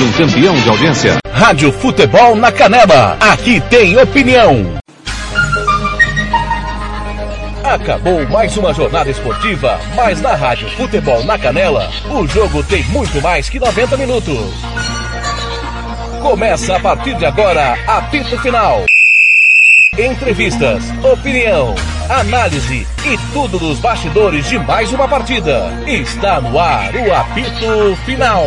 Um campeão de audiência. Rádio Futebol na Canela. Aqui tem opinião. Acabou mais uma jornada esportiva, mas na Rádio Futebol na Canela, o jogo tem muito mais que 90 minutos. Começa a partir de agora, apito final. Entrevistas, opinião, análise e tudo dos bastidores de mais uma partida. Está no ar o apito final.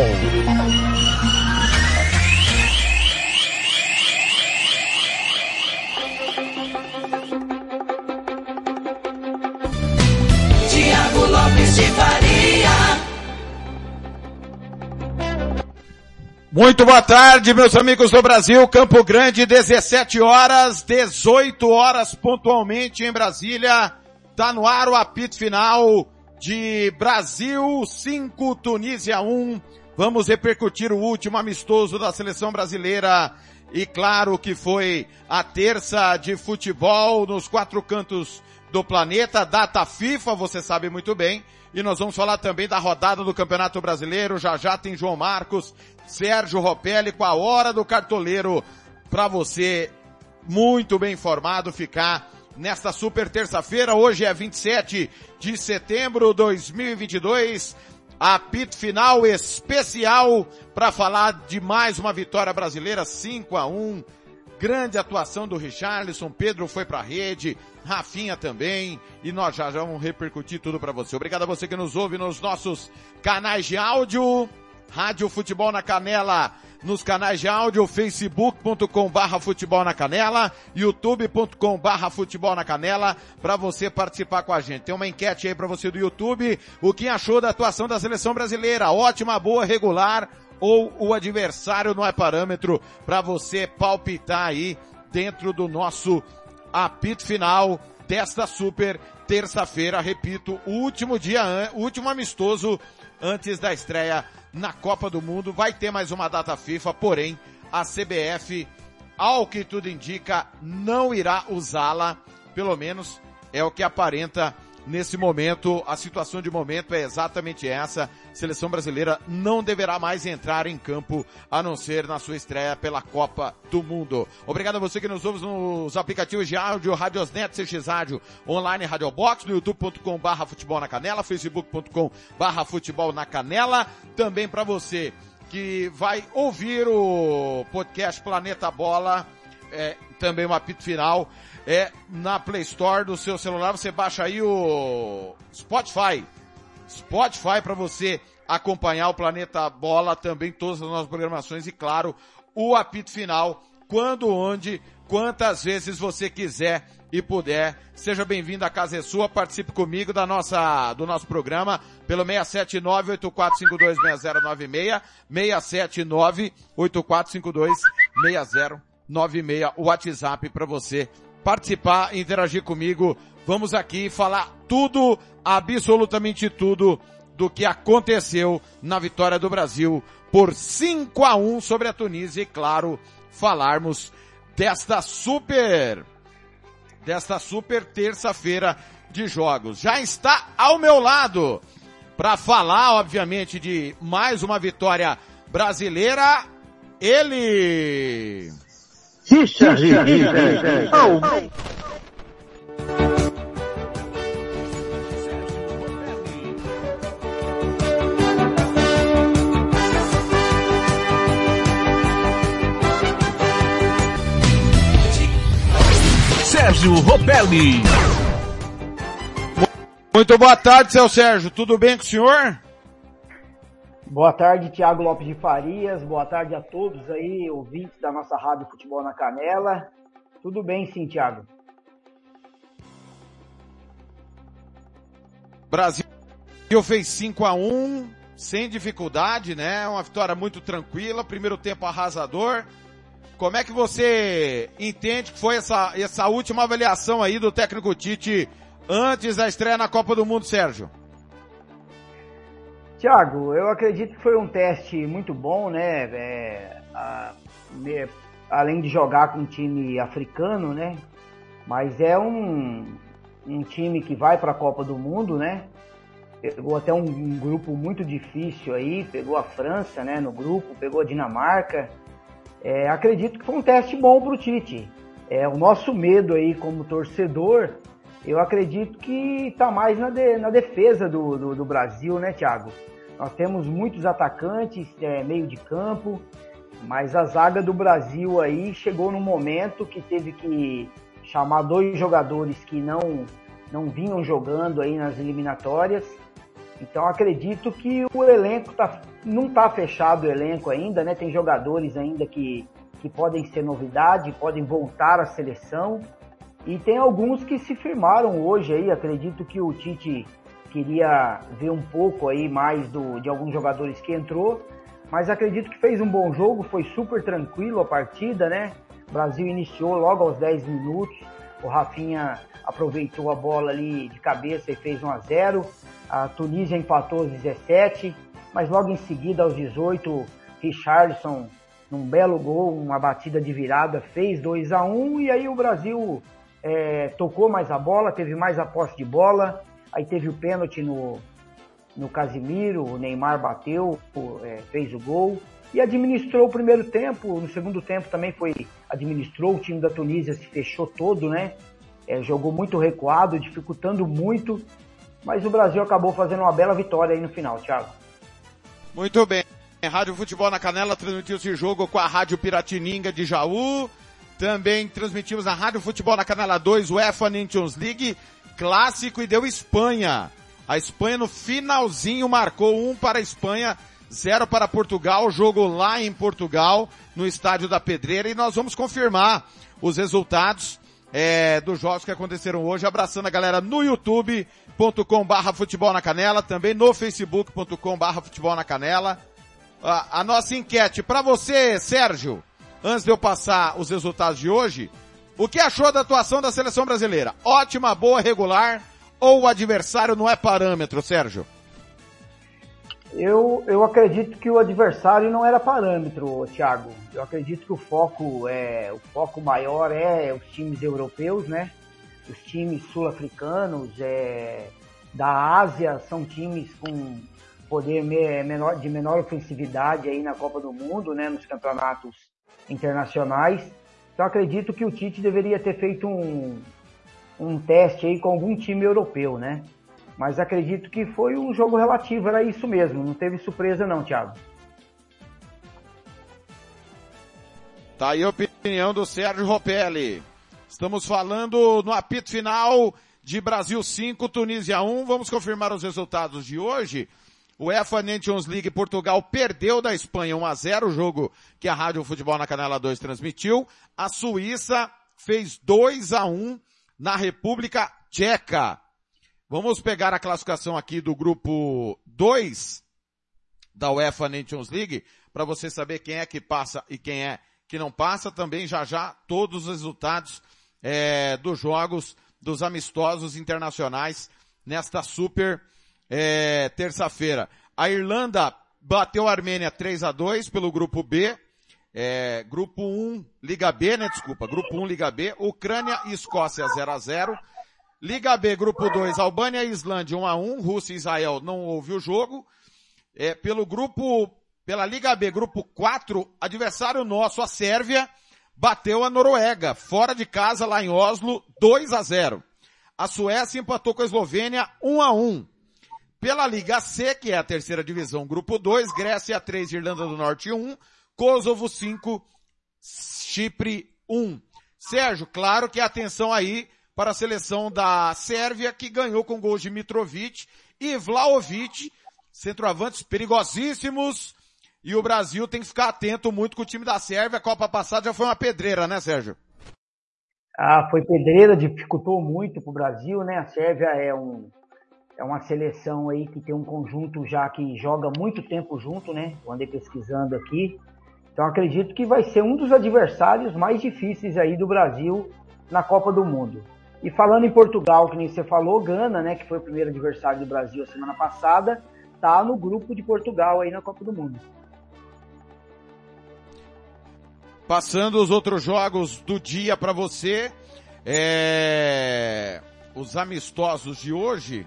Muito boa tarde, meus amigos do Brasil. Campo Grande, 17 horas, 18 horas pontualmente em Brasília. Tá no ar o apito final de Brasil 5, Tunísia 1. Vamos repercutir o último amistoso da seleção brasileira. E claro que foi a terça de futebol nos quatro cantos do planeta, data FIFA, você sabe muito bem. E nós vamos falar também da rodada do Campeonato Brasileiro. Já já tem João Marcos, Sérgio Ropelli com a hora do cartoleiro para você muito bem informado ficar nesta super terça-feira. Hoje é 27 de setembro de 2022. Apito final especial para falar de mais uma vitória brasileira 5 a 1 grande atuação do Richarlison, Pedro foi para a rede, Rafinha também, e nós já, já vamos repercutir tudo para você. Obrigado a você que nos ouve nos nossos canais de áudio, Rádio Futebol na Canela, nos canais de áudio, facebook.com barra futebol na canela, youtube.com barra futebol na canela, para você participar com a gente. Tem uma enquete aí para você do YouTube, o que achou da atuação da seleção brasileira? Ótima, boa, regular, ou o adversário não é parâmetro para você palpitar aí dentro do nosso apito final desta super terça-feira, repito, último dia, último amistoso antes da estreia na Copa do Mundo. Vai ter mais uma data FIFA, porém a CBF, ao que tudo indica, não irá usá-la, pelo menos é o que aparenta nesse momento, a situação de momento é exatamente essa. Seleção brasileira não deverá mais entrar em campo a não ser na sua estreia pela Copa do Mundo. Obrigado a você que nos ouve nos aplicativos de áudio, Radiosnet, CX Rádio, online Radio Box, no youtube.com barra futebol na canela, facebook.com barra futebol na canela. Também para você que vai ouvir o podcast Planeta Bola, é, também um apito final é na Play Store do seu celular, você baixa aí o Spotify. Spotify para você acompanhar o Planeta Bola, também todas as nossas programações e claro, o apito final, quando, onde, quantas vezes você quiser e puder. Seja bem-vindo, a casa é sua, participe comigo da nossa, do nosso programa pelo 679-8452-6096, 679-8452-6096, o WhatsApp para você participar, interagir comigo. Vamos aqui falar tudo, absolutamente tudo do que aconteceu na vitória do Brasil por 5 a 1 sobre a Tunísia e claro, falarmos desta super desta super terça-feira de jogos. Já está ao meu lado para falar, obviamente, de mais uma vitória brasileira. Ele Richard, Richard, oh. Sérgio Ropelli. Muito boa tarde, seu Sérgio. Tudo bem com o senhor? Boa tarde, Tiago Lopes de Farias. Boa tarde a todos aí, ouvintes da nossa Rádio Futebol na Canela. Tudo bem, sim, Tiago. Brasil fez 5 a 1 sem dificuldade, né? Uma vitória muito tranquila, primeiro tempo arrasador. Como é que você entende que foi essa, essa última avaliação aí do técnico Tite antes da estreia na Copa do Mundo, Sérgio? Tiago, eu acredito que foi um teste muito bom, né? É, a, me, além de jogar com um time africano, né? Mas é um, um time que vai para a Copa do Mundo, né? pegou até um, um, grupo muito difícil aí, pegou a França, né, no grupo, pegou a Dinamarca. É, acredito que foi um teste bom para o Tite. É, o nosso medo aí como torcedor, eu acredito que está mais na, de, na defesa do, do, do, Brasil, né, Thiago? Nós temos muitos atacantes, é, meio de campo, mas a zaga do Brasil aí chegou num momento que teve que chamar dois jogadores que não, não vinham jogando aí nas eliminatórias então acredito que o elenco tá, não está fechado o elenco ainda, né? Tem jogadores ainda que, que podem ser novidade, podem voltar à seleção. E tem alguns que se firmaram hoje aí. Acredito que o Tite queria ver um pouco aí mais do, de alguns jogadores que entrou. Mas acredito que fez um bom jogo, foi super tranquilo a partida, né? O Brasil iniciou logo aos 10 minutos. O Rafinha aproveitou a bola ali de cabeça e fez 1 a 0. A Tunísia empatou aos 17, mas logo em seguida, aos 18, Richardson, num belo gol, uma batida de virada, fez 2 a 1 e aí o Brasil é, tocou mais a bola, teve mais a posse de bola, aí teve o pênalti no, no Casimiro, o Neymar bateu, é, fez o gol e administrou o primeiro tempo. No segundo tempo também foi administrou o time da Tunísia se fechou todo, né? É, jogou muito recuado, dificultando muito mas o Brasil acabou fazendo uma bela vitória aí no final, Thiago. Muito bem. Rádio Futebol na Canela transmitiu esse jogo com a Rádio Piratininga de Jaú. Também transmitimos a Rádio Futebol na Canela 2, UEFA Nations League clássico e deu Espanha. A Espanha no finalzinho marcou um para a Espanha, zero para Portugal, jogo lá em Portugal, no estádio da Pedreira e nós vamos confirmar os resultados é, dos jogos que aconteceram hoje, abraçando a galera no youtube.com barra futebol na canela, também no facebook.com barra futebol na canela. A, a nossa enquete para você, Sérgio, antes de eu passar os resultados de hoje, o que achou da atuação da seleção brasileira? Ótima, boa, regular ou o adversário não é parâmetro, Sérgio? Eu, eu acredito que o adversário não era parâmetro, Thiago. Eu acredito que o foco é o foco maior é os times europeus, né? Os times sul-africanos, é, da Ásia são times com poder menor, de menor ofensividade aí na Copa do Mundo, né? Nos campeonatos internacionais. Então acredito que o Tite deveria ter feito um, um teste aí com algum time europeu, né? Mas acredito que foi um jogo relativo, era isso mesmo. Não teve surpresa não, Thiago. Tá aí a opinião do Sérgio Ropelli. Estamos falando no apito final de Brasil 5, Tunísia 1. Vamos confirmar os resultados de hoje. O UEFA Nations League Portugal perdeu da Espanha 1 a 0, o jogo que a Rádio Futebol na Canela 2 transmitiu. A Suíça fez 2 a 1 na República Tcheca. Vamos pegar a classificação aqui do grupo 2 da UEFA Nations League para você saber quem é que passa e quem é que não passa. Também já já todos os resultados é, dos jogos dos amistosos internacionais nesta super é, terça-feira. A Irlanda bateu a Armênia 3 a 2 pelo grupo B. É, grupo 1, Liga B, né? Desculpa. Grupo 1, Liga B. Ucrânia e Escócia 0 a 0 Liga B, grupo 2, Albânia e Islândia 1 a 1 Rússia e Israel não houve o jogo. É, pelo grupo, pela Liga B, grupo 4, adversário nosso, a Sérvia, bateu a Noruega, fora de casa lá em Oslo, 2 a 0. A Suécia empatou com a Eslovênia 1 a 1. Pela Liga C, que é a terceira divisão, grupo 2, Grécia 3, Irlanda do Norte 1, Kosovo 5, Chipre 1. Sérgio, claro que atenção aí para a seleção da Sérvia, que ganhou com gols de Mitrovic e Vlaovic, centroavantes perigosíssimos, e o Brasil tem que ficar atento muito com o time da Sérvia. A Copa passada já foi uma pedreira, né, Sérgio? Ah, foi pedreira, dificultou muito para o Brasil, né? A Sérvia é, um, é uma seleção aí que tem um conjunto já que joga muito tempo junto, né? Eu andei pesquisando aqui. Então acredito que vai ser um dos adversários mais difíceis aí do Brasil na Copa do Mundo. E falando em Portugal, que nem você falou, Gana, né, que foi o primeiro adversário do Brasil a semana passada, tá no grupo de Portugal aí na Copa do Mundo. Passando os outros jogos do dia para você, é... os amistosos de hoje,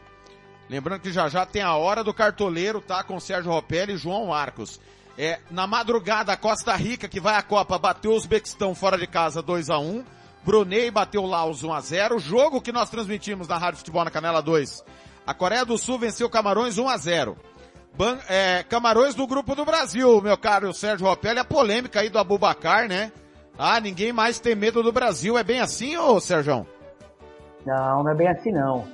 Lembrando que já já tem a hora do cartoleiro, tá? Com Sérgio Ropelli e João Marcos. É, na madrugada, a Costa Rica, que vai à Copa, bateu o Uzbequistão fora de casa 2 a 1 Brunei bateu Laos 1 a 0 Jogo que nós transmitimos na Rádio Futebol na Canela 2. A Coreia do Sul venceu Camarões 1 a 0 Ban é, Camarões do Grupo do Brasil, meu caro Sérgio Ropelli. A polêmica aí do Abubacar, né? Ah, ninguém mais tem medo do Brasil. É bem assim, ô Sérgio? Não, não é bem assim não.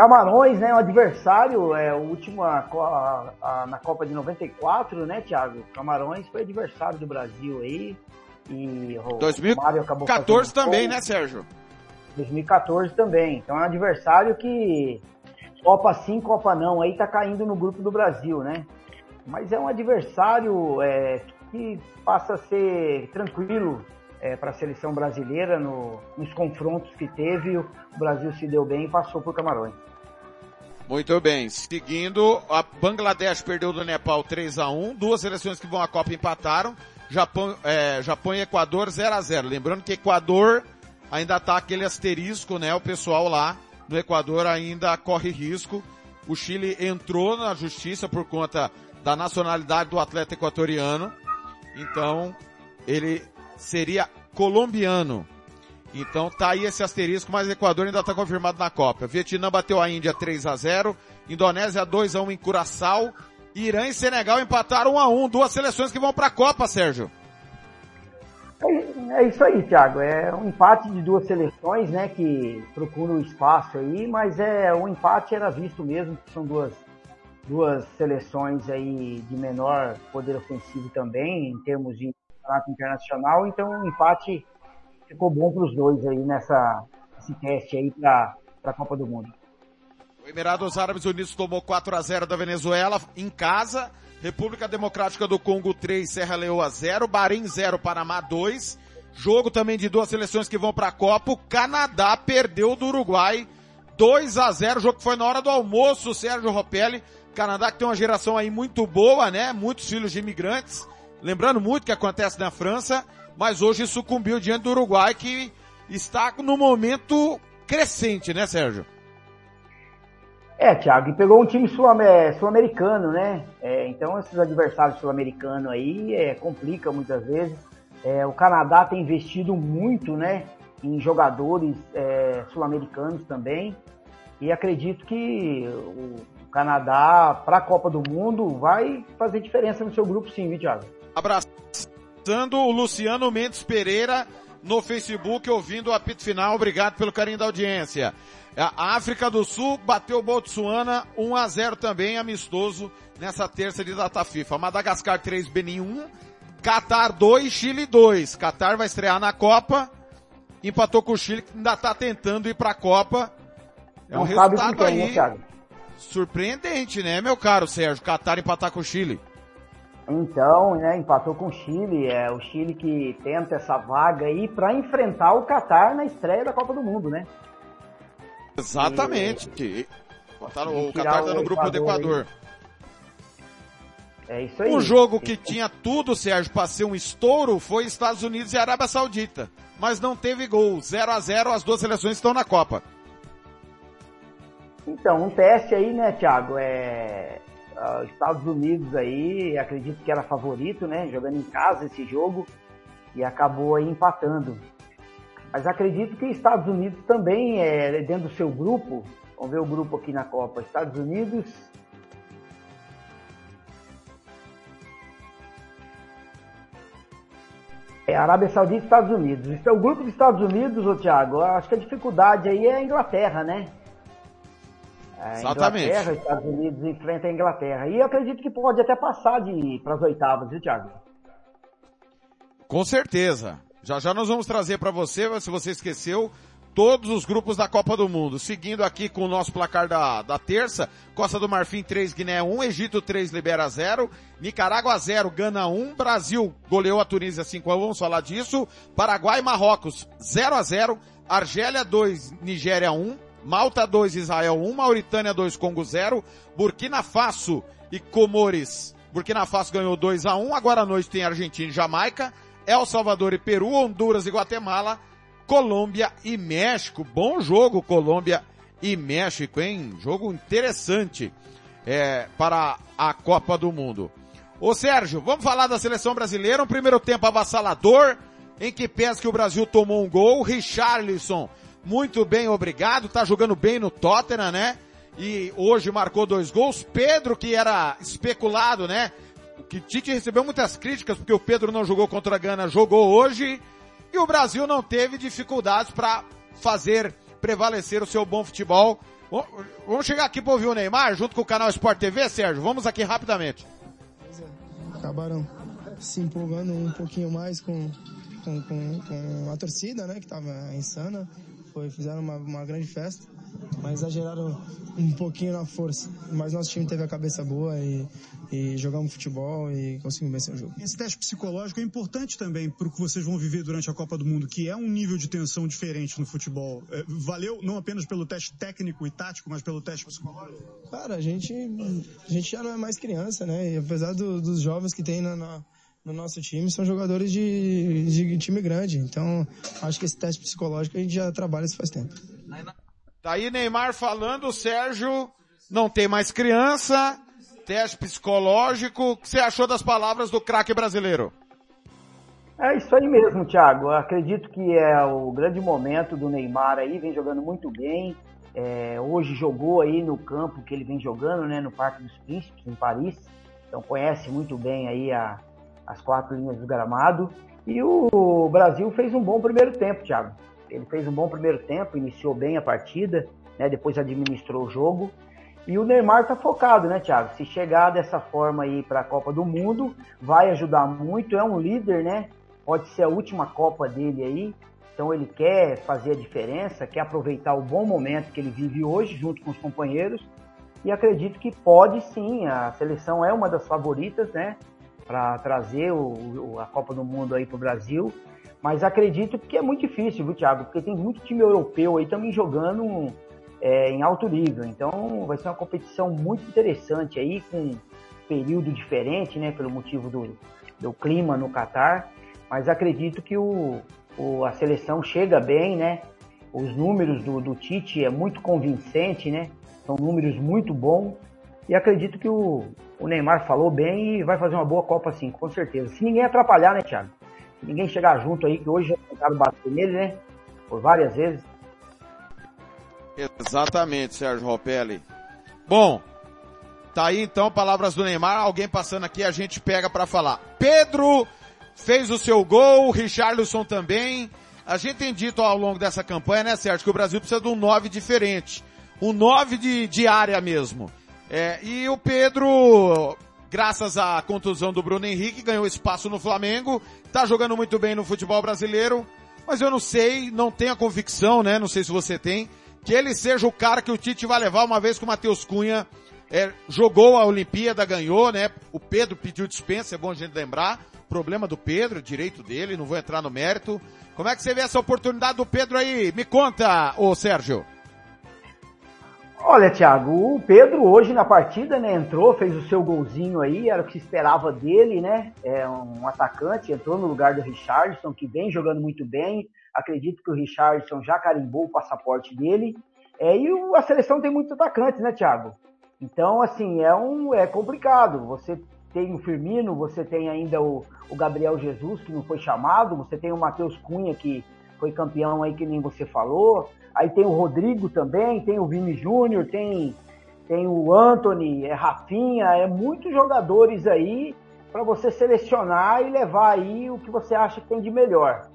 Camarões, né, o adversário, é o último a, a, a, na Copa de 94, né, Thiago? Camarões foi adversário do Brasil aí. E o 2014 também, né, Sérgio? 2014 também. Então é um adversário que Copa sim, Copa não, aí tá caindo no grupo do Brasil, né? Mas é um adversário é, que passa a ser tranquilo é, para a seleção brasileira no, nos confrontos que teve. O Brasil se deu bem e passou por Camarões. Muito bem. Seguindo, a Bangladesh perdeu do Nepal 3 a 1 Duas seleções que vão à Copa empataram. Japão, é, Japão e Equador 0 a 0 Lembrando que Equador ainda tá aquele asterisco, né? O pessoal lá no Equador ainda corre risco. O Chile entrou na justiça por conta da nacionalidade do atleta equatoriano. Então, ele seria colombiano. Então tá aí esse asterisco, mas Equador ainda está confirmado na Copa. Vietnã bateu a Índia 3 a 0 Indonésia 2 a 1 em Curaçao, Irã e Senegal empataram 1 a 1 duas seleções que vão para a Copa, Sérgio. É, é, isso aí, Thiago. É um empate de duas seleções, né, que procuram espaço aí, mas é o empate era visto mesmo, que são duas duas seleções aí de menor poder ofensivo também, em termos de campeonato internacional, então o empate ficou bom para os dois aí nessa esse teste aí para a Copa do Mundo. O Emirados Árabes Unidos tomou 4 a 0 da Venezuela em casa. República Democrática do Congo 3, Serra Leoa 0, Bahrein 0, Panamá 2. Jogo também de duas seleções que vão para a Copa. O Canadá perdeu do Uruguai 2 a 0. O jogo que foi na hora do almoço, Sérgio Ropelli. Canadá que tem uma geração aí muito boa, né? Muitos filhos de imigrantes. Lembrando muito que acontece na França mas hoje sucumbiu diante do Uruguai que está no momento crescente, né, Sérgio? É, Thiago, e pegou um time sul-americano, né? É, então esses adversários sul-americanos aí é, complica muitas vezes. É, o Canadá tem investido muito, né, em jogadores é, sul-americanos também. E acredito que o Canadá, para a Copa do Mundo, vai fazer diferença no seu grupo sim, viu, Thiago? Abraço o Luciano Mendes Pereira no Facebook ouvindo o apito final. Obrigado pelo carinho da audiência. A África do Sul bateu o Botsuana 1 a 0 também amistoso nessa terça de data FIFA. Madagascar 3, Benin 1, Qatar 2, Chile 2. Qatar vai estrear na Copa. Empatou com o Chile que ainda está tentando ir para a Copa. É um Não resultado aí né, surpreendente, né, meu caro Sérgio? Qatar empatar com o Chile. Então, né, empatou com o Chile, é o Chile que tenta essa vaga aí para enfrentar o Catar na estreia da Copa do Mundo, né? Exatamente. E, o Catar tá no grupo Equador do Equador. Aí. É isso aí. Um jogo que tinha tudo, Sérgio, para ser um estouro foi Estados Unidos e Arábia Saudita. Mas não teve gol. 0 a 0 as duas seleções estão na Copa. Então, um teste aí, né, Thiago? É, Uh, Estados Unidos aí, acredito que era favorito, né? Jogando em casa esse jogo e acabou aí empatando. Mas acredito que Estados Unidos também é dentro do seu grupo. Vamos ver o grupo aqui na Copa. Estados Unidos. É Arábia Saudita e Estados Unidos. Então, o grupo dos Estados Unidos, ô Thiago, acho que a dificuldade aí é a Inglaterra, né? A Exatamente. Inglaterra, Estados Unidos enfrenta a Inglaterra. E eu acredito que pode até passar para as oitavas, viu, Thiago? Com certeza. Já já nós vamos trazer para você, se você esqueceu, todos os grupos da Copa do Mundo. Seguindo aqui com o nosso placar da, da terça, Costa do Marfim 3, Guiné 1, Egito 3, Libera 0, Nicarágua 0, Gana 1, Brasil goleou a Tunísia 5 a 1, vamos falar disso, Paraguai e Marrocos 0 a 0, Argélia 2, Nigéria 1, Malta 2, Israel 1, Mauritânia 2, Congo 0, Burkina Faso e Comores. Burkina Faso ganhou 2 a 1, agora à noite tem Argentina e Jamaica, El Salvador e Peru, Honduras e Guatemala, Colômbia e México. Bom jogo, Colômbia e México, hein? Jogo interessante é, para a Copa do Mundo. Ô Sérgio, vamos falar da seleção brasileira. Um primeiro tempo avassalador, em que pensa que o Brasil tomou um gol. Richarlison, muito bem, obrigado. Tá jogando bem no Tottenham, né? E hoje marcou dois gols. Pedro, que era especulado, né? Que Tite recebeu muitas críticas porque o Pedro não jogou contra a Gana, jogou hoje. E o Brasil não teve dificuldades para fazer prevalecer o seu bom futebol. Vamos chegar aqui para ouvir o Neymar junto com o canal Sport TV, Sérgio? Vamos aqui rapidamente. Acabaram se empolgando um pouquinho mais com, com, com, com a torcida, né, que estava insana. Foi, fizeram uma, uma grande festa mas exageraram um pouquinho na força. Mas nosso time teve a cabeça boa e, e jogamos futebol e conseguimos vencer o jogo. Esse teste psicológico é importante também para o que vocês vão viver durante a Copa do Mundo, que é um nível de tensão diferente no futebol. É, valeu não apenas pelo teste técnico e tático, mas pelo teste psicológico? Cara, a gente, a gente já não é mais criança, né? E apesar do, dos jovens que tem na, na no nosso time são jogadores de, de time grande. Então, acho que esse teste psicológico a gente já trabalha isso faz tempo. Tá aí Neymar falando, Sérgio, não tem mais criança, teste psicológico. O que você achou das palavras do craque brasileiro? É isso aí mesmo, Thiago. Eu acredito que é o grande momento do Neymar aí, vem jogando muito bem. É, hoje jogou aí no campo que ele vem jogando, né, no Parque dos Príncipes, em Paris. Então conhece muito bem aí a, as quatro linhas do gramado. E o Brasil fez um bom primeiro tempo, Thiago. Ele fez um bom primeiro tempo, iniciou bem a partida, né? Depois administrou o jogo. E o Neymar tá focado, né, Thiago? Se chegar dessa forma aí para a Copa do Mundo, vai ajudar muito. É um líder, né? Pode ser a última Copa dele aí. Então ele quer fazer a diferença, quer aproveitar o bom momento que ele vive hoje junto com os companheiros. E acredito que pode sim, a seleção é uma das favoritas, né? Para trazer o, a Copa do Mundo aí para o Brasil. Mas acredito que é muito difícil, viu, Thiago? Porque tem muito time europeu aí também jogando é, em alto nível. Então vai ser uma competição muito interessante aí, com período diferente, né? Pelo motivo do, do clima no Catar. Mas acredito que o, o, a seleção chega bem, né? Os números do, do Tite é muito convincente, né? São números muito bons. E acredito que o, o Neymar falou bem e vai fazer uma boa Copa sim, com certeza. Se ninguém atrapalhar, né, Thiago? ninguém chegar junto aí, que hoje já tentaram bater nele, né? Por várias vezes. Exatamente, Sérgio Ropelli. Bom, tá aí então palavras do Neymar, alguém passando aqui a gente pega para falar. Pedro fez o seu gol, Richarlison também. A gente tem dito ao longo dessa campanha, né, Sérgio, que o Brasil precisa de um 9 diferente. Um 9 de, de área mesmo. É, e o Pedro graças à contusão do Bruno Henrique, ganhou espaço no Flamengo, tá jogando muito bem no futebol brasileiro, mas eu não sei, não tenho a convicção, né, não sei se você tem, que ele seja o cara que o Tite vai levar uma vez que o Matheus Cunha é, jogou a Olimpíada, ganhou, né, o Pedro pediu dispensa, é bom a gente lembrar, problema do Pedro, direito dele, não vou entrar no mérito. Como é que você vê essa oportunidade do Pedro aí? Me conta, ô Sérgio. Olha, Thiago, o Pedro hoje na partida, né, entrou, fez o seu golzinho aí, era o que se esperava dele, né? É um atacante, entrou no lugar do Richardson, que vem jogando muito bem. Acredito que o Richardson já carimbou o passaporte dele. É, e a seleção tem muitos atacantes, né, Thiago? Então, assim, é um é complicado. Você tem o Firmino, você tem ainda o, o Gabriel Jesus, que não foi chamado, você tem o Matheus Cunha, que foi campeão aí, que nem você falou. Aí tem o Rodrigo também, tem o Vini Júnior, tem, tem o Anthony, é Rafinha, é muitos jogadores aí para você selecionar e levar aí o que você acha que tem de melhor.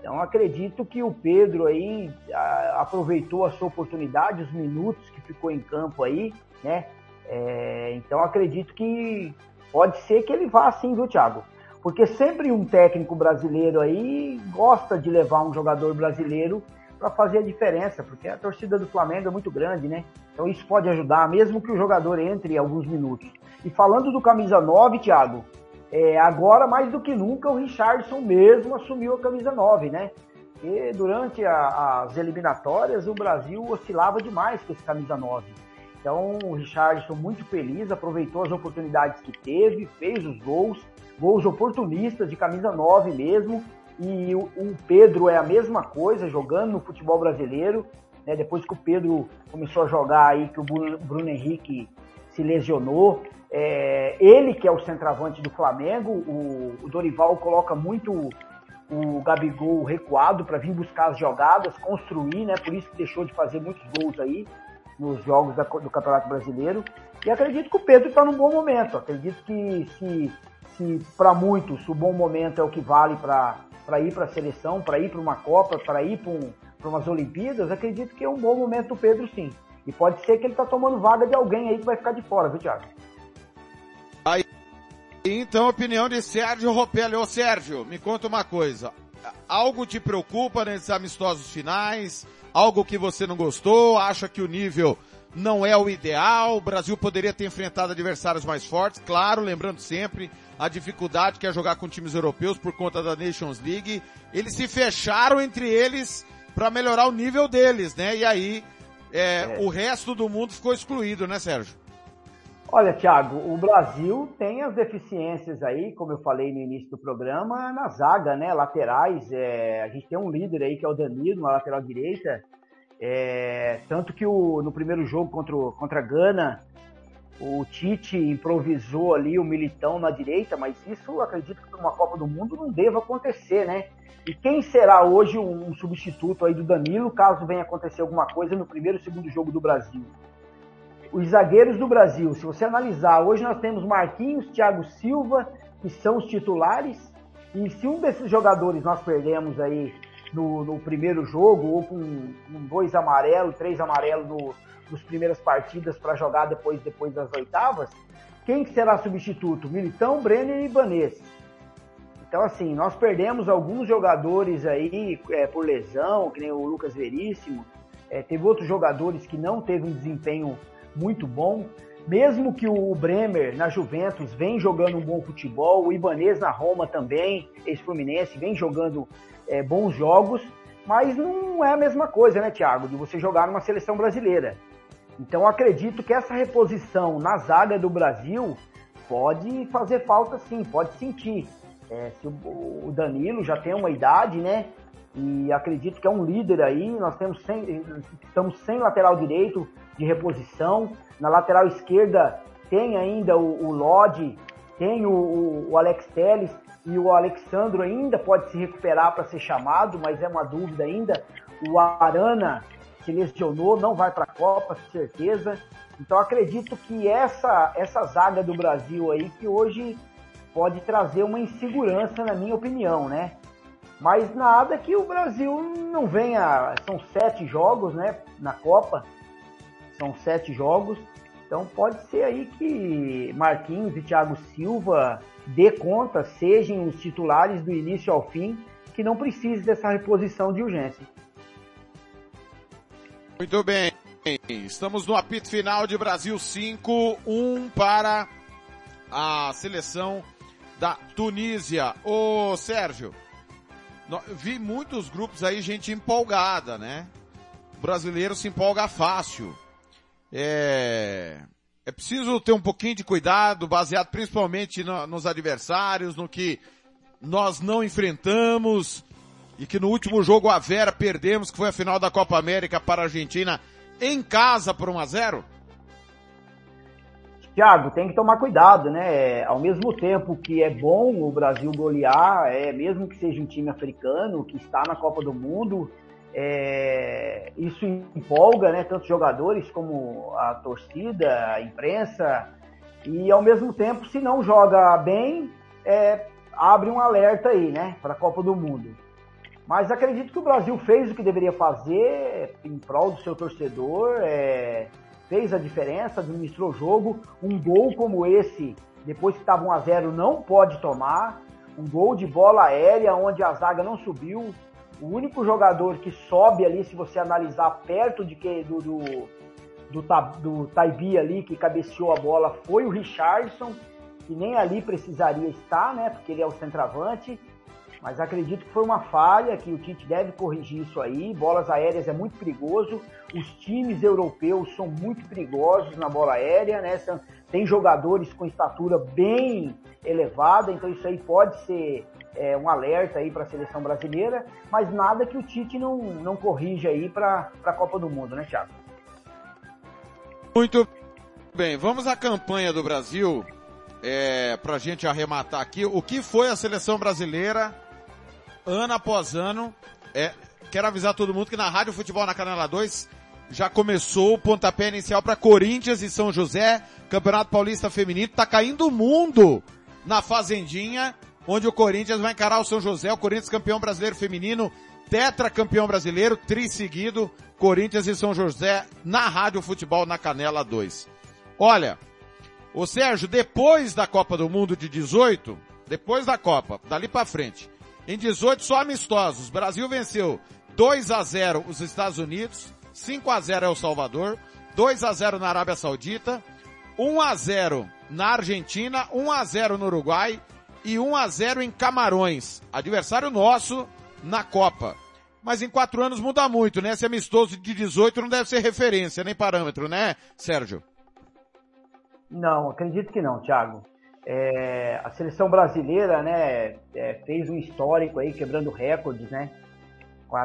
Então acredito que o Pedro aí a, aproveitou a sua oportunidade, os minutos que ficou em campo aí, né? É, então acredito que pode ser que ele vá assim, viu, Thiago? Porque sempre um técnico brasileiro aí gosta de levar um jogador brasileiro para fazer a diferença, porque a torcida do Flamengo é muito grande, né? Então isso pode ajudar, mesmo que o jogador entre alguns minutos. E falando do camisa 9, Thiago, é, agora mais do que nunca o Richardson mesmo assumiu a camisa 9, né? E durante a, as eliminatórias o Brasil oscilava demais com esse camisa 9. Então o Richardson muito feliz, aproveitou as oportunidades que teve, fez os gols, gols oportunistas de camisa 9 mesmo, e o, o, Pedro é a mesma coisa, jogando no futebol brasileiro. né? Depois que o Pedro começou a jogar aí, que o Bruno, Bruno Henrique se lesionou, é, ele que é o centroavante do Flamengo, o, o Dorival coloca muito o Gabigol recuado para vir buscar as jogadas, construir, né? Por isso que deixou de fazer muitos gols aí nos jogos da, do Campeonato Brasileiro. E acredito que o Pedro está num bom momento. Acredito que se, se para muitos o bom momento é o que vale para ir para a seleção, para ir para uma Copa, para ir para um, umas Olimpíadas, acredito que é um bom momento do Pedro sim. E pode ser que ele está tomando vaga de alguém aí que vai ficar de fora, viu, Thiago? Aí, então, opinião de Sérgio Ropelli. Ô Sérgio, me conta uma coisa. Algo te preocupa nesses amistosos finais? Algo que você não gostou? Acha que o nível não é o ideal? O Brasil poderia ter enfrentado adversários mais fortes? Claro, lembrando sempre a dificuldade que é jogar com times europeus por conta da Nations League. Eles se fecharam entre eles para melhorar o nível deles, né? E aí é, é. o resto do mundo ficou excluído, né, Sérgio? Olha, Thiago, o Brasil tem as deficiências aí, como eu falei no início do programa, na zaga, né? Laterais. É, a gente tem um líder aí que é o Danilo, na lateral direita. É, tanto que o, no primeiro jogo contra, contra a Gana, o Tite improvisou ali o Militão na direita, mas isso acredito que numa Copa do Mundo não deva acontecer, né? E quem será hoje um substituto aí do Danilo, caso venha acontecer alguma coisa no primeiro e segundo jogo do Brasil? Os zagueiros do Brasil, se você analisar, hoje nós temos Marquinhos, Thiago Silva, que são os titulares, e se um desses jogadores nós perdemos aí no, no primeiro jogo, ou com um, dois amarelos, três amarelos no, nos primeiras partidas para jogar depois, depois das oitavas, quem será substituto? Militão, Brenner e Ibanez. Então, assim, nós perdemos alguns jogadores aí é, por lesão, que nem o Lucas Veríssimo. É, teve outros jogadores que não teve um desempenho muito bom. Mesmo que o Bremer na Juventus vem jogando um bom futebol, o Ibanez na Roma também, ex-Fluminense, vem jogando é, bons jogos, mas não é a mesma coisa, né, Thiago, de você jogar numa seleção brasileira. Então acredito que essa reposição na zaga do Brasil pode fazer falta sim, pode sentir. É, se o, Danilo já tem uma idade, né? E acredito que é um líder aí. Nós temos sem, estamos sem lateral direito de reposição. Na lateral esquerda tem ainda o, o Lodge, tem o, o Alex Teles e o Alexandro ainda pode se recuperar para ser chamado, mas é uma dúvida ainda. O Arana se lesionou, não vai para a Copa, certeza. Então acredito que essa essa zaga do Brasil aí que hoje pode trazer uma insegurança, na minha opinião, né? Mas nada que o Brasil não venha. São sete jogos, né? Na Copa. São sete jogos. Então pode ser aí que Marquinhos e Thiago Silva dê conta, sejam os titulares do início ao fim, que não precise dessa reposição de urgência. Muito bem. Estamos no apito final de Brasil 5, 1 para a seleção da Tunísia. Ô Sérgio, vi muitos grupos aí, gente empolgada, né? O brasileiro se empolga fácil. É, é preciso ter um pouquinho de cuidado, baseado principalmente no, nos adversários, no que nós não enfrentamos e que no último jogo a Vera perdemos, que foi a final da Copa América para a Argentina em casa por 1 a 0. Tiago, tem que tomar cuidado, né? Ao mesmo tempo que é bom o Brasil golear, é, mesmo que seja um time africano que está na Copa do Mundo, é, isso empolga, né? Tanto jogadores como a torcida, a imprensa, e ao mesmo tempo, se não joga bem, é, abre um alerta aí, né? Para a Copa do Mundo. Mas acredito que o Brasil fez o que deveria fazer em prol do seu torcedor. É, fez a diferença, administrou o jogo. Um gol como esse, depois que estava 1 a 0 não pode tomar. Um gol de bola aérea onde a zaga não subiu. O único jogador que sobe ali, se você analisar perto de que do, do, do, do Taibi ali, que cabeceou a bola, foi o Richardson, que nem ali precisaria estar, né? Porque ele é o centroavante. Mas acredito que foi uma falha, que o Tite deve corrigir isso aí. Bolas aéreas é muito perigoso. Os times europeus são muito perigosos na bola aérea, né? Tem jogadores com estatura bem elevada, então isso aí pode ser é um alerta aí para a seleção brasileira, mas nada que o Tite não, não corrija aí para a Copa do Mundo, né, Thiago? Muito bem, vamos à campanha do Brasil, é, para a gente arrematar aqui. O que foi a seleção brasileira, ano após ano? É, quero avisar todo mundo que na Rádio Futebol na Canela 2 já começou o pontapé inicial para Corinthians e São José, Campeonato Paulista Feminino, tá caindo o mundo na Fazendinha, onde o Corinthians vai encarar o São José, o Corinthians campeão brasileiro feminino, tetra campeão brasileiro, tri seguido, Corinthians e São José na Rádio Futebol na Canela 2. Olha, o Sérgio, depois da Copa do Mundo de 18, depois da Copa, dali para frente, em 18 só amistosos, Brasil venceu 2 a 0 os Estados Unidos, 5 a 0 El Salvador, 2 a 0 na Arábia Saudita, 1 a 0 na Argentina, 1 a 0 no Uruguai e 1 a 0 em Camarões. Adversário nosso na Copa. Mas em quatro anos muda muito, né? Esse amistoso de 18 não deve ser referência, nem parâmetro, né, Sérgio? Não, acredito que não, Thiago. É, a seleção brasileira, né, é, fez um histórico aí, quebrando recordes, né?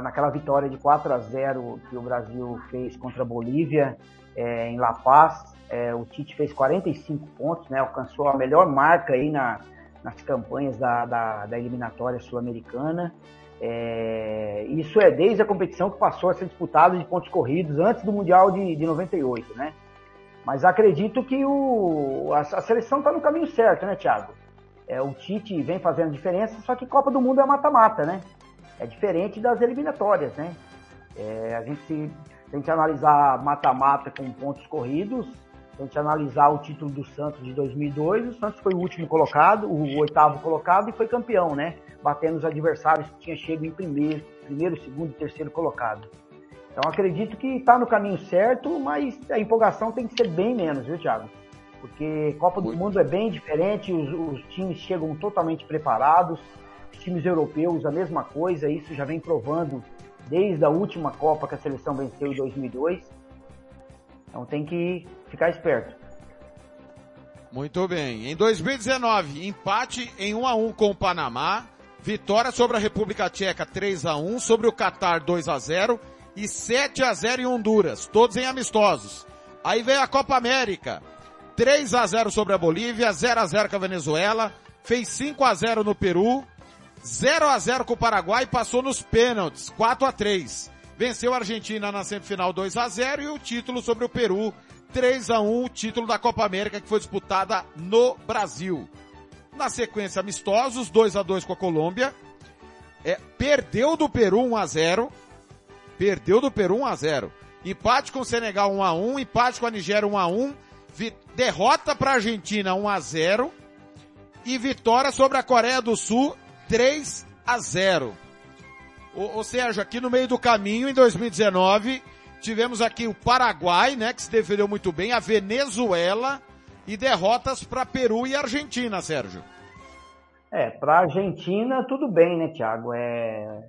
Naquela vitória de 4 a 0 que o Brasil fez contra a Bolívia é, em La Paz, é, o Tite fez 45 pontos, né? Alcançou a melhor marca aí na, nas campanhas da, da, da eliminatória sul-americana. É, isso é desde a competição que passou a ser disputada de pontos corridos antes do Mundial de, de 98, né? Mas acredito que o, a, a seleção está no caminho certo, né, Thiago? É, o Tite vem fazendo diferença, só que Copa do Mundo é mata-mata, né? É diferente das eliminatórias, né? É, a gente se, a gente analisar mata-mata com pontos corridos, a gente analisar o título do Santos de 2002, o Santos foi o último colocado, o oitavo colocado e foi campeão, né? batendo os adversários que tinha chego em primeiro, primeiro, segundo e terceiro colocado. Então acredito que está no caminho certo, mas a empolgação tem que ser bem menos, viu, Thiago? Porque Copa do Mundo é bem diferente, os, os times chegam totalmente preparados, os times europeus a mesma coisa, isso já vem provando desde a última Copa que a seleção venceu em 2002. Então tem que ficar esperto. Muito bem. Em 2019, empate em 1 a 1 com o Panamá, Vitória sobre a República Tcheca 3 a 1 sobre o Catar 2 a 0 e 7 a 0 em Honduras, todos em amistosos. Aí veio a Copa América. 3 a 0 sobre a Bolívia, 0 a 0 com a Venezuela, fez 5 a 0 no Peru, 0 a 0 com o Paraguai e passou nos pênaltis, 4 a 3. Venceu a Argentina na semifinal 2 a 0 e o título sobre o Peru 3 a 1, o título da Copa América que foi disputada no Brasil. Na sequência, amistosos, 2 a 2 com a Colômbia. É, perdeu do Peru 1 a 0. Perdeu do Peru 1 a 0. Empate com o Senegal 1 a 1, empate com a Nigéria 1 a 1, derrota para a Argentina 1 a 0 e vitória sobre a Coreia do Sul 3 a 0. Ou, ou seja, aqui no meio do caminho em 2019 tivemos aqui o Paraguai, né, que se defendeu muito bem, a Venezuela e derrotas para Peru e Argentina, Sérgio. É, para Argentina tudo bem, né, Thiago? É,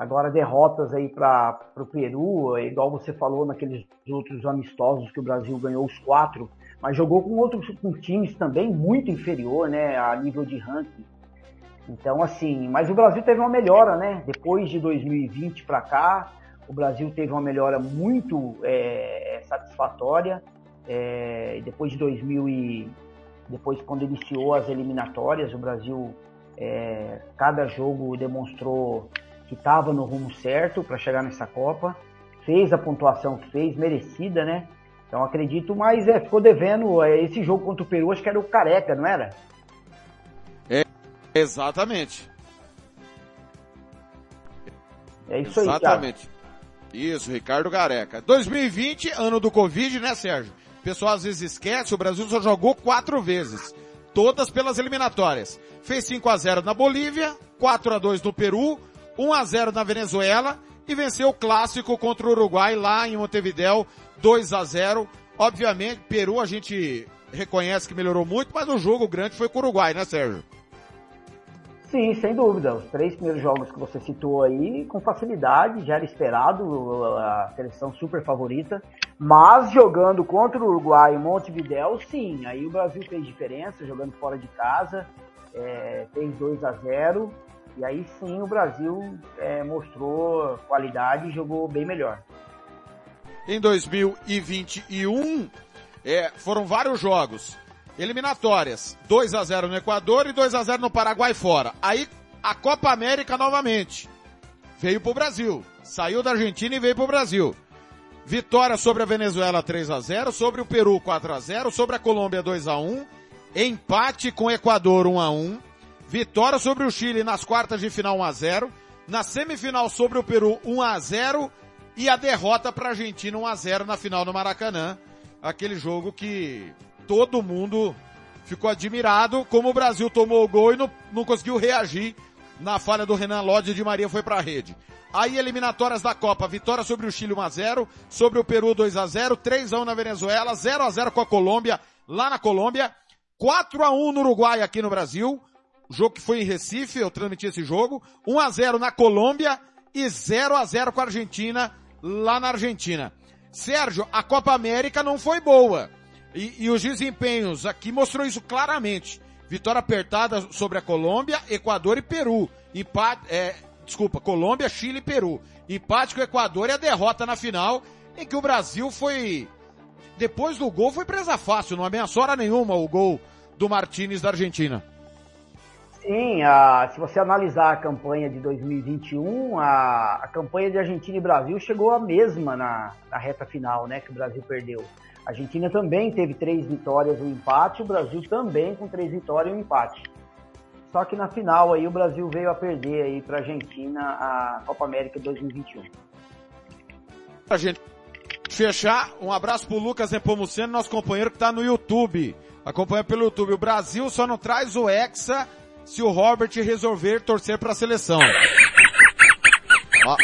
agora derrotas aí para o Peru, é igual você falou naqueles outros amistosos que o Brasil ganhou os quatro, mas jogou com outros com times também muito inferior, né, a nível de ranking. Então, assim, mas o Brasil teve uma melhora, né? Depois de 2020 para cá, o Brasil teve uma melhora muito é, satisfatória. É, depois de 2000 e depois quando iniciou as eliminatórias, o Brasil é, cada jogo demonstrou que estava no rumo certo para chegar nessa Copa, fez a pontuação que fez, merecida, né? Então acredito, mas é, ficou devendo é, esse jogo contra o Peru, acho que era o Careca, não era? É, exatamente. É isso aí, Exatamente. Isso, Ricardo Gareca. 2020, ano do Covid, né, Sérgio? O pessoal às vezes esquece, o Brasil só jogou quatro vezes. Todas pelas eliminatórias. Fez 5 a 0 na Bolívia, 4 a 2 no Peru, 1 a 0 na Venezuela e venceu o clássico contra o Uruguai lá em Montevideo, 2 a 0. Obviamente, Peru a gente reconhece que melhorou muito, mas o jogo grande foi com o Uruguai, né, Sérgio? Sim, sem dúvida. Os três primeiros jogos que você citou aí, com facilidade, já era esperado, a seleção super favorita. Mas jogando contra o Uruguai em Montevideo, sim, aí o Brasil fez diferença, jogando fora de casa, é, fez 2 a 0 E aí sim o Brasil é, mostrou qualidade e jogou bem melhor. Em 2021, é, foram vários jogos. Eliminatórias. 2 a 0 no Equador e 2 a 0 no Paraguai fora. Aí a Copa América novamente. Veio pro Brasil. Saiu da Argentina e veio pro Brasil. Vitória sobre a Venezuela 3 a 0, sobre o Peru 4 a 0, sobre a Colômbia 2 a 1, empate com o Equador 1 a 1, vitória sobre o Chile nas quartas de final 1 a 0, na semifinal sobre o Peru 1 a 0 e a derrota para a Argentina 1 a 0 na final no Maracanã, aquele jogo que todo mundo ficou admirado. Como o Brasil tomou o gol e não, não conseguiu reagir na falha do Renan Lodge de Maria foi para a rede. Aí eliminatórias da Copa, vitória sobre o Chile 1 a 0, sobre o Peru 2 a 0, 3 a 1 na Venezuela, 0 a 0 com a Colômbia, lá na Colômbia, 4 a 1 no Uruguai aqui no Brasil, jogo que foi em Recife, eu transmiti esse jogo, 1 a 0 na Colômbia e 0 a 0 com a Argentina lá na Argentina. Sérgio, a Copa América não foi boa. E, e os desempenhos aqui mostrou isso claramente. Vitória apertada sobre a Colômbia, Equador e Peru. Empate, é, desculpa, Colômbia, Chile e Peru. Empate com o Equador e a derrota na final, em que o Brasil foi, depois do gol, foi presa fácil, não ameaçou hora nenhuma o gol do Martinez da Argentina. Sim, a, se você analisar a campanha de 2021, a, a campanha de Argentina e Brasil chegou a mesma na, na reta final, né, que o Brasil perdeu. A Argentina também teve três vitórias e um empate, o Brasil também com três vitórias e um empate. Só que na final aí o Brasil veio a perder aí para a Argentina a Copa América 2021. A gente fechar, um abraço pro Lucas Nepomuceno, nosso companheiro que está no YouTube. Acompanha pelo YouTube. O Brasil só não traz o Hexa se o Robert resolver torcer para a seleção. Ma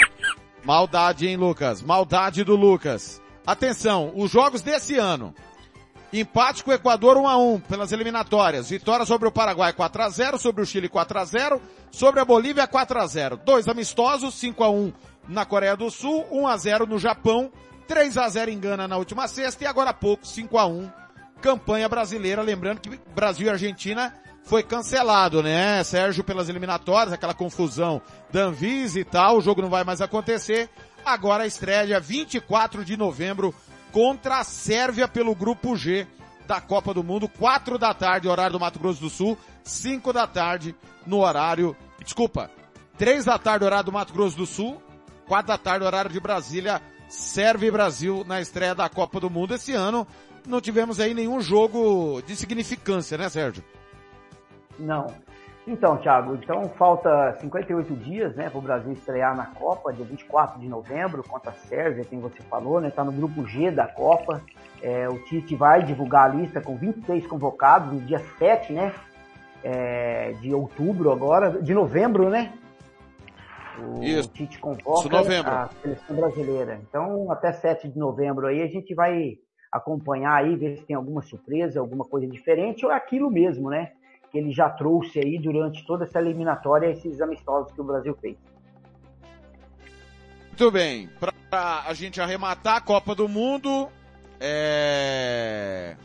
maldade, hein, Lucas? Maldade do Lucas. Atenção, os jogos desse ano. Empate com o Equador 1 a 1 pelas eliminatórias. Vitória sobre o Paraguai 4 a 0, sobre o Chile 4 a 0, sobre a Bolívia 4 a 0. Dois amistosos, 5 a 1 na Coreia do Sul, 1 a 0 no Japão, 3 a 0 em Gana na última sexta e agora há pouco 5 a 1 campanha brasileira, lembrando que Brasil e Argentina foi cancelado, né, Sérgio, pelas eliminatórias, aquela confusão da Anvisa e tal, o jogo não vai mais acontecer. Agora a estreia dia 24 de novembro contra a Sérvia pelo grupo G da Copa do Mundo, 4 da tarde, horário do Mato Grosso do Sul, 5 da tarde no horário, desculpa, 3 da tarde, horário do Mato Grosso do Sul, 4 da tarde, horário de Brasília, Sérvia e Brasil na estreia da Copa do Mundo esse ano. Não tivemos aí nenhum jogo de significância, né, Sérgio? Não. Então, Thiago, então falta 58 dias, né, para o Brasil estrear na Copa, dia 24 de novembro, contra a Sérvia, quem você falou, né, tá no grupo G da Copa. É, o Tite vai divulgar a lista com 26 convocados no dia 7, né, é, de outubro agora, de novembro, né? O Isso. Tite convoca Isso, novembro. a seleção brasileira. Então, até 7 de novembro aí a gente vai acompanhar aí, ver se tem alguma surpresa, alguma coisa diferente ou é aquilo mesmo, né? Que ele já trouxe aí durante toda essa eliminatória, esses amistosos que o Brasil fez. Muito bem, para a gente arrematar a Copa do Mundo, é...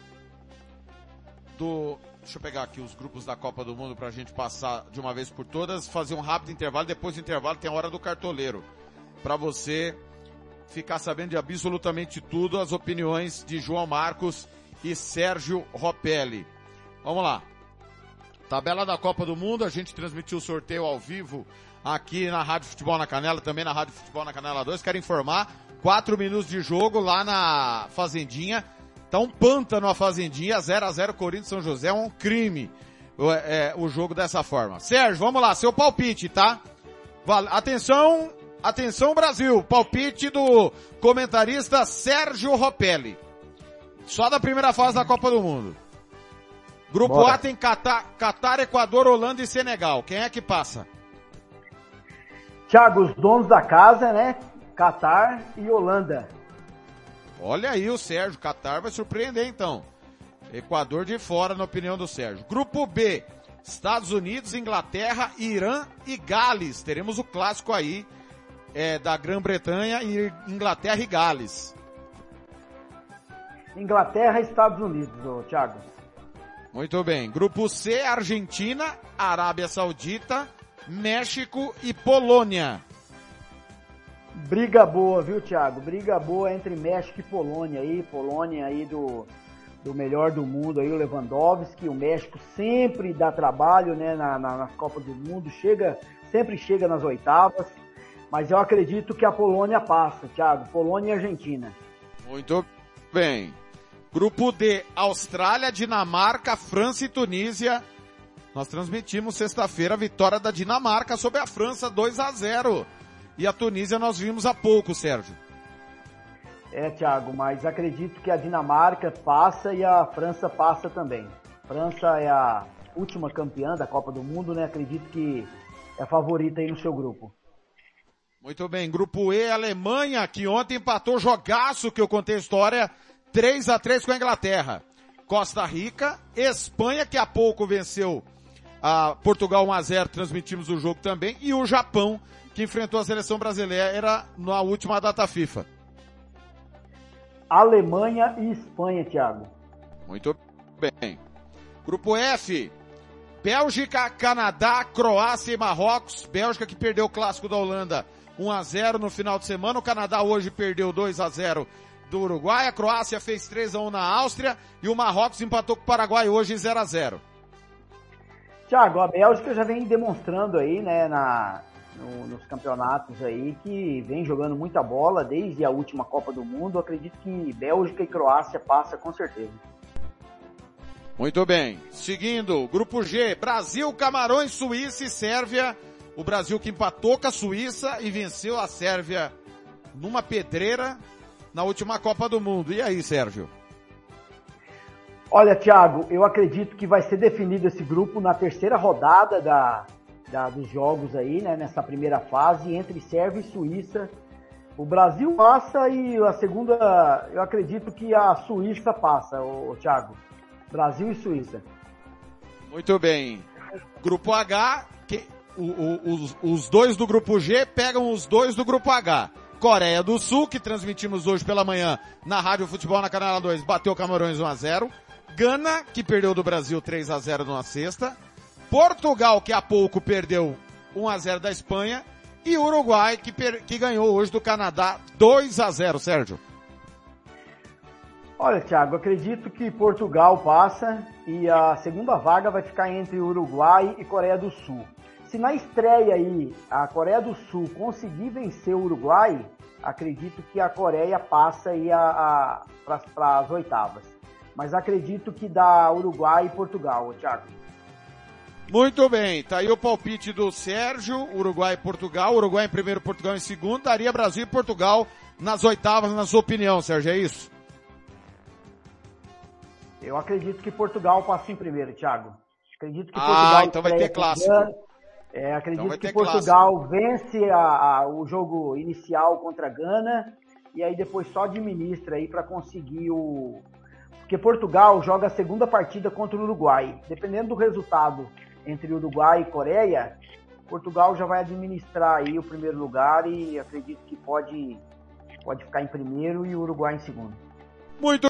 do deixa eu pegar aqui os grupos da Copa do Mundo para a gente passar de uma vez por todas, fazer um rápido intervalo, depois do intervalo tem a hora do cartoleiro, para você ficar sabendo de absolutamente tudo, as opiniões de João Marcos e Sérgio Ropelli. Vamos lá. Tabela da Copa do Mundo, a gente transmitiu o sorteio ao vivo aqui na Rádio Futebol na Canela, também na Rádio Futebol na Canela 2. Quero informar, quatro minutos de jogo lá na Fazendinha. Tá um pântano a Fazendinha, 0 a 0 Corinthians São José, é um crime o, é, o jogo dessa forma. Sérgio, vamos lá, seu palpite, tá? Vale. Atenção, atenção Brasil, palpite do comentarista Sérgio Ropelli. Só da primeira fase da Copa do Mundo. Grupo Bora. A tem Catar, Catar, Equador, Holanda e Senegal. Quem é que passa? Thiago, os donos da casa, né? Catar e Holanda. Olha aí o Sérgio, Catar vai surpreender então. Equador de fora, na opinião do Sérgio. Grupo B, Estados Unidos, Inglaterra, Irã e Gales. Teremos o clássico aí é, da Grã-Bretanha e Inglaterra e Gales. Inglaterra e Estados Unidos, ô, Thiago. Muito bem. Grupo C, Argentina, Arábia Saudita, México e Polônia. Briga boa, viu, Thiago? Briga boa entre México e Polônia aí, Polônia aí do, do melhor do mundo aí, o Lewandowski. O México sempre dá trabalho, né, na, na, na Copa do Mundo, chega, sempre chega nas oitavas. Mas eu acredito que a Polônia passa, Thiago. Polônia e Argentina. Muito bem. Grupo D, Austrália, Dinamarca, França e Tunísia. Nós transmitimos sexta-feira a vitória da Dinamarca sobre a França 2 a 0. E a Tunísia nós vimos há pouco, Sérgio. É, Thiago, mas acredito que a Dinamarca passa e a França passa também. França é a última campeã da Copa do Mundo, né? Acredito que é a favorita aí no seu grupo. Muito bem, grupo E, Alemanha, que ontem empatou jogaço que eu contei a história, 3 a 3 com a Inglaterra. Costa Rica, Espanha, que há pouco venceu a Portugal 1 a 0 transmitimos o jogo também, e o Japão, que enfrentou a seleção brasileira na última data FIFA. Alemanha e Espanha, Thiago. Muito bem. Grupo F, Bélgica, Canadá, Croácia e Marrocos. Bélgica que perdeu o clássico da Holanda 1 a 0 no final de semana. O Canadá hoje perdeu 2 a 0 do Uruguai. A Croácia fez 3 a 1 na Áustria e o Marrocos empatou com o Paraguai hoje 0 a 0. Tiago, a Bélgica já vem demonstrando aí, né, na, no, nos campeonatos aí, que vem jogando muita bola desde a última Copa do Mundo. acredito que Bélgica e Croácia passa com certeza. Muito bem. Seguindo, grupo G, Brasil, Camarões, Suíça e Sérvia. O Brasil que empatou com a Suíça e venceu a Sérvia numa pedreira na última Copa do Mundo. E aí, Sérgio? Olha, Thiago, eu acredito que vai ser definido esse grupo na terceira rodada da, da, dos jogos aí, né, nessa primeira fase, entre Sérvia e Suíça. O Brasil passa e a segunda, eu acredito que a Suíça passa, o, o Thiago. Brasil e Suíça. Muito bem. Grupo H, que, o, o, os, os dois do grupo G pegam os dois do grupo H. Coreia do Sul, que transmitimos hoje pela manhã na Rádio Futebol na Canal 2, bateu Camarões 1 a 0 Gana, que perdeu do Brasil 3 a 0 numa sexta. Portugal, que há pouco perdeu 1 a 0 da Espanha. E Uruguai, que, per... que ganhou hoje do Canadá 2 a 0 Sérgio. Olha, Thiago, acredito que Portugal passa e a segunda vaga vai ficar entre Uruguai e Coreia do Sul. Se na estreia aí a Coreia do Sul conseguir vencer o Uruguai, acredito que a Coreia passa aí para as oitavas. Mas acredito que dá Uruguai e Portugal, Thiago. Muito bem, tá aí o palpite do Sérgio, Uruguai e Portugal, Uruguai em primeiro, Portugal em segundo, daria Brasil e Portugal nas oitavas, na sua opinião, Sérgio, é isso? Eu acredito que Portugal passa em primeiro, Thiago. Acredito que ah, Portugal então vai ter clássico. É, acredito então que Portugal clássico. vence a, a, o jogo inicial contra a Gana e aí depois só administra aí para conseguir o. Porque Portugal joga a segunda partida contra o Uruguai. Dependendo do resultado entre Uruguai e Coreia, Portugal já vai administrar aí o primeiro lugar e acredito que pode, pode ficar em primeiro e o Uruguai em segundo. Muito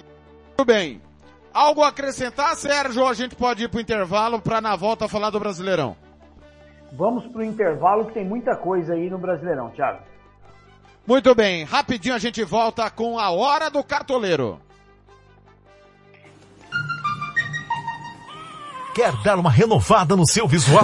bem. Algo a acrescentar, Sérgio? A gente pode ir para o intervalo para na volta falar do Brasileirão? Vamos para o intervalo que tem muita coisa aí no Brasileirão, Thiago. Muito bem, rapidinho a gente volta com a Hora do Cartoleiro. Quer dar uma renovada no seu visual?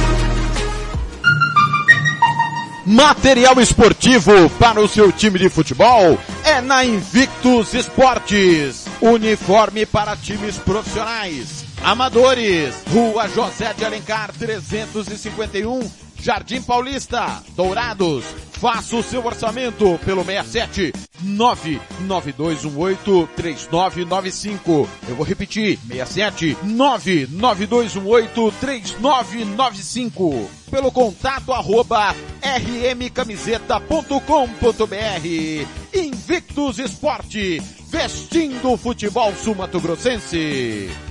Material esportivo para o seu time de futebol é na Invictus Esportes. Uniforme para times profissionais. Amadores. Rua José de Alencar 351, Jardim Paulista, Dourados. Faça o seu orçamento pelo 67 992183995. Eu vou repetir, 67 992183995. Pelo contato arroba rmcamiseta.com.br. Invictus Esporte, vestindo o futebol sul-mato-grossense.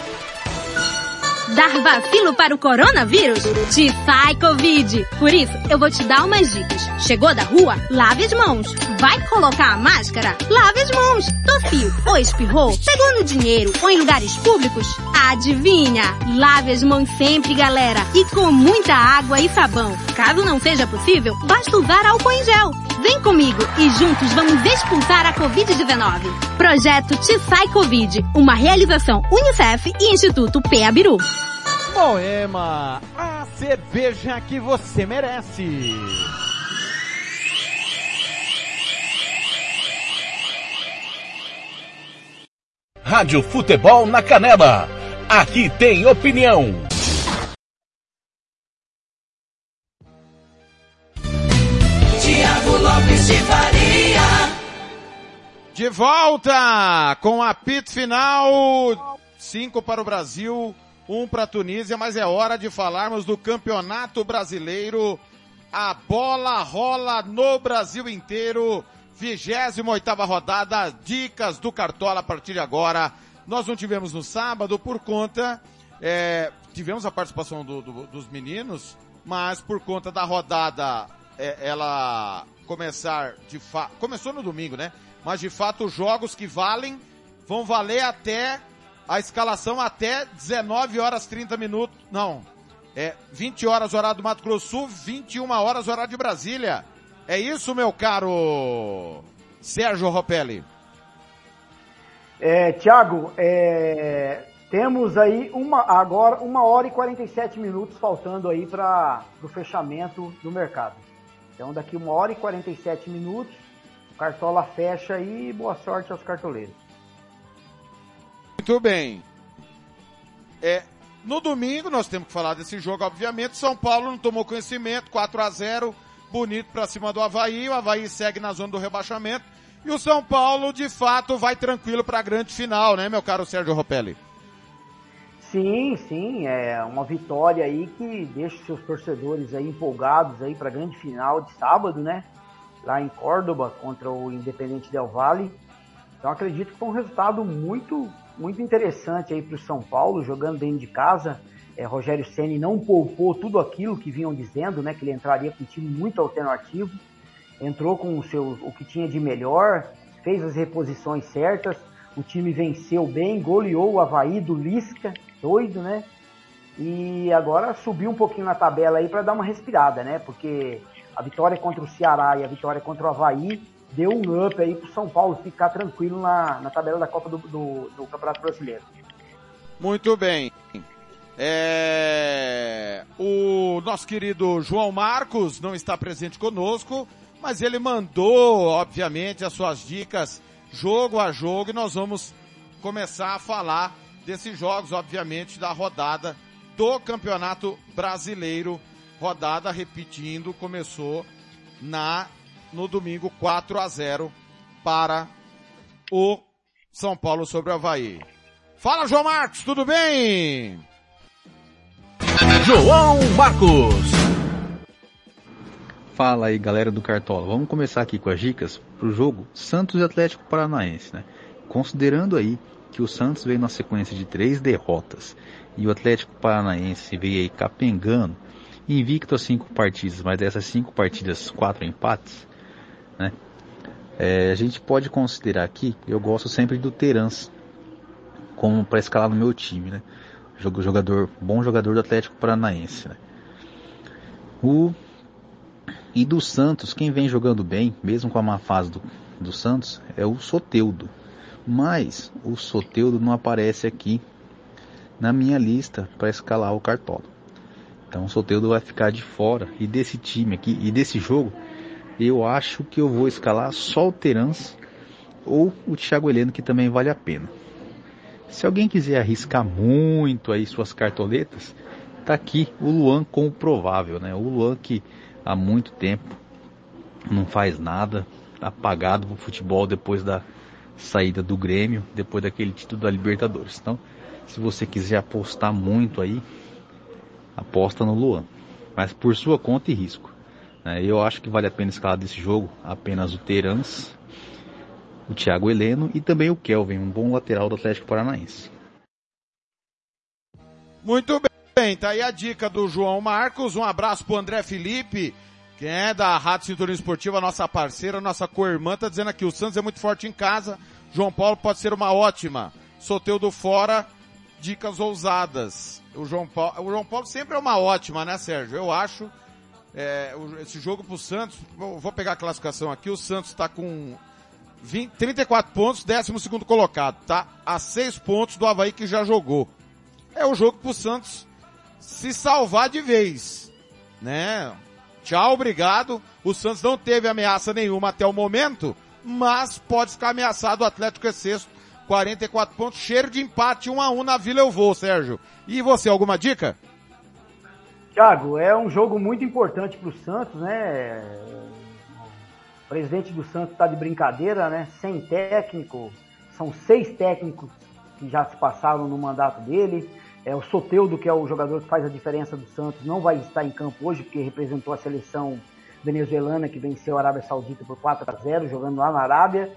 Dar vacilo para o coronavírus? Te sai Covid. Por isso, eu vou te dar umas dicas. Chegou da rua? Lave as mãos. Vai colocar a máscara? Lave as mãos. Tossiu ou espirrou? Pegou no dinheiro ou em lugares públicos? Adivinha? Lave as mãos sempre, galera. E com muita água e sabão. Caso não seja possível, basta usar álcool em gel. Vem comigo e juntos vamos expulsar a Covid-19. Projeto Te Sai Covid, uma realização Unicef e Instituto Peabiru. Moema, a cerveja que você merece. Rádio Futebol na Canela. Aqui tem opinião. Faria. De volta com apito final. Cinco para o Brasil, um para a Tunísia, mas é hora de falarmos do Campeonato Brasileiro. A bola rola no Brasil inteiro. 28 oitava rodada, dicas do Cartola a partir de agora. Nós não tivemos no sábado por conta, é, tivemos a participação do, do, dos meninos, mas por conta da rodada, é, ela começar de fato, começou no domingo, né? Mas de fato os jogos que valem vão valer até a escalação até 19 horas 30 minutos, não, é 20 horas horário do Mato Grosso Sul, 21 horas horário de Brasília. É isso, meu caro Sérgio Ropelli? É, Tiago, é, temos aí uma, agora uma hora e 47 minutos faltando aí para o fechamento do mercado. Então daqui uma hora e 47 minutos, o Cartola fecha e boa sorte aos cartoleiros. Muito bem. É, no domingo nós temos que falar desse jogo, obviamente. São Paulo não tomou conhecimento, 4 a 0 bonito para cima do Havaí. O Havaí segue na zona do rebaixamento. E o São Paulo, de fato, vai tranquilo para a grande final, né, meu caro Sérgio Ropelli? Sim, sim, é uma vitória aí que deixa os seus torcedores aí empolgados aí para a grande final de sábado, né? Lá em Córdoba contra o Independente Del Valle. Então acredito que foi um resultado muito, muito interessante aí para o São Paulo, jogando dentro de casa. É, Rogério Ceni não poupou tudo aquilo que vinham dizendo, né? Que ele entraria com um time muito alternativo. Entrou com o, seu, o que tinha de melhor, fez as reposições certas. O time venceu bem, goleou o Havaí do Lisca, doido, né? E agora subiu um pouquinho na tabela aí para dar uma respirada, né? Porque a vitória contra o Ceará e a vitória contra o Havaí deu um up aí pro São Paulo ficar tranquilo na, na tabela da Copa do, do, do Campeonato Brasileiro. Muito bem. É... O nosso querido João Marcos não está presente conosco, mas ele mandou, obviamente, as suas dicas jogo a jogo e nós vamos começar a falar desses jogos, obviamente, da rodada do Campeonato Brasileiro. Rodada, repetindo, começou na no domingo 4 a 0 para o São Paulo sobre o Havaí. Fala, João Marcos, tudo bem? João Marcos. Fala aí, galera do Cartola. Vamos começar aqui com as dicas pro jogo Santos e Atlético Paranaense, né? considerando aí que o Santos veio na sequência de três derrotas e o Atlético Paranaense veio aí capengando, invicto a cinco partidas, mas dessas cinco partidas, quatro empates, né? É, a gente pode considerar aqui, eu gosto sempre do Terans como para escalar no meu time, né? Jogador, bom jogador do Atlético Paranaense, né? O e do Santos, quem vem jogando bem, mesmo com a má fase do, do Santos, é o Soteudo. Mas o Soteudo não aparece aqui na minha lista para escalar o Cartola. Então o Soteudo vai ficar de fora. E desse time aqui, e desse jogo, eu acho que eu vou escalar só o Terans ou o Thiago Heleno, que também vale a pena. Se alguém quiser arriscar muito aí suas cartoletas, tá aqui o Luan como provável, né? O Luan que há muito tempo não faz nada, apagado pro futebol depois da saída do Grêmio, depois daquele título da Libertadores. Então, se você quiser apostar muito aí, aposta no Luan, mas por sua conta e risco. Né? Eu acho que vale a pena escalar desse jogo apenas o Terans, o Thiago Heleno e também o Kelvin, um bom lateral do Atlético Paranaense. Muito bem. Tá aí a dica do João Marcos. Um abraço pro André Felipe, que é da Rádio Cinturinha Esportiva, nossa parceira, nossa co-irmã, tá dizendo aqui, o Santos é muito forte em casa, João Paulo pode ser uma ótima. Soteudo fora, dicas ousadas. O João Paulo, o João Paulo sempre é uma ótima, né, Sérgio? Eu acho, é, esse jogo pro Santos, vou pegar a classificação aqui, o Santos tá com 20, 34 pontos, 12 segundo colocado, tá? A 6 pontos do Havaí que já jogou. É o jogo pro Santos se salvar de vez, né? Tchau, obrigado. O Santos não teve ameaça nenhuma até o momento, mas pode ficar ameaçado. O Atlético é sexto, 44 pontos, cheiro de empate, 1 a 1 na Vila eu vou, Sérgio. E você, alguma dica? Thiago, é um jogo muito importante para o Santos, né? O presidente do Santos está de brincadeira, né? Sem técnico, são seis técnicos que já se passaram no mandato dele. É, o Soteudo, que é o jogador que faz a diferença do Santos, não vai estar em campo hoje, porque representou a seleção venezuelana que venceu a Arábia Saudita por 4 a 0 jogando lá na Arábia.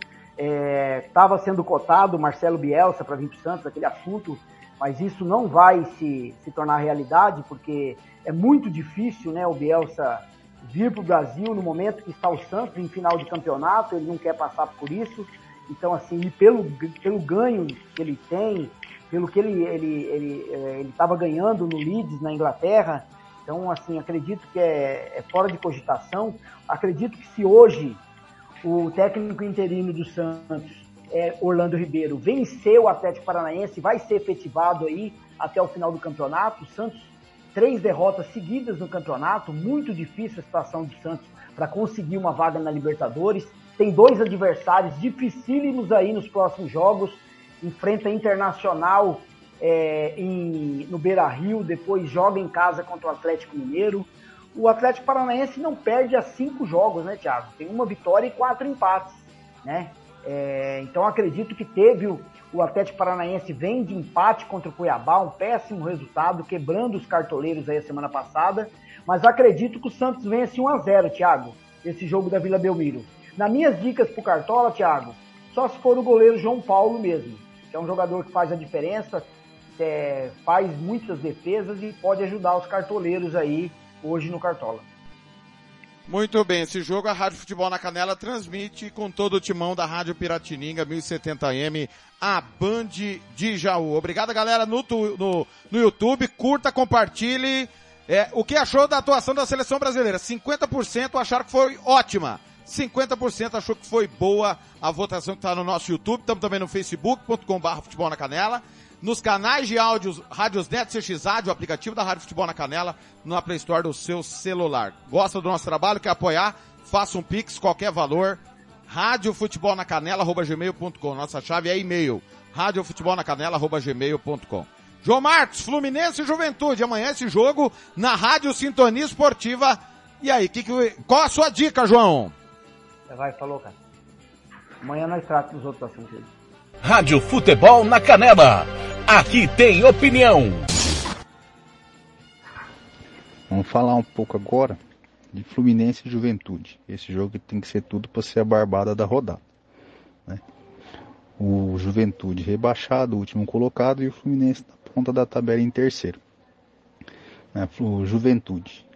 Estava é, sendo cotado Marcelo Bielsa para vir para o Santos, aquele assunto, mas isso não vai se, se tornar realidade, porque é muito difícil né, o Bielsa vir para o Brasil no momento que está o Santos em final de campeonato, ele não quer passar por isso. Então, assim, e pelo, pelo ganho que ele tem, pelo que ele ele ele é, ele estava ganhando no Leeds na Inglaterra. Então, assim, acredito que é, é, fora de cogitação. Acredito que se hoje o técnico interino do Santos, é Orlando Ribeiro, vencer o Atlético Paranaense, vai ser efetivado aí até o final do campeonato. O Santos, três derrotas seguidas no campeonato, muito difícil a situação do Santos para conseguir uma vaga na Libertadores. Tem dois adversários dificílimos aí nos próximos jogos enfrenta Internacional é, em, no Beira Rio, depois joga em casa contra o Atlético Mineiro. O Atlético Paranaense não perde a cinco jogos, né, Thiago? Tem uma vitória e quatro empates, né? É, então acredito que teve o, o Atlético Paranaense vem de empate contra o Cuiabá, um péssimo resultado, quebrando os cartoleiros aí a semana passada. Mas acredito que o Santos vence 1 a 0 Thiago, esse jogo da Vila Belmiro. Nas minhas dicas pro Cartola, Thiago, só se for o goleiro João Paulo mesmo é um jogador que faz a diferença, é, faz muitas defesas e pode ajudar os cartoleiros aí hoje no Cartola. Muito bem, esse jogo a Rádio Futebol na Canela transmite com todo o timão da Rádio Piratininga 1070M, a Band de Jaú. Obrigado galera no, no, no YouTube, curta, compartilhe. É, o que achou da atuação da seleção brasileira? 50% acharam que foi ótima. 50% achou que foi boa a votação que está no nosso YouTube. Estamos também no facebook.com.br futebol na canela. Nos canais de áudios Net CX Rádio, o aplicativo da Rádio Futebol na Canela, na Play Store do seu celular. Gosta do nosso trabalho? Quer apoiar? Faça um Pix, qualquer valor. Rádio Futebol na Canela, arroba gmail.com. Nossa chave é e-mail. Rádio Futebol na Canela, arroba gmail.com. João Marcos, Fluminense e Juventude. Amanhã esse jogo na Rádio Sintonia Esportiva. E aí, que que, qual a sua dica, João? Vai, falou, cara. Amanhã nós tratamos os outros assuntos. Rádio Futebol na Canela. Aqui tem opinião. Vamos falar um pouco agora de Fluminense e Juventude. Esse jogo tem que ser tudo para ser a barbada da rodada. Né? O, Juventude rebaixado, último colocado, e o Fluminense na ponta da tabela em terceiro. Né, o Juventude,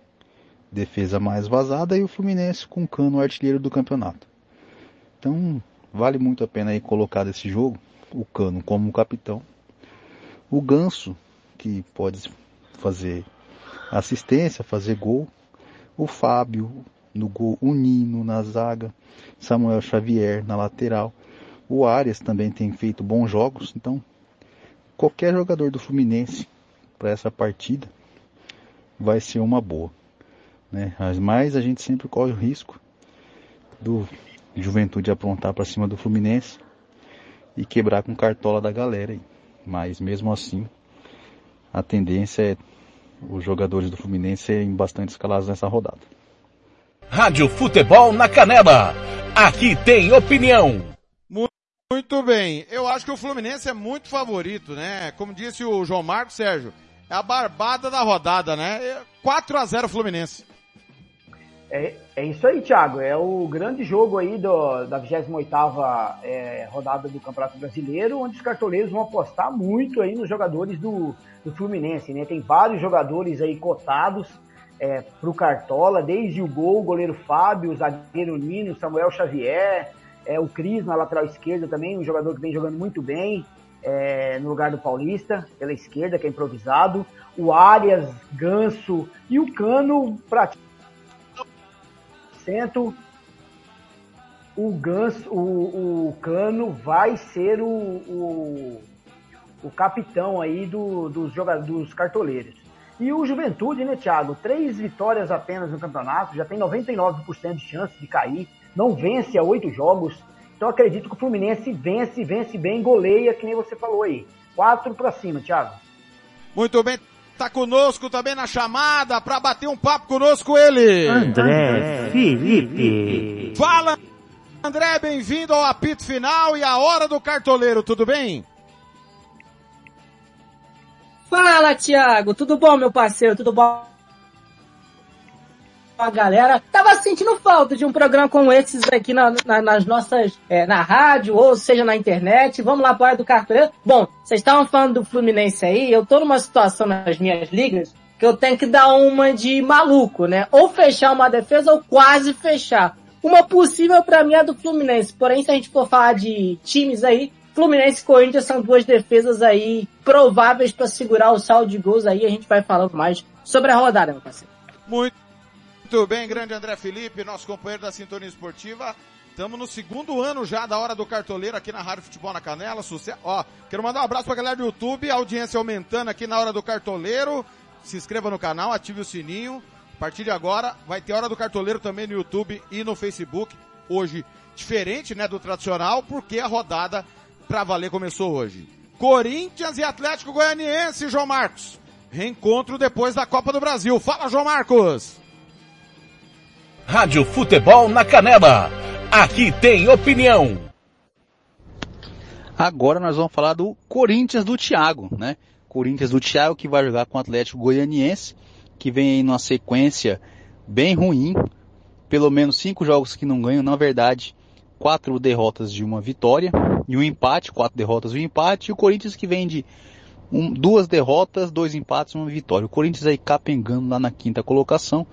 defesa mais vazada, e o Fluminense com cano artilheiro do campeonato. Então, vale muito a pena aí colocar desse jogo o Cano como capitão. O Ganso, que pode fazer assistência, fazer gol. O Fábio no gol, o Nino na zaga, Samuel Xavier na lateral. O Arias também tem feito bons jogos, então qualquer jogador do Fluminense para essa partida vai ser uma boa. Né? Mas a gente sempre corre o risco do Juventude aprontar para cima do Fluminense e quebrar com cartola da galera aí. Mas mesmo assim, a tendência é os jogadores do Fluminense serem bastante escalados nessa rodada. Rádio Futebol na Canela. Aqui tem opinião. Muito bem. Eu acho que o Fluminense é muito favorito, né? Como disse o João Marcos Sérgio, é a barbada da rodada, né? 4 a 0 Fluminense. É, é isso aí, Thiago. É o grande jogo aí do, da 28ª é, rodada do Campeonato Brasileiro, onde os cartoleiros vão apostar muito aí nos jogadores do, do Fluminense, né? Tem vários jogadores aí cotados é, pro Cartola, desde o gol, o goleiro Fábio, o zagueiro Nino, Samuel Xavier, é, o Cris na lateral esquerda também, um jogador que vem jogando muito bem, é, no lugar do Paulista, pela esquerda, que é improvisado. O Arias, Ganso e o Cano praticamente o Ganso, o, o Cano vai ser o, o, o capitão aí do, dos dos cartoleiros. E o Juventude, né, Thiago? Três vitórias apenas no campeonato, já tem 99% de chance de cair, não vence a oito jogos. Então acredito que o Fluminense vence, vence bem, goleia, que nem você falou aí. Quatro para cima, Thiago. Muito bem, tá conosco também na chamada para bater um papo conosco ele. André Felipe. Fala, André, bem-vindo ao apito final e a hora do cartoleiro, tudo bem? Fala, Thiago, tudo bom, meu parceiro? Tudo bom? A galera tava sentindo falta de um programa como esses aqui na, na, nas nossas, é, na rádio, ou seja, na internet. Vamos lá para do cartoleiro. Bom, vocês estavam falando do Fluminense aí, eu tô numa situação nas minhas ligas que eu tenho que dar uma de maluco, né? Ou fechar uma defesa ou quase fechar. Uma possível para mim é do Fluminense. Porém, se a gente for falar de times aí, Fluminense e Corinthians são duas defesas aí prováveis para segurar o saldo de gols aí. A gente vai falando mais sobre a rodada, meu parceiro. Muito, muito bem, grande André Felipe, nosso companheiro da Sintonia Esportiva. Estamos no segundo ano já da hora do cartoleiro aqui na Rádio Futebol na Canela. Sucesso. Ó, quero mandar um abraço pra galera do YouTube, a audiência aumentando aqui na hora do cartoleiro. Se inscreva no canal, ative o sininho. A partir de agora vai ter hora do cartoleiro também no YouTube e no Facebook. Hoje diferente, né, do tradicional, porque a rodada pra valer começou hoje. Corinthians e Atlético Goianiense, João Marcos. Reencontro depois da Copa do Brasil. Fala, João Marcos. Rádio Futebol na Canela. Aqui tem opinião. Agora nós vamos falar do Corinthians do Thiago, né? Corinthians do Thiago que vai jogar com o Atlético Goianiense, que vem aí numa sequência bem ruim. Pelo menos cinco jogos que não ganham, na verdade, quatro derrotas de uma vitória e um empate, quatro derrotas e um empate. E o Corinthians que vem de um, duas derrotas, dois empates e uma vitória. O Corinthians aí capengando lá na quinta colocação,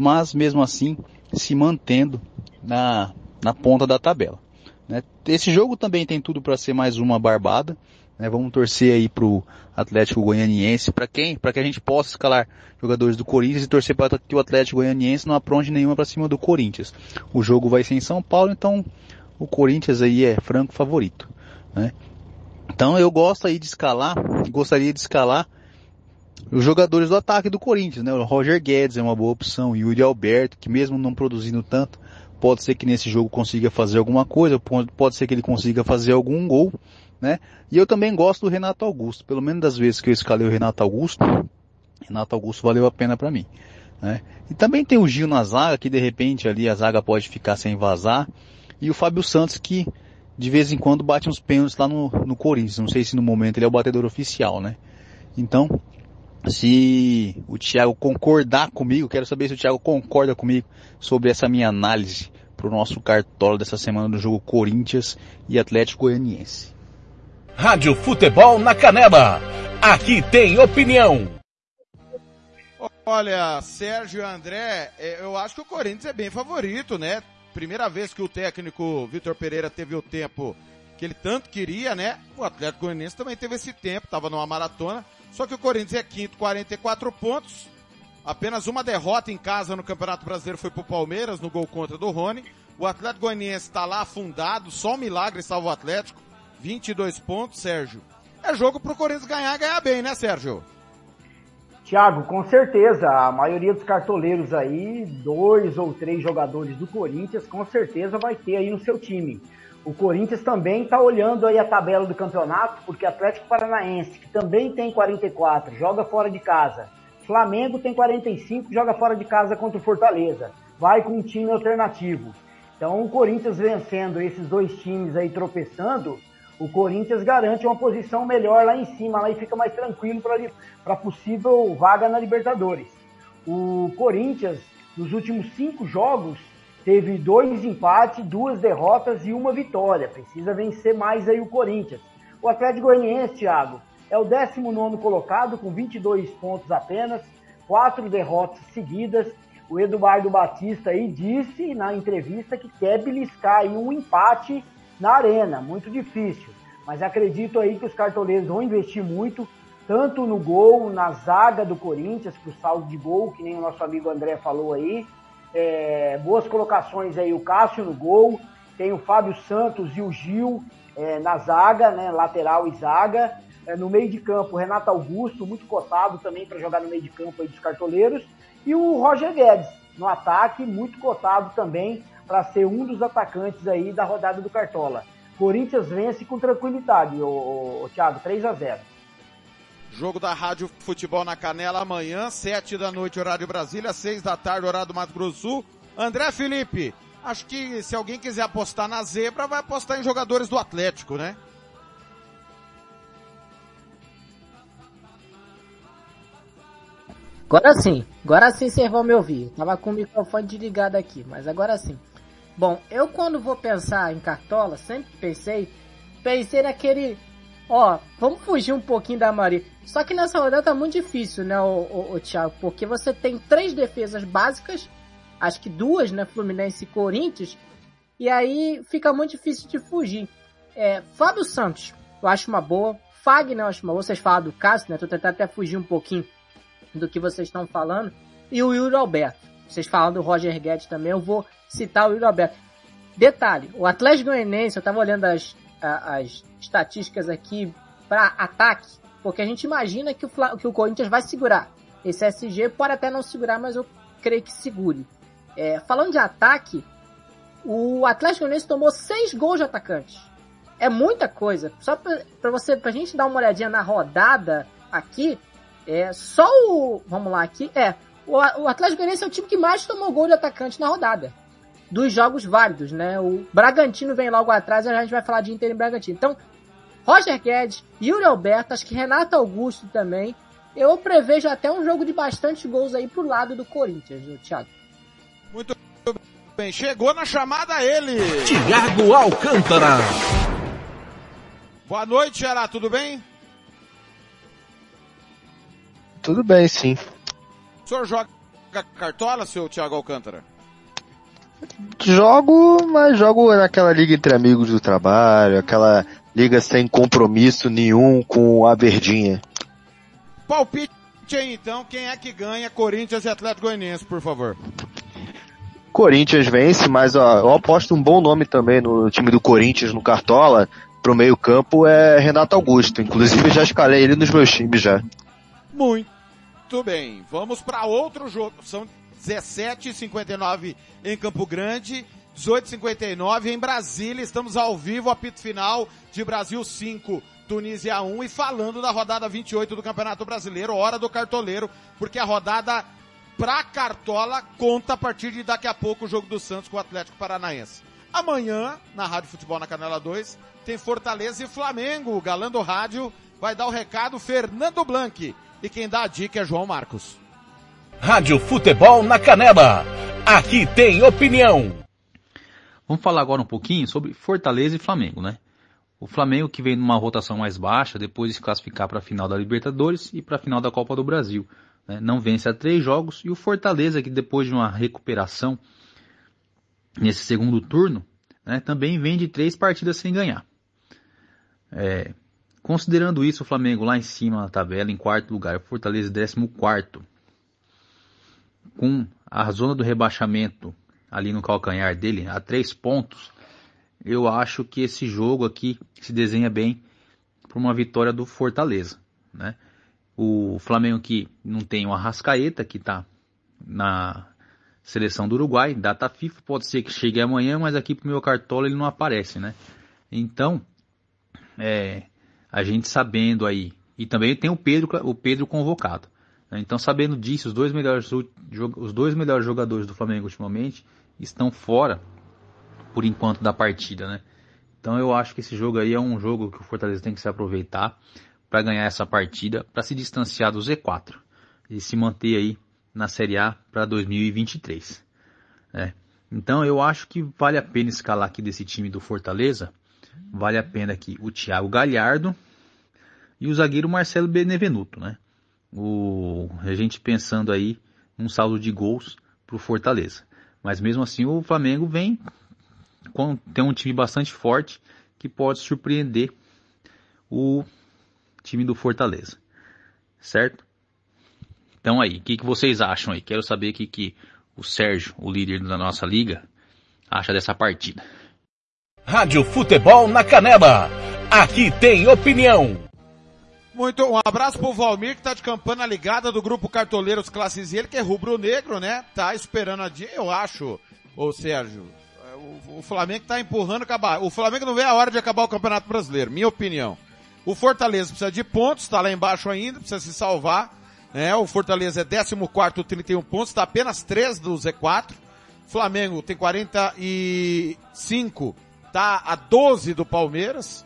mas mesmo assim se mantendo na, na ponta da tabela. Né? Esse jogo também tem tudo para ser mais uma barbada. Né? Vamos torcer aí pro Atlético Goianiense, para quem? Para que a gente possa escalar jogadores do Corinthians e torcer para que o Atlético Goianiense não apronte nenhuma para cima do Corinthians. O jogo vai ser em São Paulo, então o Corinthians aí é franco favorito. Né? Então eu gosto aí de escalar, gostaria de escalar os jogadores do ataque do Corinthians, né? O Roger Guedes é uma boa opção, o Yuri Alberto, que mesmo não produzindo tanto, pode ser que nesse jogo consiga fazer alguma coisa, pode, ser que ele consiga fazer algum gol, né? E eu também gosto do Renato Augusto, pelo menos das vezes que eu escalei o Renato Augusto, Renato Augusto valeu a pena para mim, né? E também tem o Gil na zaga, que de repente ali a zaga pode ficar sem vazar, e o Fábio Santos que de vez em quando bate uns pênaltis lá no, no Corinthians, não sei se no momento ele é o batedor oficial, né? Então, se o Thiago concordar comigo, quero saber se o Thiago concorda comigo sobre essa minha análise para o nosso cartola dessa semana do jogo Corinthians e Atlético Goianiense. Rádio Futebol na Canela. Aqui tem opinião. Olha, Sérgio e André, é, eu acho que o Corinthians é bem favorito, né? Primeira vez que o técnico Vitor Pereira teve o tempo que ele tanto queria, né? O Atlético Goianiense também teve esse tempo, estava numa maratona. Só que o Corinthians é quinto, 44 pontos. Apenas uma derrota em casa no Campeonato Brasileiro foi pro Palmeiras, no gol contra do Rony. O Atlético Goianiense está lá afundado, só um milagre salva o Atlético. 22 pontos, Sérgio. É jogo pro Corinthians ganhar, ganhar bem, né, Sérgio? Tiago, com certeza, a maioria dos cartoleiros aí, dois ou três jogadores do Corinthians, com certeza vai ter aí no seu time. O Corinthians também está olhando aí a tabela do campeonato, porque Atlético Paranaense, que também tem 44, joga fora de casa. Flamengo tem 45, joga fora de casa contra o Fortaleza. Vai com um time alternativo. Então, o Corinthians vencendo esses dois times aí tropeçando, o Corinthians garante uma posição melhor lá em cima, lá e fica mais tranquilo para possível vaga na Libertadores. O Corinthians, nos últimos cinco jogos, teve dois empates, duas derrotas e uma vitória. Precisa vencer mais aí o Corinthians. O Atlético Goianiense, Thiago, é o 19 colocado, com 22 pontos apenas, quatro derrotas seguidas. O Eduardo Batista aí disse na entrevista que quer beliscar aí um empate na arena, muito difícil. Mas acredito aí que os cartoleiros vão investir muito, tanto no gol, na zaga do Corinthians, para o saldo de gol, que nem o nosso amigo André falou aí. É, boas colocações aí, o Cássio no gol, tem o Fábio Santos e o Gil é, na zaga, né, lateral e zaga. É, no meio de campo, Renato Augusto, muito cotado também para jogar no meio de campo aí dos cartoleiros. E o Roger Guedes, no ataque, muito cotado também para ser um dos atacantes aí da rodada do Cartola. Corinthians vence com tranquilidade, o, o, o Thiago, 3 a 0 Jogo da Rádio Futebol na Canela amanhã, 7 da noite, horário Brasília, 6 da tarde, horário do Mato Grosso do Sul. André Felipe, acho que se alguém quiser apostar na zebra, vai apostar em jogadores do Atlético, né? Agora sim, agora sim vocês vão me ouvir. Tava com o microfone desligado aqui, mas agora sim. Bom, eu quando vou pensar em cartola, sempre pensei, pensei naquele, ó, vamos fugir um pouquinho da Maria. Só que nessa rodada tá muito difícil, né, o, o, o Thiago, porque você tem três defesas básicas, acho que duas, né, Fluminense e Corinthians, e aí fica muito difícil de fugir. É, Fábio Santos, eu acho uma boa. Fagner, eu acho uma boa. Vocês falam do Cássio, né? Tô tentando até fugir um pouquinho do que vocês estão falando. E o Yuri Alberto. Vocês falam do Roger Guedes também, eu vou citar o Yuri Alberto. Detalhe, o Atlético Goianiense, eu estava olhando as, as estatísticas aqui para ataque, porque a gente imagina que o, que o Corinthians vai segurar. Esse SG pode até não segurar, mas eu creio que segure. É, falando de ataque, o Atlético Goianiense tomou seis gols de atacantes. É muita coisa. Só para você, pra gente dar uma olhadinha na rodada aqui, é só o, vamos lá aqui, é o, o Atlético Goianiense é o time que mais tomou gol de atacante na rodada. Dos jogos válidos, né? O Bragantino vem logo atrás, a gente vai falar de Inter e Bragantino. Então, Roger Guedes, Yuri Alberto, acho que Renato Augusto também. Eu prevejo até um jogo de bastante gols aí pro lado do Corinthians, Thiago. Muito bem, chegou na chamada ele. Thiago Alcântara. Boa noite, Xará, tudo bem? Tudo bem, sim. O senhor joga cartola, seu Thiago Alcântara? Jogo, mas jogo naquela liga entre amigos do trabalho, aquela liga sem compromisso nenhum com a verdinha. Palpite aí então, quem é que ganha Corinthians e Atlético Goianiense, por favor? Corinthians vence, mas ó, eu aposto um bom nome também no time do Corinthians no Cartola, pro meio campo é Renato Augusto. Inclusive já escalei ele nos meus times já. Muito bem, vamos para outro jogo. São 17h59 em Campo Grande, 18h59 em Brasília. Estamos ao vivo, apito final de Brasil 5, Tunísia 1 e falando da rodada 28 do Campeonato Brasileiro, hora do cartoleiro, porque a rodada pra Cartola conta a partir de daqui a pouco o jogo do Santos com o Atlético Paranaense. Amanhã, na Rádio Futebol na Canela 2, tem Fortaleza e Flamengo. O galã do rádio vai dar o recado Fernando Blanc. E quem dá a dica é João Marcos. Rádio Futebol na Canela. Aqui tem opinião. Vamos falar agora um pouquinho sobre Fortaleza e Flamengo, né? O Flamengo que vem numa rotação mais baixa, depois de se classificar para a final da Libertadores e para a final da Copa do Brasil. Né? Não vence há três jogos. E o Fortaleza, que depois de uma recuperação nesse segundo turno, né, também vem de três partidas sem ganhar. É, considerando isso, o Flamengo lá em cima na tabela, em quarto lugar, o Fortaleza décimo quarto, com a zona do rebaixamento ali no calcanhar dele, a três pontos, eu acho que esse jogo aqui se desenha bem para uma vitória do Fortaleza, né? O Flamengo que não tem o Arrascaeta, que está na seleção do Uruguai, data FIFA, pode ser que chegue amanhã, mas aqui pro meu cartola ele não aparece, né? Então, é, a gente sabendo aí, e também tem o Pedro, o Pedro convocado. Né? Então, sabendo disso, os dois melhores, os dois melhores jogadores do Flamengo ultimamente estão fora por enquanto da partida, né? Então eu acho que esse jogo aí é um jogo que o Fortaleza tem que se aproveitar para ganhar essa partida, para se distanciar do Z4 e se manter aí na Série A para 2023. Né? Então eu acho que vale a pena escalar aqui desse time do Fortaleza, vale a pena aqui o Thiago Galhardo e o zagueiro Marcelo Benevenuto, né? O, a gente pensando aí num saldo de gols para o Fortaleza. Mas mesmo assim o Flamengo vem tem um time bastante forte que pode surpreender o time do Fortaleza. Certo? Então aí, o que, que vocês acham aí? Quero saber o que, que o Sérgio, o líder da nossa liga, acha dessa partida. Rádio Futebol na Canela. Aqui tem opinião. Muito, um abraço pro Valmir que tá de campana ligada do grupo Cartoleiros Classes ele que é rubro-negro, né? Tá esperando a dia, eu acho, ô Sérgio, o, Flamengo está empurrando acabar. O Flamengo não vê a hora de acabar o Campeonato Brasileiro, minha opinião. O Fortaleza precisa de pontos, está lá embaixo ainda, precisa se salvar. Né? O Fortaleza é 14 31 pontos, está apenas 3 do Z4. Flamengo tem 45, tá a 12 do Palmeiras.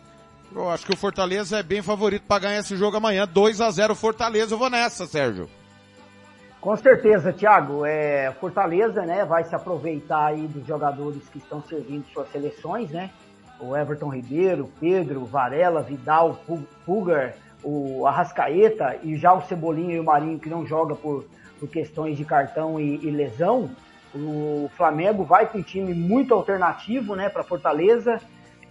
Eu acho que o Fortaleza é bem favorito para ganhar esse jogo amanhã. 2 a 0 Fortaleza, eu vou nessa, Sérgio. Com certeza, Thiago. É, Fortaleza, né, vai se aproveitar aí dos jogadores que estão servindo suas seleções, né? O Everton Ribeiro, Pedro, Varela, Vidal, Pugar, o Arrascaeta e já o Cebolinha e o Marinho que não joga por, por questões de cartão e, e lesão. O Flamengo vai com um time muito alternativo, né, para Fortaleza.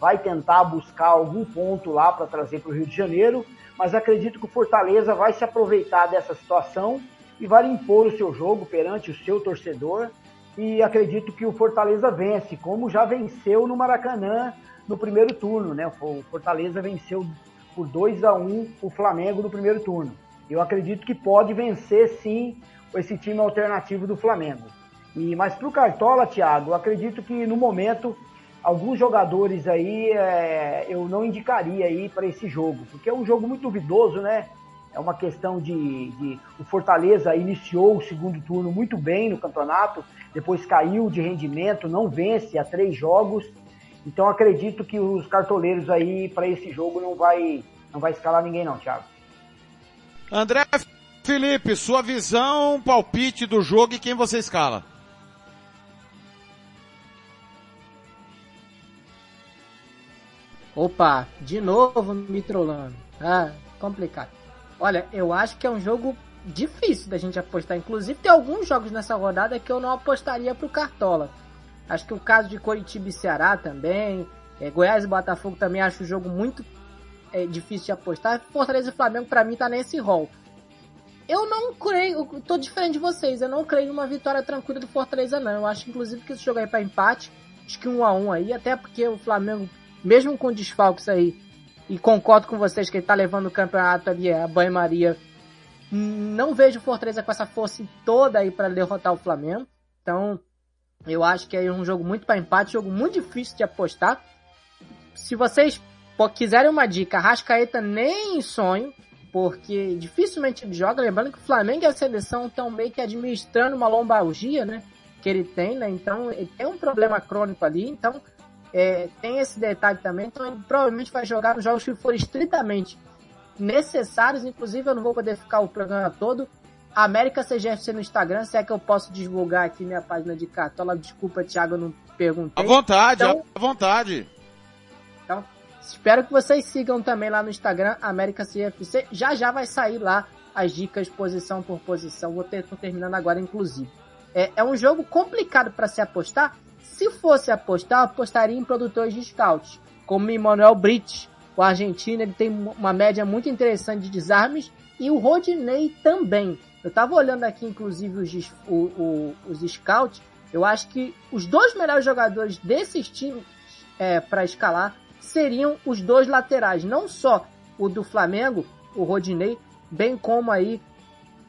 Vai tentar buscar algum ponto lá para trazer para o Rio de Janeiro, mas acredito que o Fortaleza vai se aproveitar dessa situação e vai impor o seu jogo perante o seu torcedor. E acredito que o Fortaleza vence, como já venceu no Maracanã no primeiro turno, né? O Fortaleza venceu por 2 a 1 o Flamengo no primeiro turno. Eu acredito que pode vencer sim esse time alternativo do Flamengo. E mas para o Cartola, Thiago, acredito que no momento alguns jogadores aí é, eu não indicaria aí para esse jogo, porque é um jogo muito duvidoso, né? É uma questão de, de, O Fortaleza iniciou o segundo turno muito bem no campeonato, depois caiu de rendimento, não vence há três jogos. Então acredito que os cartoleiros aí para esse jogo não vai, não vai escalar ninguém não, Thiago. André Felipe, sua visão, palpite do jogo e quem você escala? Opa, de novo me trollando. Ah, complicado. Olha, eu acho que é um jogo difícil da gente apostar. Inclusive, tem alguns jogos nessa rodada que eu não apostaria pro Cartola. Acho que o caso de Coritiba e Ceará também. É, Goiás e Botafogo também acho o jogo muito é, difícil de apostar. Fortaleza e Flamengo, para mim, tá nesse rol. Eu não creio, eu tô diferente de vocês, eu não creio numa vitória tranquila do Fortaleza, não. Eu acho, inclusive, que esse jogo aí é pra empate. Acho que um a um aí, até porque o Flamengo, mesmo com desfalques aí, e concordo com vocês que ele tá levando o campeonato ali a banho-maria. Não vejo o Fortaleza com essa força toda aí para derrotar o Flamengo. Então, eu acho que é um jogo muito para empate, jogo muito difícil de apostar. Se vocês quiserem uma dica, Rascaeta nem em sonho, porque dificilmente ele joga. Lembrando que o Flamengo e a seleção estão meio que administrando uma lombalgia, né? Que ele tem, né? Então, ele tem um problema crônico ali. Então, é, tem esse detalhe também, então ele provavelmente vai jogar nos jogos que forem estritamente necessários, inclusive eu não vou poder ficar o programa todo. América CGFC no Instagram, se é que eu posso divulgar aqui minha página de cartola. Desculpa, Thiago, eu não perguntei. À vontade, então, à vontade. Então, Espero que vocês sigam também lá no Instagram, América CFC. Já já vai sair lá as dicas posição por posição. Vou ter, tô terminando agora, inclusive. É, é um jogo complicado para se apostar. Se fosse apostar, apostaria em produtores de scouts, como Emmanuel Brits, o argentino. Ele tem uma média muito interessante de desarmes e o Rodney também. Eu tava olhando aqui, inclusive, os, os scouts. Eu acho que os dois melhores jogadores desses times é, para escalar seriam os dois laterais, não só o do Flamengo, o Rodinei, bem como aí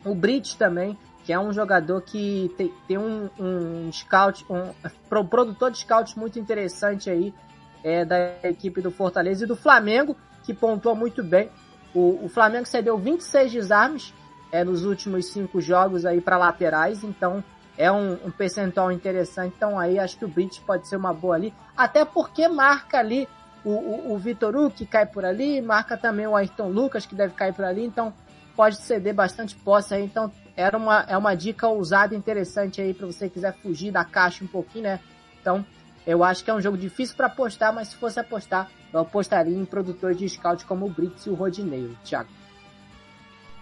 o Brits também, que é um jogador que tem, tem um, um scout, um, um produtor de scouts muito interessante aí é, da equipe do Fortaleza e do Flamengo, que pontuou muito bem. O, o Flamengo cedeu 26 desarmes é, nos últimos cinco jogos aí para laterais, então é um, um, percentual interessante. Então aí acho que o Brits pode ser uma boa ali, até porque marca ali o, o, o Vitor Hugo, que cai por ali, marca também o Ayrton Lucas, que deve cair por ali, então pode ceder bastante posse aí. Então era uma, é uma dica ousada interessante aí para você quiser fugir da caixa um pouquinho, né? Então eu acho que é um jogo difícil para apostar, mas se fosse apostar, eu apostaria em produtores de scout como o Brits e o Rodinei, Thiago.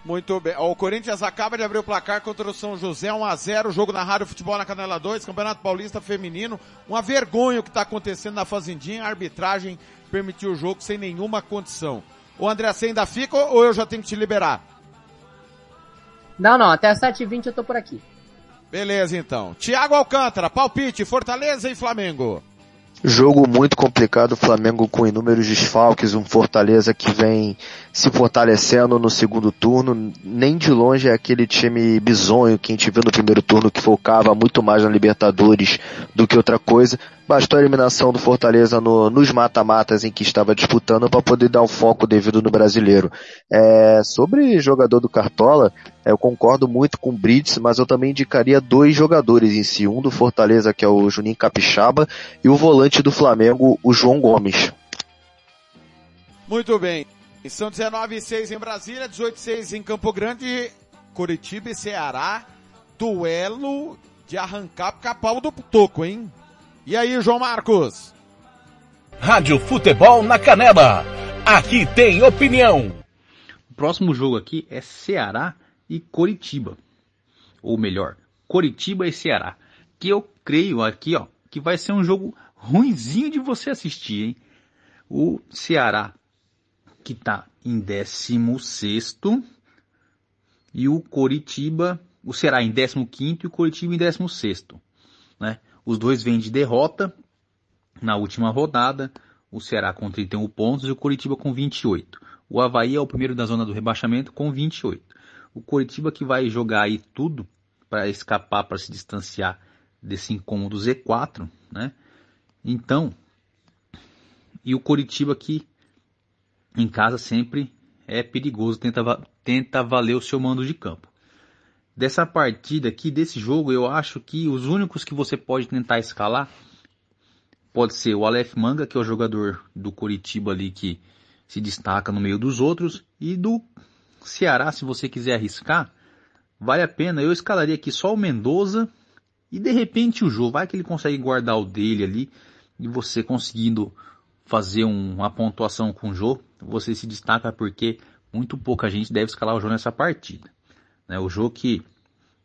Muito bem. O Corinthians acaba de abrir o placar contra o São José, 1 a 0 jogo na Rádio Futebol na Canela 2, Campeonato Paulista Feminino. Uma vergonha o que está acontecendo na Fazendinha, a arbitragem permitiu o jogo sem nenhuma condição. O André, você ainda fica ou eu já tenho que te liberar? Não, não, até 7h20 eu tô por aqui. Beleza então. Tiago Alcântara, palpite, Fortaleza e Flamengo. Jogo muito complicado, o Flamengo com inúmeros desfalques, um Fortaleza que vem se fortalecendo no segundo turno. Nem de longe é aquele time bizonho que a gente viu no primeiro turno que focava muito mais na Libertadores do que outra coisa. Bastou a eliminação do Fortaleza no, nos mata-matas em que estava disputando para poder dar o foco devido no brasileiro. É, sobre jogador do Cartola, eu concordo muito com o Brits, mas eu também indicaria dois jogadores em si. Um do Fortaleza, que é o Juninho Capixaba, e o volante do Flamengo, o João Gomes. Muito bem. São 19 e 6 em Brasília, 18 e 6 em Campo Grande, Curitiba e Ceará. Duelo de arrancar capau do toco, hein? E aí, João Marcos? Rádio Futebol na Canela. Aqui tem opinião. O próximo jogo aqui é Ceará e Coritiba. Ou melhor, Coritiba e Ceará. Que eu creio aqui, ó, que vai ser um jogo ruinzinho de você assistir, hein? O Ceará que está em 16 e o Coritiba, o Ceará em 15 e o Coritiba em 16 né? Os dois vêm de derrota na última rodada, o Ceará com 31 pontos e o Coritiba com 28. O Havaí é o primeiro da zona do rebaixamento com 28. O Coritiba que vai jogar aí tudo para escapar, para se distanciar desse incômodo Z4, né? Então, e o Coritiba que em casa sempre é perigoso, tenta, tenta valer o seu mando de campo. Dessa partida aqui, desse jogo, eu acho que os únicos que você pode tentar escalar pode ser o Aleph Manga, que é o jogador do Coritiba ali que se destaca no meio dos outros, e do Ceará, se você quiser arriscar, vale a pena. Eu escalaria aqui só o Mendoza e de repente o Jô, vai que ele consegue guardar o dele ali e você conseguindo fazer um, uma pontuação com o Jô, você se destaca porque muito pouca gente deve escalar o Jô nessa partida. Né? O Jô que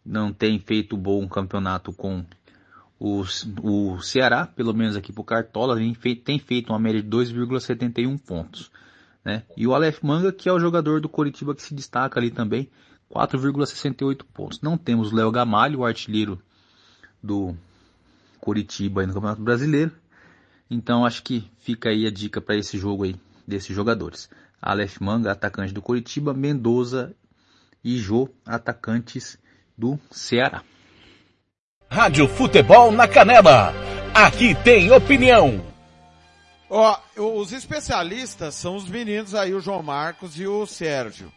não tem feito bom campeonato com os, o Ceará, pelo menos aqui pro Cartola, tem feito, uma média de 2,71 pontos. Né? E o Aleph Manga, que é o jogador do Coritiba que se destaca ali também, 4,68 pontos. Não temos o Léo Gamalho, o artilheiro do Coritiba no Campeonato Brasileiro. Então acho que fica aí a dica para esse jogo aí desses jogadores. Aleph Manga, atacante do Coritiba, Mendoza e Jô, atacantes do Ceará. Rádio Futebol na Canela. Aqui tem opinião. Ó, os especialistas são os meninos aí, o João Marcos e o Sérgio.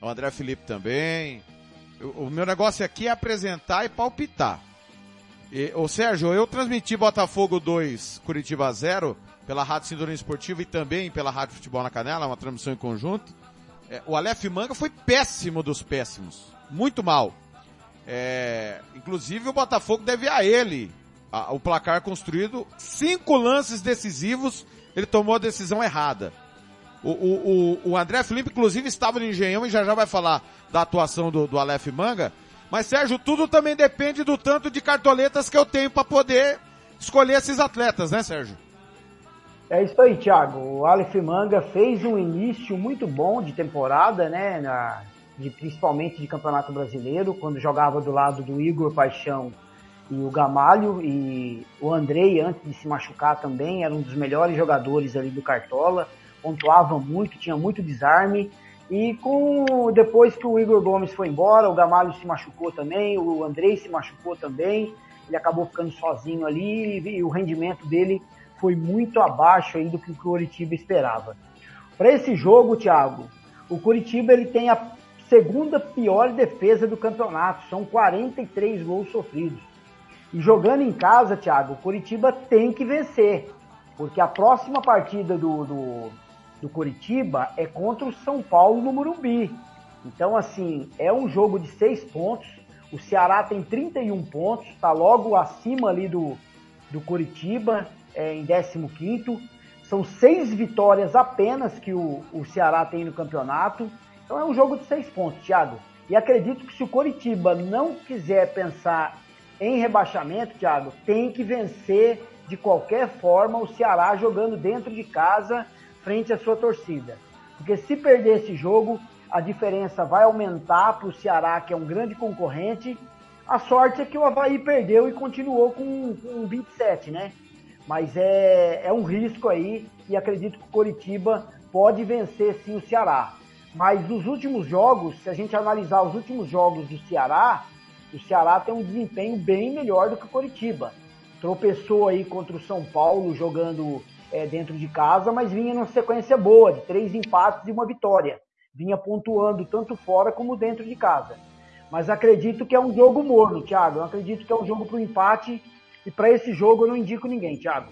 O André Felipe também. O, o meu negócio aqui é apresentar e palpitar. E, ô Sérgio, eu transmiti Botafogo 2, Curitiba 0 pela Rádio Sintonia Esportiva e também pela Rádio Futebol na Canela, uma transmissão em conjunto. É, o Aleph Manga foi péssimo dos péssimos. Muito mal. É, inclusive o Botafogo deve a ele a, o placar construído. Cinco lances decisivos ele tomou a decisão errada. O, o, o, o André Felipe, inclusive, estava no Engenhão e já já vai falar da atuação do, do Aleph Manga. Mas, Sérgio, tudo também depende do tanto de cartoletas que eu tenho para poder escolher esses atletas, né, Sérgio? É isso aí, Thiago. O Aleph Manga fez um início muito bom de temporada, né? Na, de, principalmente de Campeonato Brasileiro, quando jogava do lado do Igor Paixão e o Gamalho e o Andrei, antes de se machucar também, era um dos melhores jogadores ali do Cartola, pontuava muito, tinha muito desarme. E com depois que o Igor Gomes foi embora, o Gamalho se machucou também, o Andrei se machucou também, ele acabou ficando sozinho ali e o rendimento dele foi muito abaixo aí do que o Curitiba esperava. Para esse jogo, Thiago, o Curitiba ele tem a segunda pior defesa do campeonato, são 43 gols sofridos. E jogando em casa, Thiago, o Curitiba tem que vencer, porque a próxima partida do, do, do Curitiba é contra o São Paulo no Morumbi. Então, assim, é um jogo de seis pontos. O Ceará tem 31 pontos, está logo acima ali do, do Curitiba, é, em 15. São seis vitórias apenas que o, o Ceará tem no campeonato. Então é um jogo de seis pontos, Thiago. E acredito que se o Coritiba não quiser pensar em rebaixamento, Thiago, tem que vencer de qualquer forma o Ceará jogando dentro de casa frente à sua torcida. Porque se perder esse jogo, a diferença vai aumentar para o Ceará, que é um grande concorrente. A sorte é que o Havaí perdeu e continuou com, com 27, né? Mas é, é um risco aí e acredito que o Coritiba pode vencer sim o Ceará. Mas nos últimos jogos, se a gente analisar os últimos jogos do Ceará, o Ceará tem um desempenho bem melhor do que o Coritiba. Tropeçou aí contra o São Paulo jogando é, dentro de casa, mas vinha numa sequência boa, de três empates e uma vitória. Vinha pontuando tanto fora como dentro de casa. Mas acredito que é um jogo morno, Thiago. Eu acredito que é um jogo para o empate. E para esse jogo eu não indico ninguém, Thiago.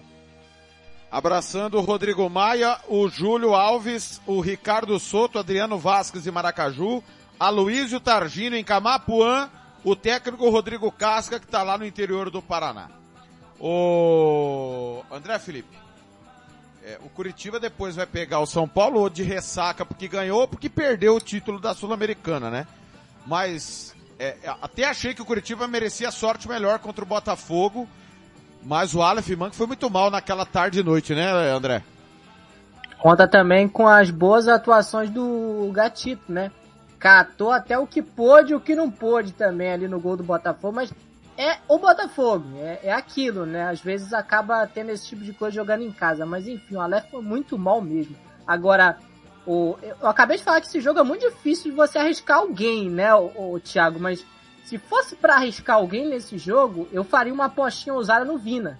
Abraçando o Rodrigo Maia, o Júlio Alves, o Ricardo Soto, Adriano Vasques de Maracaju, Aloysio Targino em Camapuã, o técnico Rodrigo Casca, que está lá no interior do Paraná. O André Felipe, é, o Curitiba depois vai pegar o São Paulo de ressaca porque ganhou ou porque perdeu o título da Sul-Americana, né? Mas é, até achei que o Curitiba merecia sorte melhor contra o Botafogo, mas o Aleph Mank foi muito mal naquela tarde e noite, né, André? Conta também com as boas atuações do Gatito, né? Catou até o que pôde e o que não pôde também ali no gol do Botafogo, mas é o Botafogo, é, é aquilo, né? Às vezes acaba tendo esse tipo de coisa jogando em casa, mas enfim, o Aleph foi muito mal mesmo. Agora, o, eu acabei de falar que esse jogo é muito difícil de você arriscar alguém, né, o, o Thiago, mas se fosse para arriscar alguém nesse jogo, eu faria uma apostinha ousada no Vina.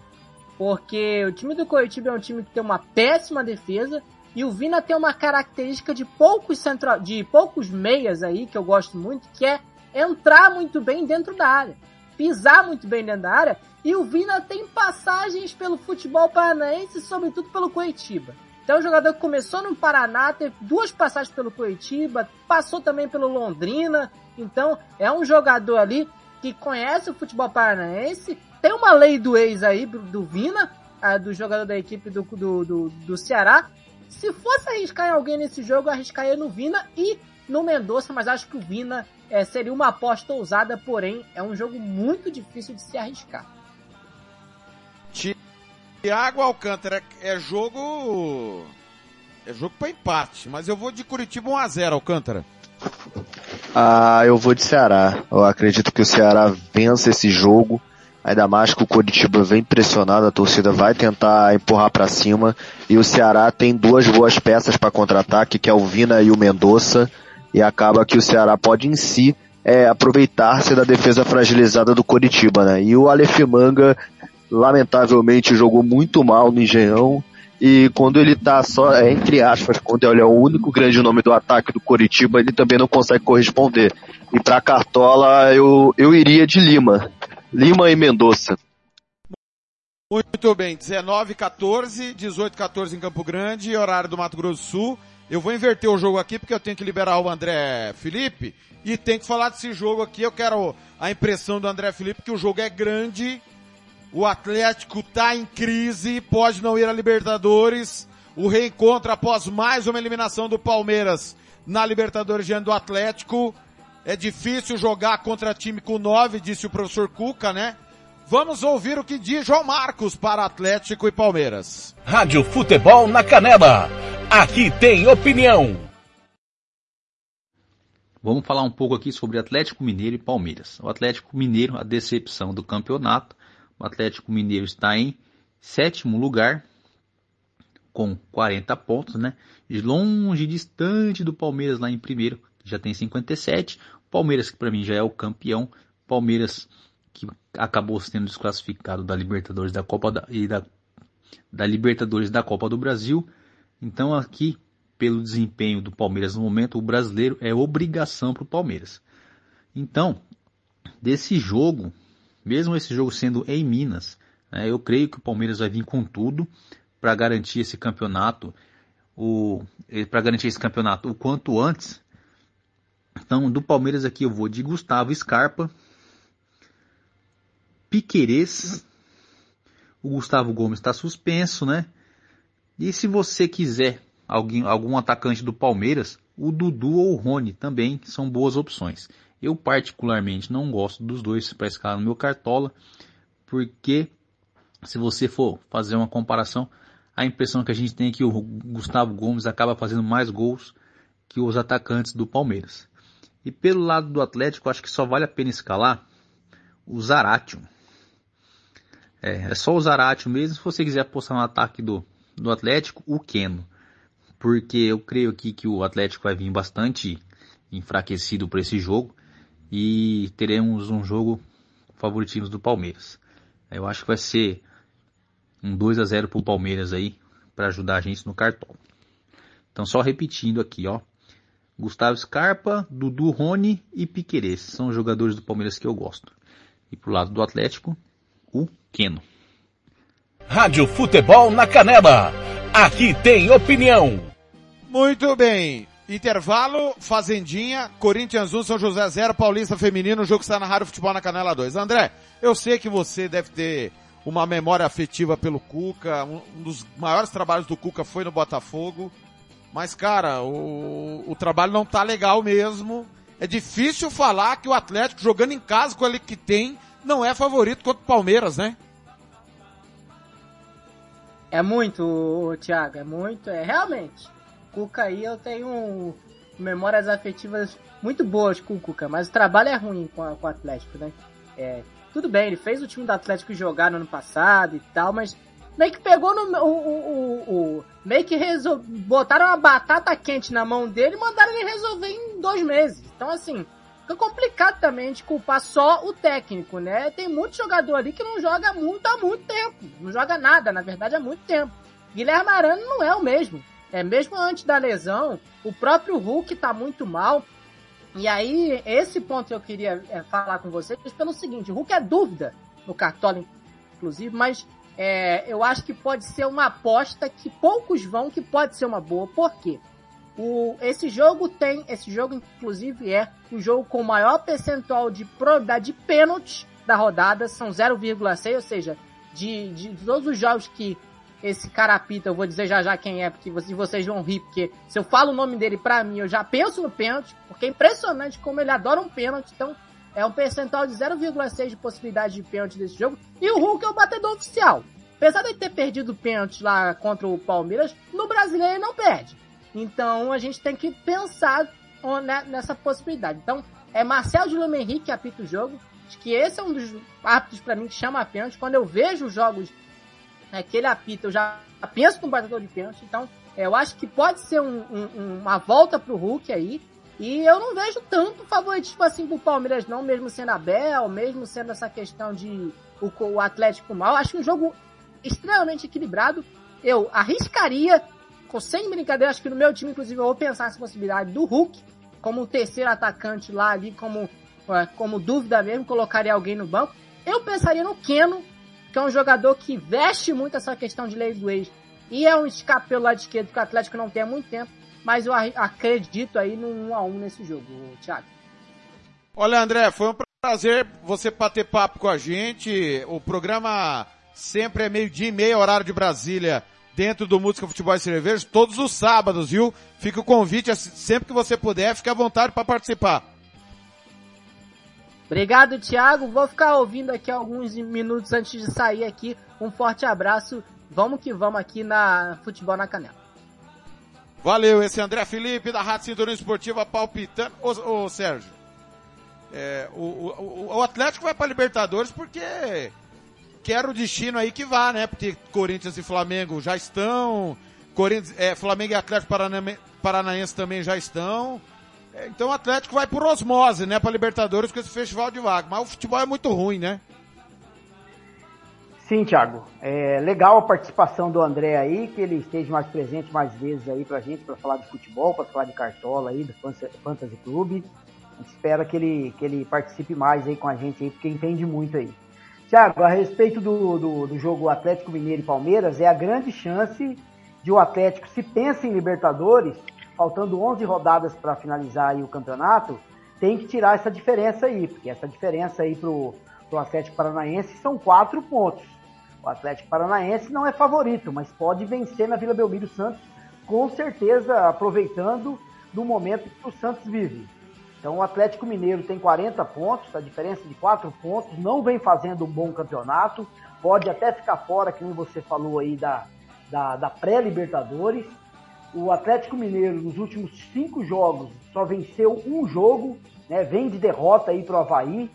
Porque o time do Coritiba é um time que tem uma péssima defesa e o Vina tem uma característica de poucos central, de poucos meias aí que eu gosto muito, que é entrar muito bem dentro da área, pisar muito bem dentro da área, e o Vina tem passagens pelo futebol paranaense, sobretudo pelo Coritiba. Então, é um jogador que começou no Paraná, teve duas passagens pelo Curitiba, passou também pelo Londrina. Então, é um jogador ali que conhece o futebol paranaense. Tem uma lei do ex aí, do Vina, do jogador da equipe do, do, do, do Ceará. Se fosse arriscar em alguém nesse jogo, arriscaria no Vina e no Mendonça, mas acho que o Vina é, seria uma aposta ousada, porém é um jogo muito difícil de se arriscar. Thiago Alcântara é jogo. É jogo para empate, mas eu vou de Curitiba 1x0, Alcântara. Ah, eu vou de Ceará. Eu acredito que o Ceará vença esse jogo. Ainda mais que o Curitiba vem pressionado, a torcida vai tentar empurrar para cima. E o Ceará tem duas boas peças para contra-ataque, que é o Vina e o Mendonça. E acaba que o Ceará pode em si é, aproveitar-se da defesa fragilizada do Curitiba, né? E o Aleph Manga lamentavelmente jogou muito mal no Engenhão. E quando ele tá só, é, entre aspas, quando ele é o único grande nome do ataque do Coritiba, ele também não consegue corresponder. E pra Cartola, eu, eu iria de Lima. Lima e Mendonça. Muito bem, 19 14, 18 14 em Campo Grande, horário do Mato Grosso do Sul. Eu vou inverter o jogo aqui porque eu tenho que liberar o André Felipe e tem que falar desse jogo aqui. Eu quero a impressão do André Felipe que o jogo é grande, o Atlético tá em crise, pode não ir à Libertadores, o reencontro após mais uma eliminação do Palmeiras na Libertadores diante do Atlético. É difícil jogar contra time com nove, disse o professor Cuca, né? Vamos ouvir o que diz João Marcos para Atlético e Palmeiras. Rádio Futebol na Canela. Aqui tem opinião. Vamos falar um pouco aqui sobre Atlético Mineiro e Palmeiras. O Atlético Mineiro, a decepção do campeonato. O Atlético Mineiro está em sétimo lugar, com 40 pontos, né? Longe, distante do Palmeiras lá em primeiro, que já tem 57. Palmeiras, que para mim já é o campeão. Palmeiras, que acabou sendo desclassificado da Libertadores da Copa da, e da, da Libertadores da Copa do Brasil. Então aqui, pelo desempenho do Palmeiras no momento, o brasileiro é obrigação para o Palmeiras. Então, desse jogo, mesmo esse jogo sendo em Minas, né, eu creio que o Palmeiras vai vir com tudo para garantir esse campeonato, para garantir esse campeonato o quanto antes. Então, do Palmeiras aqui eu vou de Gustavo Scarpa, Piquerez, o Gustavo Gomes está suspenso, né? E se você quiser alguém, algum atacante do Palmeiras, o Dudu ou o Rony também são boas opções. Eu particularmente não gosto dos dois para escalar no meu cartola, porque se você for fazer uma comparação, a impressão que a gente tem é que o Gustavo Gomes acaba fazendo mais gols que os atacantes do Palmeiras. E pelo lado do Atlético, acho que só vale a pena escalar o Zaratio. É, é só o Zaratio mesmo. Se você quiser apostar no ataque do, do Atlético, o Keno. Porque eu creio aqui que o Atlético vai vir bastante enfraquecido para esse jogo. E teremos um jogo favoritismo do Palmeiras. Eu acho que vai ser um 2 a 0 pro Palmeiras aí, para ajudar a gente no cartão. Então só repetindo aqui, ó. Gustavo Scarpa, Dudu Rony e Piquerez. São os jogadores do Palmeiras que eu gosto. E pro lado do Atlético, o Keno. Rádio Futebol na Canela. Aqui tem opinião. Muito bem. Intervalo, Fazendinha, Corinthians 1, São José 0, Paulista Feminino, o jogo está na Rádio Futebol na Canela 2. André, eu sei que você deve ter uma memória afetiva pelo Cuca, um dos maiores trabalhos do Cuca foi no Botafogo, mas cara, o, o trabalho não tá legal mesmo. É difícil falar que o Atlético jogando em casa com ele que tem, não é favorito contra o Palmeiras, né? É muito, Thiago, é muito, é realmente. Cuca aí eu tenho memórias afetivas muito boas com o Cuca, mas o trabalho é ruim com, com o Atlético, né? É, tudo bem, ele fez o time do Atlético jogar no ano passado e tal, mas meio que pegou no. O, o, o meio que resol... botaram uma batata quente na mão dele e mandaram ele resolver em dois meses. Então, assim, fica complicado também de culpar só o técnico, né? Tem muito jogador ali que não joga muito há muito tempo. Não joga nada, na verdade, há muito tempo. Guilherme Arana não é o mesmo. É, mesmo antes da lesão, o próprio Hulk tá muito mal. E aí, esse ponto eu queria é, falar com vocês pelo seguinte, o Hulk é dúvida no Cartola, inclusive, mas é, eu acho que pode ser uma aposta que poucos vão, que pode ser uma boa. Por quê? O, esse jogo tem, esse jogo inclusive é o jogo com maior percentual de probabilidade de pênalti da rodada, são 0,6, ou seja, de, de todos os jogos que esse cara apita, eu vou dizer já já quem é, porque vocês vão rir, porque se eu falo o nome dele pra mim, eu já penso no pênalti, porque é impressionante como ele adora um pênalti, então é um percentual de 0,6 de possibilidade de pênalti desse jogo, e o Hulk é o batedor oficial. Apesar de ter perdido o pênalti lá contra o Palmeiras, no brasileiro ele não perde. Então a gente tem que pensar nessa possibilidade. Então, é Marcel de Lume Henrique que apita o jogo. Que esse é um dos árbitros para mim que chama a pênalti. Quando eu vejo os jogos né, que ele apita, eu já penso no batedor de pênalti. Então, é, eu acho que pode ser um, um, uma volta pro Hulk aí. E eu não vejo tanto favoritismo assim pro Palmeiras, não, mesmo sendo a Bel, mesmo sendo essa questão de o, o Atlético mal. Acho um jogo extremamente equilibrado. Eu arriscaria, sem brincadeira, acho que no meu time, inclusive, eu vou pensar nessa possibilidade do Hulk como terceiro atacante lá ali, como, é, como dúvida mesmo, colocaria alguém no banco. Eu pensaria no Keno, que é um jogador que veste muito essa questão de lei do ex. E é um escape pelo lado esquerdo que o Atlético não tem há muito tempo. Mas eu acredito aí no 1 a 1 nesse jogo, Thiago. Olha, André, foi um prazer você bater papo com a gente. O programa sempre é meio-dia e meia, horário de Brasília, dentro do Música Futebol e Cerveja todos os sábados, viu? Fica o convite, sempre que você puder, fique à vontade para participar. Obrigado, Thiago. Vou ficar ouvindo aqui alguns minutos antes de sair aqui. Um forte abraço. Vamos que vamos aqui na Futebol na Canela. Valeu, esse é André Felipe da Rádio Cinturão Esportiva palpitando. Ô, ô Sérgio, é, o, o, o Atlético vai para Libertadores porque quer o destino aí que vá, né? Porque Corinthians e Flamengo já estão, Corinthians, é, Flamengo e Atlético Paranaense também já estão. É, então o Atlético vai por osmose, né, para Libertadores com esse festival de vaga. Mas o futebol é muito ruim, né? Sim, Thiago. É legal a participação do André aí, que ele esteja mais presente mais vezes aí pra gente, para falar de futebol, para falar de cartola aí, do Fantasy Clube. A gente espera que ele, que ele participe mais aí com a gente aí, porque entende muito aí. Thiago, a respeito do, do, do jogo Atlético Mineiro e Palmeiras, é a grande chance de o Atlético, se pensa em Libertadores, faltando 11 rodadas para finalizar o campeonato, tem que tirar essa diferença aí, porque essa diferença aí pro, pro Atlético Paranaense são quatro pontos. O Atlético Paranaense não é favorito, mas pode vencer na Vila Belmiro Santos, com certeza aproveitando do momento que o Santos vive. Então o Atlético Mineiro tem 40 pontos, a diferença de 4 pontos, não vem fazendo um bom campeonato, pode até ficar fora, como você falou aí, da, da, da pré-Libertadores. O Atlético Mineiro, nos últimos cinco jogos, só venceu um jogo, né, vem de derrota aí para o Havaí.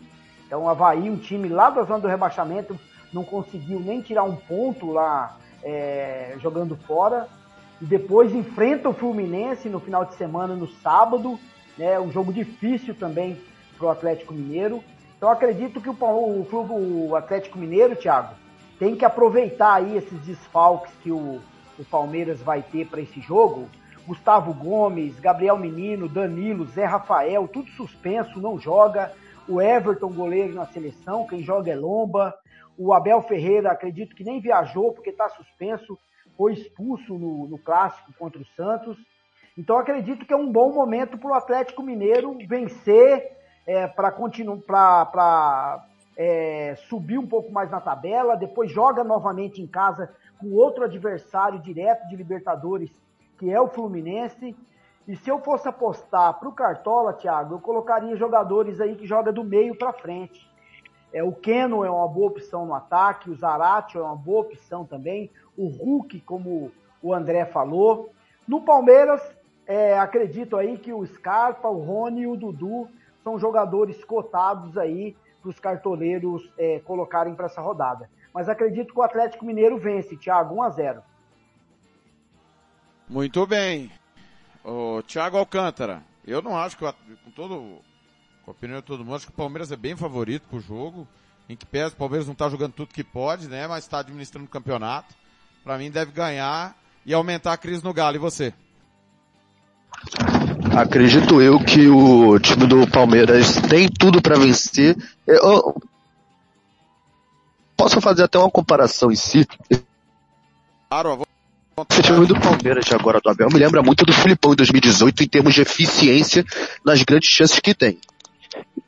Então o Havaí, um time lá da zona do rebaixamento, não conseguiu nem tirar um ponto lá é, jogando fora. E depois enfrenta o Fluminense no final de semana, no sábado. Né, um jogo difícil também para o Atlético Mineiro. Então acredito que o, o, o Atlético Mineiro, Thiago, tem que aproveitar aí esses desfalques que o, o Palmeiras vai ter para esse jogo. Gustavo Gomes, Gabriel Menino, Danilo, Zé Rafael, tudo suspenso, não joga. O Everton, goleiro na seleção, quem joga é Lomba. O Abel Ferreira, acredito que nem viajou porque está suspenso, foi expulso no, no clássico contra o Santos. Então acredito que é um bom momento para o Atlético Mineiro vencer é, para continuar é, subir um pouco mais na tabela, depois joga novamente em casa com outro adversário direto de Libertadores, que é o Fluminense. E se eu fosse apostar para o Cartola, Thiago, eu colocaria jogadores aí que joga do meio para frente. É, o Keno é uma boa opção no ataque, o Zarate é uma boa opção também, o Hulk, como o André falou. No Palmeiras, é, acredito aí que o Scarpa, o Rony e o Dudu são jogadores cotados aí para os cartoleiros é, colocarem para essa rodada. Mas acredito que o Atlético Mineiro vence, Thiago, 1 a 0 Muito bem. O Thiago Alcântara, eu não acho que, com todo com a opinião de todo mundo, acho que o Palmeiras é bem favorito pro jogo. Em que pesa, o Palmeiras não está jogando tudo que pode, né? Mas está administrando o campeonato. Para mim deve ganhar e aumentar a crise no Galo. E você? Acredito eu que o time do Palmeiras tem tudo para vencer. Eu posso fazer até uma comparação em si. Claro, esse time do Palmeiras agora do Abel me lembra muito do Filipão em 2018 em termos de eficiência nas grandes chances que tem.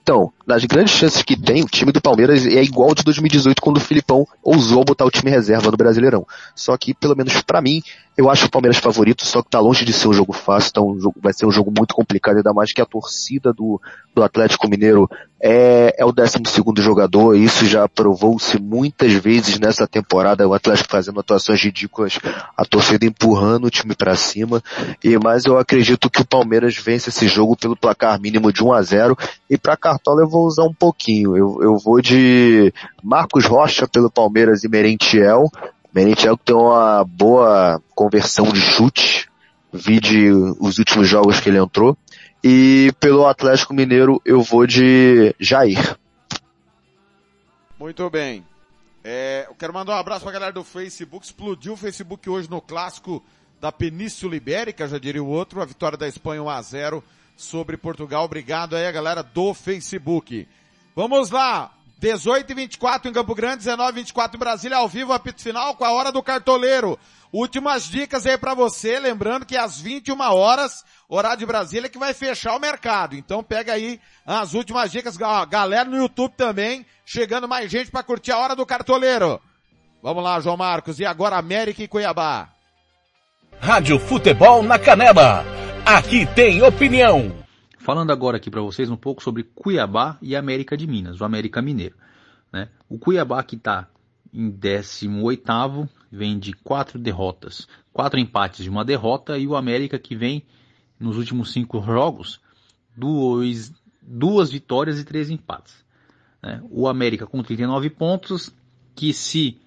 Então, nas grandes chances que tem, o time do Palmeiras é igual de 2018 quando o Filipão ousou botar o time reserva no Brasileirão. Só que, pelo menos para mim, eu acho o Palmeiras favorito, só que tá longe de ser um jogo fácil, tá um jogo, vai ser um jogo muito complicado, ainda mais que a torcida do, do Atlético Mineiro é, é o 12 segundo jogador, isso já provou-se muitas vezes nessa temporada, o Atlético fazendo atuações ridículas, a torcida empurrando o time para cima, e mas eu acredito que o Palmeiras vence esse jogo pelo placar mínimo de 1 a 0 e para Cartola eu vou usar um pouquinho, eu, eu vou de Marcos Rocha pelo Palmeiras e Merentiel, Merentiel tem uma boa conversão de chute, vide os últimos jogos que ele entrou. E pelo Atlético Mineiro eu vou de Jair. Muito bem. É, eu quero mandar um abraço pra galera do Facebook. Explodiu o Facebook hoje no clássico da Península Ibérica, já diria o outro. A vitória da Espanha 1 a 0 sobre Portugal. Obrigado aí a galera do Facebook. Vamos lá. 18 e 24 em Campo Grande, 19 e 24 em Brasília, ao vivo, apito final com a hora do cartoleiro. Últimas dicas aí para você, lembrando que às 21 horas, horário de Brasília, que vai fechar o mercado. Então pega aí as últimas dicas, galera no YouTube também, chegando mais gente para curtir a hora do cartoleiro. Vamos lá, João Marcos, e agora América e Cuiabá. Rádio Futebol na Canela. Aqui tem opinião. Falando agora aqui para vocês um pouco sobre Cuiabá e América de Minas, o América Mineiro. Né? O Cuiabá que está em 18 vem de quatro derrotas, quatro empates de uma derrota e o América que vem nos últimos cinco jogos dois, duas vitórias e três empates. Né? O América com 39 pontos que se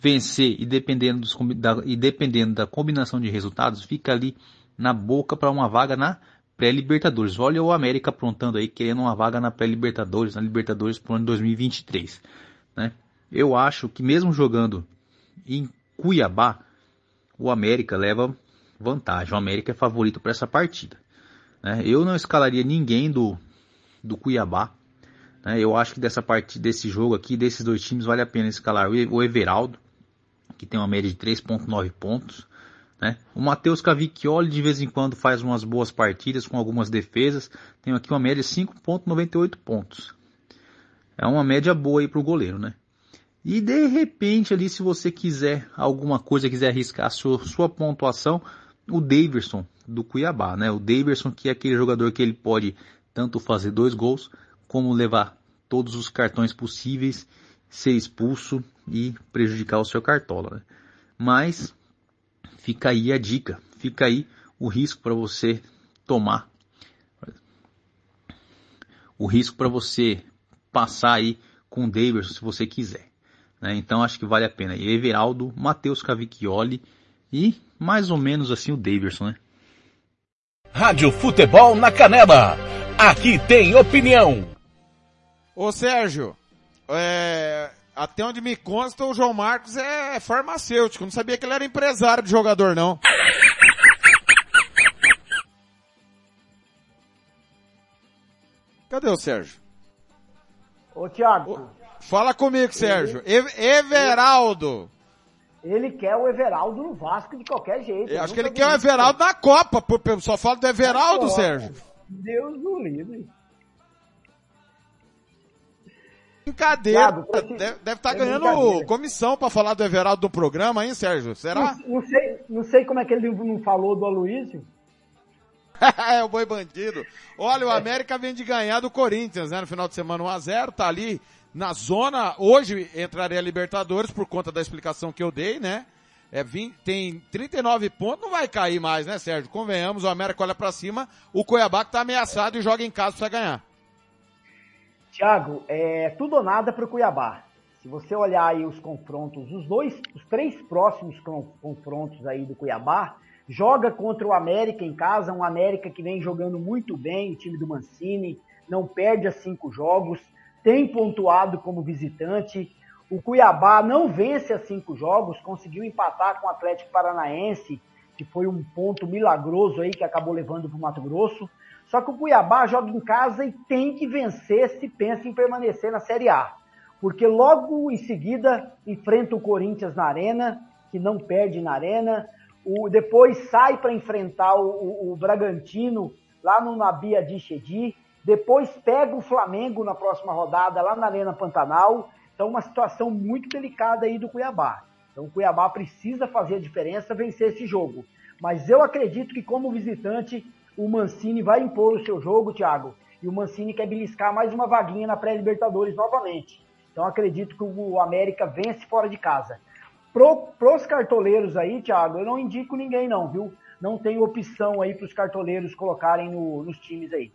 vencer e dependendo, dos, da, e dependendo da combinação de resultados fica ali na boca para uma vaga na pré-Libertadores. Olha o América aprontando aí, querendo uma vaga na pré-Libertadores, na Libertadores para o ano 2023. Né? Eu acho que mesmo jogando em Cuiabá, o América leva vantagem. O América é favorito para essa partida. Né? Eu não escalaria ninguém do, do Cuiabá. Né? Eu acho que dessa parte desse jogo aqui, desses dois times, vale a pena escalar o Everaldo, que tem uma média de 3.9 pontos. Né? O Matheus Cavicchioli de vez em quando faz umas boas partidas com algumas defesas. Tem aqui uma média de 5.98 pontos. É uma média boa aí para o goleiro, né? E de repente ali, se você quiser alguma coisa, quiser arriscar a sua, sua pontuação, o Daverson do Cuiabá, né? O Daverson que é aquele jogador que ele pode tanto fazer dois gols, como levar todos os cartões possíveis, ser expulso e prejudicar o seu cartola. Né? Mas Fica aí a dica, fica aí o risco para você tomar. O risco para você passar aí com o Davidson se você quiser. Né? Então acho que vale a pena. E Everaldo, Matheus Cavicchioli e mais ou menos assim o Davidson, né? Rádio Futebol na Canela. Aqui tem opinião. Ô Sérgio, é, até onde me consta, o João Marcos é farmacêutico. Não sabia que ele era empresário de jogador, não. Cadê o Sérgio? Ô, Thiago. Fala comigo, Sérgio. Ele... Everaldo. Ele quer o Everaldo no Vasco de qualquer jeito. Eu acho que ele quer o Everaldo na Copa. Só fala do Everaldo, Sérgio. Deus do livre. Brincadeira. Thiago, deve, deve estar tá é ganhando comissão para falar do Everaldo do programa, hein, Sérgio? Será? Não, não, sei, não sei como é que ele não falou do Aloysio. é o boi bandido. Olha, o América vem de ganhar do Corinthians, né? No final de semana 1x0, tá ali na zona. Hoje entraria a Libertadores por conta da explicação que eu dei, né? É 20, tem 39 pontos, não vai cair mais, né, Sérgio? Convenhamos, o América olha para cima, o Cuiabá que tá ameaçado e joga em casa para ganhar. Tiago, é tudo ou nada para o Cuiabá. Se você olhar aí os confrontos, os dois, os três próximos confrontos aí do Cuiabá, joga contra o América em casa, um América que vem jogando muito bem, o time do Mancini, não perde a cinco jogos, tem pontuado como visitante. O Cuiabá não vence a cinco jogos, conseguiu empatar com o Atlético Paranaense, que foi um ponto milagroso aí que acabou levando para o Mato Grosso. Só que o Cuiabá joga em casa e tem que vencer se pensa em permanecer na Série A. Porque logo em seguida enfrenta o Corinthians na Arena, que não perde na Arena. O, depois sai para enfrentar o, o, o, Bragantino lá no Nabia de Chedi. Depois pega o Flamengo na próxima rodada lá na Arena Pantanal. Então uma situação muito delicada aí do Cuiabá. Então o Cuiabá precisa fazer a diferença, vencer esse jogo. Mas eu acredito que como visitante o Mancini vai impor o seu jogo, Thiago, e o Mancini quer beliscar mais uma vaguinha na pré-Libertadores novamente. Então acredito que o América vence fora de casa. Pro, pros cartoleiros aí, Thiago, eu não indico ninguém não, viu? Não tem opção aí para os cartoleiros colocarem no, nos times aí.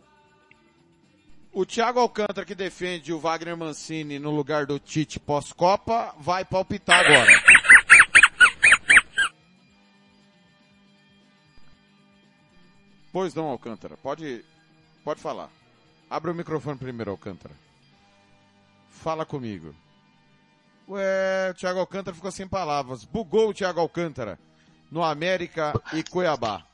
O Thiago Alcântara, que defende o Wagner Mancini no lugar do Tite pós-Copa, vai palpitar agora. Pois não, Alcântara. Pode, pode falar. Abre o microfone primeiro, Alcântara. Fala comigo. Ué, o Thiago Alcântara ficou sem palavras. Bugou o Thiago Alcântara no América e Cuiabá.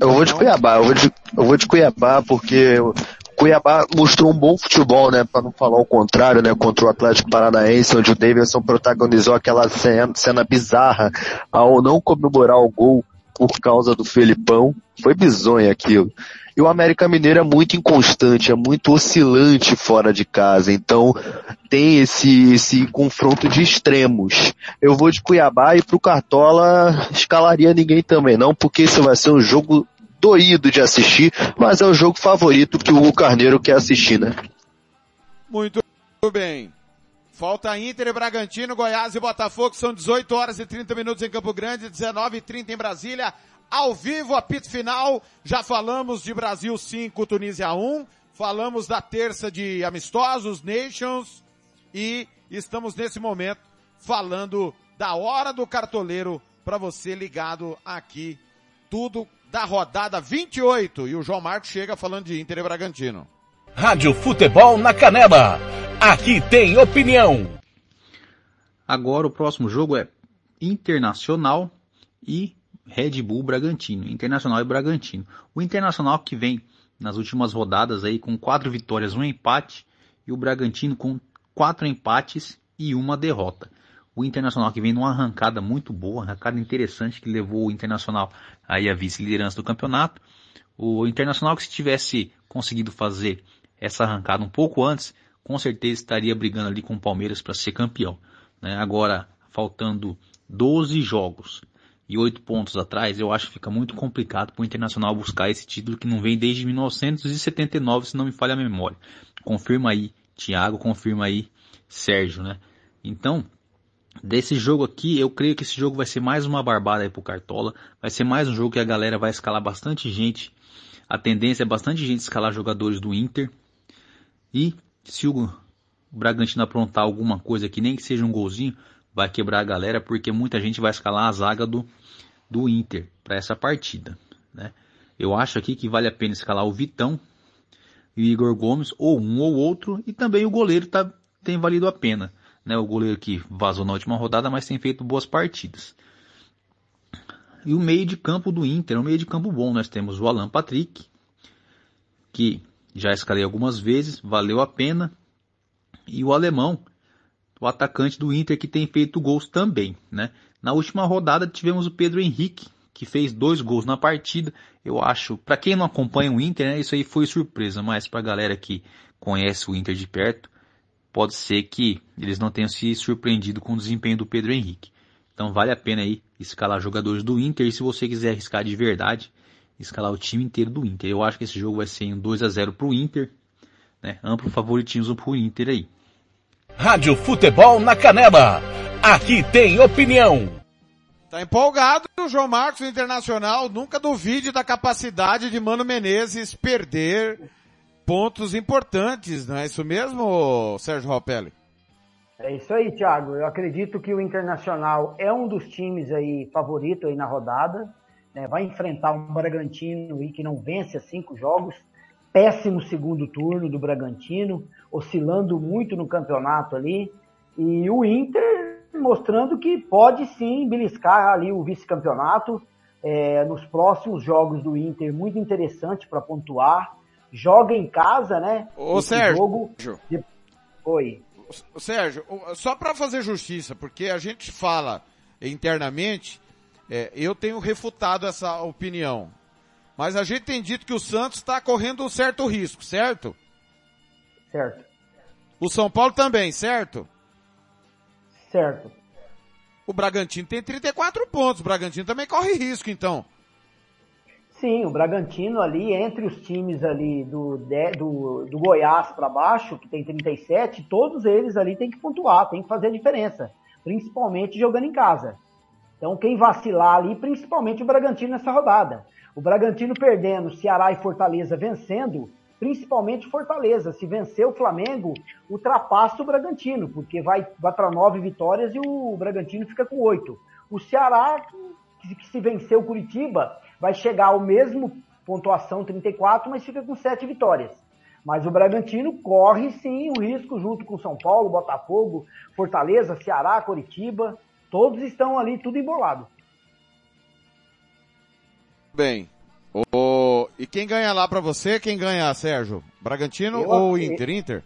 Eu vou de Cuiabá, eu vou de, eu vou de Cuiabá porque Cuiabá mostrou um bom futebol, né, para não falar o contrário, né, contra o Atlético Paranaense, onde o Davidson protagonizou aquela cena, cena bizarra ao não comemorar o gol por causa do Felipão. Foi bizonho aquilo. E o América Mineiro é muito inconstante, é muito oscilante fora de casa. Então tem esse, esse confronto de extremos. Eu vou de Cuiabá e pro Cartola escalaria ninguém também não, porque esse vai ser um jogo doído de assistir, mas é o jogo favorito que o Carneiro quer assistir, né? Muito bem. Falta Inter e Bragantino, Goiás e Botafogo, são 18 horas e 30 minutos em Campo Grande, 19 e 30 em Brasília. Ao vivo, apito final, já falamos de Brasil 5, Tunísia 1, falamos da terça de amistosos, Nations, e estamos nesse momento falando da hora do cartoleiro para você ligado aqui, tudo da rodada 28. E o João Marcos chega falando de Inter e Bragantino. Rádio Futebol na Canela. Aqui tem opinião. Agora o próximo jogo é Internacional e Red Bull Bragantino. Internacional e Bragantino. O Internacional que vem nas últimas rodadas aí com quatro vitórias, um empate e o Bragantino com quatro empates e uma derrota. O Internacional que vem numa arrancada muito boa, arrancada interessante que levou o Internacional aí a vice-liderança do campeonato. O Internacional que se tivesse conseguido fazer essa arrancada um pouco antes, com certeza estaria brigando ali com o Palmeiras para ser campeão. Né? Agora, faltando 12 jogos e 8 pontos atrás, eu acho que fica muito complicado para o Internacional buscar esse título que não vem desde 1979, se não me falha a memória. Confirma aí, Thiago, confirma aí, Sérgio, né? Então, desse jogo aqui, eu creio que esse jogo vai ser mais uma barbada aí pro Cartola. Vai ser mais um jogo que a galera vai escalar bastante gente. A tendência é bastante gente escalar jogadores do Inter. E se o Bragantino aprontar alguma coisa que nem que seja um golzinho, vai quebrar a galera, porque muita gente vai escalar a zaga do, do Inter para essa partida. Né? Eu acho aqui que vale a pena escalar o Vitão e o Igor Gomes, ou um ou outro, e também o goleiro tá, tem valido a pena. Né? O goleiro que vazou na última rodada, mas tem feito boas partidas. E o meio de campo do Inter, um meio de campo bom. Nós temos o Alan Patrick, que já escalei algumas vezes, valeu a pena. E o alemão, o atacante do Inter que tem feito gols também, né? Na última rodada tivemos o Pedro Henrique, que fez dois gols na partida. Eu acho, para quem não acompanha o Inter, né, isso aí foi surpresa, mas para a galera que conhece o Inter de perto, pode ser que eles não tenham se surpreendido com o desempenho do Pedro Henrique. Então vale a pena aí escalar jogadores do Inter e se você quiser arriscar de verdade, escalar o time inteiro do Inter. Eu acho que esse jogo vai ser um 2 a 0 pro Inter, né? Amplo favoritismo pro Inter aí. Rádio Futebol na Canela. Aqui tem opinião. Tá empolgado o João Marcos Internacional. Nunca duvide da capacidade de Mano Menezes perder pontos importantes, não é isso mesmo, Sérgio Ropelli? É isso aí, Thiago. Eu acredito que o Internacional é um dos times aí favorito aí na rodada né, vai enfrentar um Bragantino aí que não vence há cinco jogos, péssimo segundo turno do Bragantino, oscilando muito no campeonato ali, e o Inter mostrando que pode sim beliscar ali o vice-campeonato, é, nos próximos jogos do Inter, muito interessante para pontuar, joga em casa, né? Ô Esse Sérgio, jogo... Oi. Sérgio, só para fazer justiça, porque a gente fala internamente é, eu tenho refutado essa opinião. Mas a gente tem dito que o Santos está correndo um certo risco, certo? Certo. O São Paulo também, certo? Certo. O Bragantino tem 34 pontos. O Bragantino também corre risco, então. Sim, o Bragantino ali, entre os times ali do, do, do Goiás para baixo, que tem 37, todos eles ali tem que pontuar, tem que fazer a diferença. Principalmente jogando em casa. Então, quem vacilar ali, principalmente o Bragantino nessa rodada. O Bragantino perdendo, Ceará e Fortaleza vencendo, principalmente Fortaleza. Se vencer o Flamengo, ultrapassa o Bragantino, porque vai, vai para nove vitórias e o Bragantino fica com oito. O Ceará, que, se vencer o Curitiba, vai chegar ao mesmo pontuação 34, mas fica com sete vitórias. Mas o Bragantino corre sim o risco junto com São Paulo, Botafogo, Fortaleza, Ceará, Curitiba. Todos estão ali, tudo embolado. Bem. O... E quem ganha lá para você? Quem ganha, Sérgio? Bragantino eu ou Inter? Inter?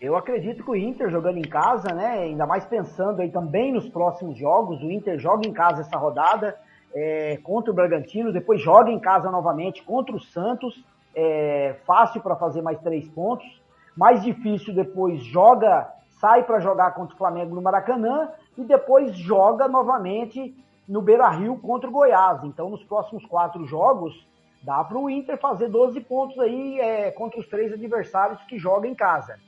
Eu acredito que o Inter jogando em casa, né? Ainda mais pensando aí também nos próximos jogos. O Inter joga em casa essa rodada. é, contra o Bragantino, depois joga em casa novamente contra o Santos, é, fácil para fazer mais três pontos, mais difícil depois joga, sai para jogar contra o Flamengo no Maracanã e depois joga novamente no Beira Rio contra o Goiás. Então, nos próximos quatro jogos, dá para o Inter fazer 12 pontos aí é, contra os três adversários que jogam em casa.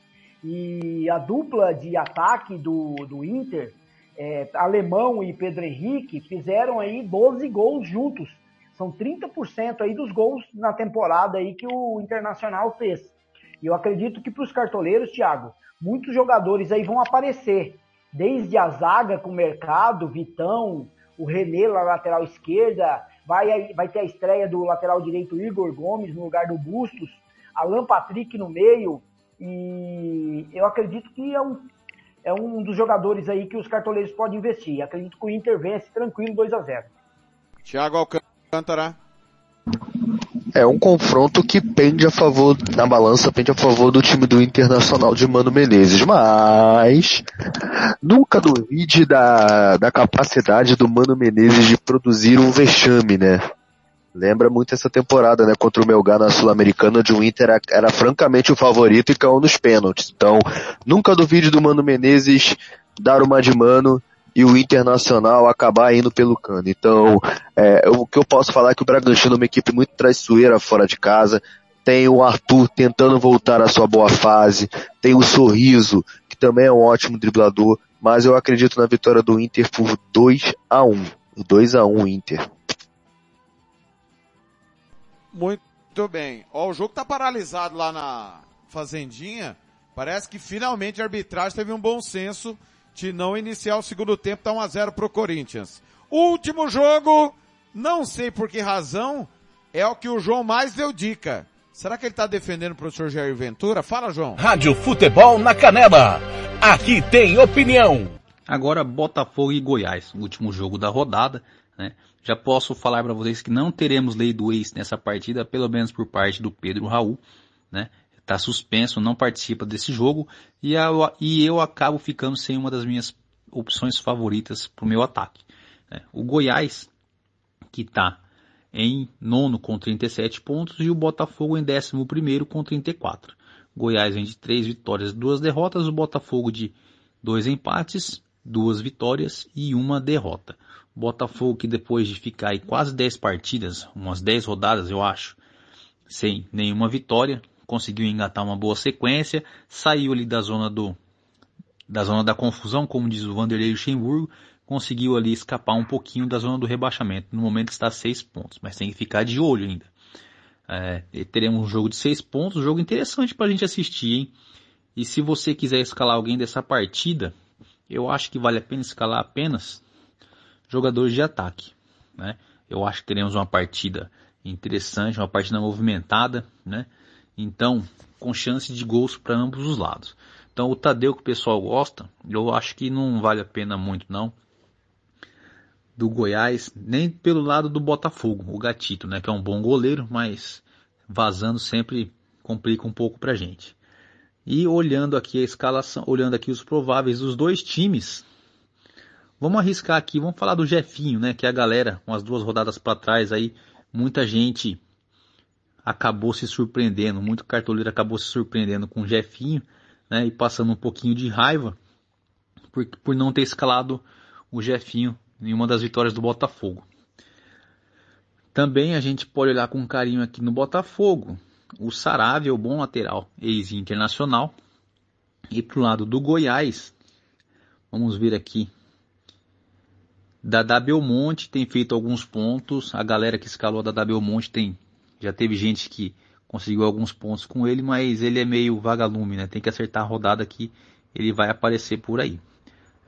E a dupla de ataque do, do Inter, é, Alemão e Pedro Henrique, fizeram aí 12 gols juntos. São 30% aí dos gols na temporada aí que o Internacional fez. E eu acredito que para os cartoleiros, Thiago, muitos jogadores aí vão aparecer. Desde a zaga com o Mercado, Vitão, o René na lateral esquerda, vai, vai ter a estreia do lateral direito Igor Gomes no lugar do Bustos, Alan Patrick no meio, e eu acredito que é um, é um dos jogadores aí que os cartoleiros podem investir. Acredito que o Inter vence tranquilo 2 a 0 Thiago Alcântara. É um confronto que pende a favor, na balança, pende a favor do time do Internacional de Mano Menezes, mas nunca duvide da, da capacidade do Mano Menezes de produzir um vexame, né? Lembra muito essa temporada, né? Contra o Melgar na Sul-Americana, de o Inter era, francamente o favorito e caiu nos pênaltis. Então, nunca duvide do Mano Menezes dar uma de mano e o Internacional acabar indo pelo cano. Então, é, o que eu posso falar é que o Bragantino é uma equipe muito traiçoeira fora de casa. Tem o Arthur tentando voltar à sua boa fase. Tem o Sorriso, também é um ótimo driblador. Mas eu acredito na vitória do Inter por 2 a 1 2 a 1 Inter. Muito bem. Ó, o jogo tá paralisado lá na Fazendinha. Parece que finalmente a arbitragem teve um bom senso de não iniciar o segundo tempo, tá 1 a 0 pro Corinthians. Último jogo, não sei por que razão, é o que o João mais deu dica. Será que ele tá defendendo o professor Jair Ventura? Fala, João. Rádio Futebol na Canela. Aqui tem opinião. Agora Botafogo e Goiás, o último jogo da rodada, né? Já posso falar para vocês que não teremos lei do ex nessa partida, pelo menos por parte do Pedro Raul, né? Tá suspenso, não participa desse jogo e eu, e eu acabo ficando sem uma das minhas opções favoritas para o meu ataque. Né? O Goiás, que está em nono com 37 pontos e o Botafogo em décimo primeiro com 34. Goiás vem de três vitórias duas derrotas, o Botafogo de dois empates, duas vitórias e uma derrota. Botafogo que depois de ficar aí quase 10 partidas, umas 10 rodadas eu acho, sem nenhuma vitória, conseguiu engatar uma boa sequência, saiu ali da zona do da zona da confusão, como diz o Vanderlei Luxemburgo, conseguiu ali escapar um pouquinho da zona do rebaixamento. No momento está a 6 pontos, mas tem que ficar de olho ainda. É, teremos um jogo de 6 pontos, um jogo interessante para a gente assistir, hein? E se você quiser escalar alguém dessa partida, eu acho que vale a pena escalar apenas jogadores de ataque. Né? Eu acho que teremos uma partida interessante, uma partida movimentada, né? Então, com chance de gols para ambos os lados. Então, o Tadeu que o pessoal gosta, eu acho que não vale a pena muito não. Do Goiás, nem pelo lado do Botafogo, o Gatito, né? Que é um bom goleiro, mas vazando sempre complica um pouco pra gente. E olhando aqui a escalação, olhando aqui os prováveis dos dois times, Vamos arriscar aqui, vamos falar do Jefinho, né? Que a galera, umas duas rodadas para trás aí, muita gente acabou se surpreendendo, muito cartoleiro acabou se surpreendendo com o Jefinho, né? E passando um pouquinho de raiva por, por não ter escalado o Jefinho em uma das vitórias do Botafogo. Também a gente pode olhar com carinho aqui no Botafogo. O Saravia, o bom lateral, ex-internacional. E pro lado do Goiás, vamos ver aqui da da Belmonte tem feito alguns pontos. A galera que escalou da da Belmonte tem. Já teve gente que conseguiu alguns pontos com ele, mas ele é meio vagalume, né? Tem que acertar a rodada que ele vai aparecer por aí.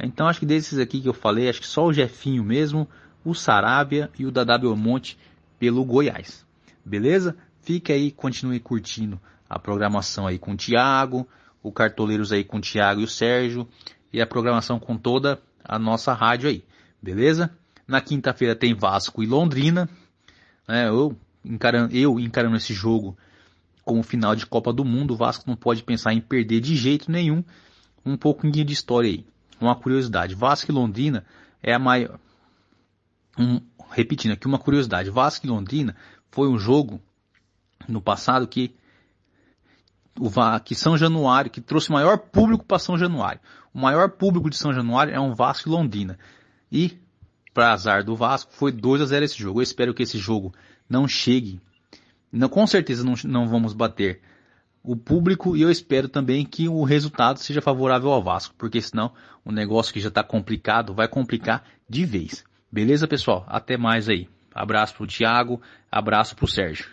Então acho que desses aqui que eu falei, acho que só o Jefinho mesmo, o Sarabia e o da Belmonte pelo Goiás. Beleza? Fique aí, continue curtindo a programação aí com o Thiago, o Cartoleiros aí com o Thiago e o Sérgio, e a programação com toda a nossa rádio aí. Beleza? Na quinta-feira tem Vasco e Londrina. Né? Eu, encarando, eu encarando esse jogo como final de Copa do Mundo, o Vasco não pode pensar em perder de jeito nenhum. Um pouquinho de história aí. Uma curiosidade. Vasco e Londrina é a maior. Um, repetindo aqui uma curiosidade, Vasco e Londrina foi um jogo no passado que o que São Januário, que trouxe o maior público para São Januário. O maior público de São Januário é um Vasco e Londrina. E, para azar do Vasco, foi 2 a 0 esse jogo. Eu espero que esse jogo não chegue. Não, com certeza não, não vamos bater o público e eu espero também que o resultado seja favorável ao Vasco, porque senão o negócio que já está complicado vai complicar de vez. Beleza, pessoal? Até mais aí. Abraço pro Thiago, abraço pro Sérgio.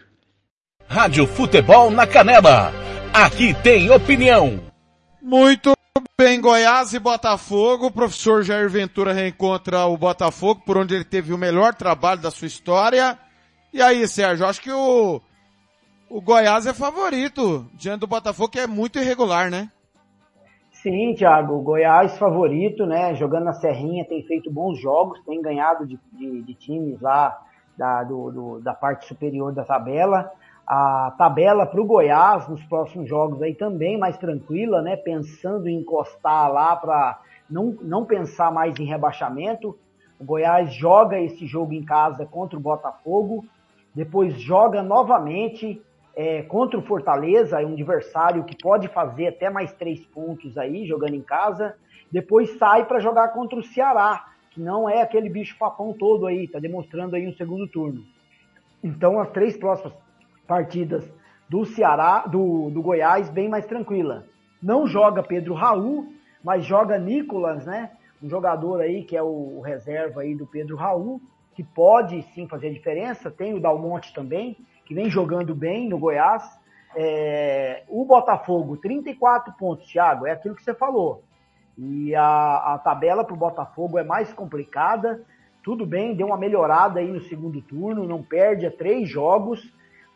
Rádio Futebol na Canela. Aqui tem opinião. Muito bem, Goiás e Botafogo. O professor Jair Ventura reencontra o Botafogo, por onde ele teve o melhor trabalho da sua história. E aí, Sérgio, acho que o, o Goiás é favorito diante do Botafogo, que é muito irregular, né? Sim, Thiago, o Goiás favorito, né? Jogando na Serrinha, tem feito bons jogos, tem ganhado de, de, de times lá da, do, do, da parte superior da tabela. A tabela para o Goiás nos próximos jogos aí também mais tranquila, né? Pensando em encostar lá para não, não pensar mais em rebaixamento. O Goiás joga esse jogo em casa contra o Botafogo, depois joga novamente é, contra o Fortaleza, é um adversário que pode fazer até mais três pontos aí, jogando em casa. Depois sai para jogar contra o Ceará, que não é aquele bicho papão todo aí, tá demonstrando aí um segundo turno. Então as três próximas partidas do Ceará, do, do Goiás, bem mais tranquila. Não joga Pedro Raul, mas joga Nicolas, né? Um jogador aí que é o reserva aí do Pedro Raul, que pode sim fazer diferença. Tem o Dalmonte também, que vem jogando bem no Goiás. É, o Botafogo, 34 pontos, Thiago, é aquilo que você falou. E a, a tabela para o Botafogo é mais complicada. Tudo bem, deu uma melhorada aí no segundo turno, não perde a três jogos,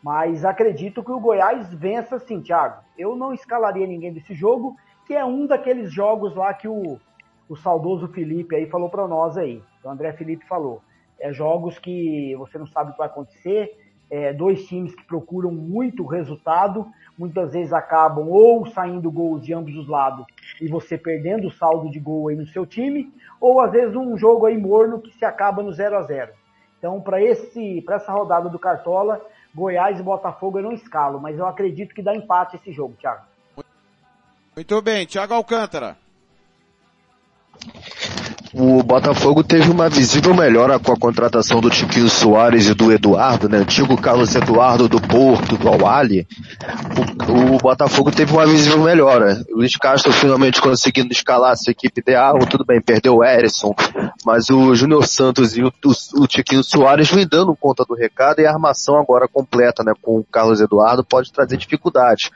mas acredito que o Goiás vença sim, Thiago. Eu não escalaria ninguém desse jogo, que é um daqueles jogos lá que o, o saudoso Felipe aí falou para nós aí. O André Felipe falou. É jogos que você não sabe o que vai acontecer, é, dois times que procuram muito resultado, muitas vezes acabam ou saindo gols de ambos os lados e você perdendo o saldo de gol aí no seu time, ou às vezes um jogo aí morno que se acaba no 0 a 0 Então, para esse para essa rodada do Cartola, Goiás e Botafogo eu não escalo, mas eu acredito que dá empate esse jogo, Thiago. Muito bem, Thiago Alcântara. O Botafogo teve uma visível melhora com a contratação do Tiquinho Soares e do Eduardo, né? Antigo Carlos Eduardo do Porto, do Awali. O, o, Botafogo teve uma visível melhora. Luiz Castro finalmente conseguindo escalar sua equipe ideal. Tudo bem, perdeu o Erisson, mas o Júnior Santos e o, o, o Tiquinho Soares vem dando conta do recado e a armação agora completa, né? Com o Carlos Eduardo pode trazer dificuldades.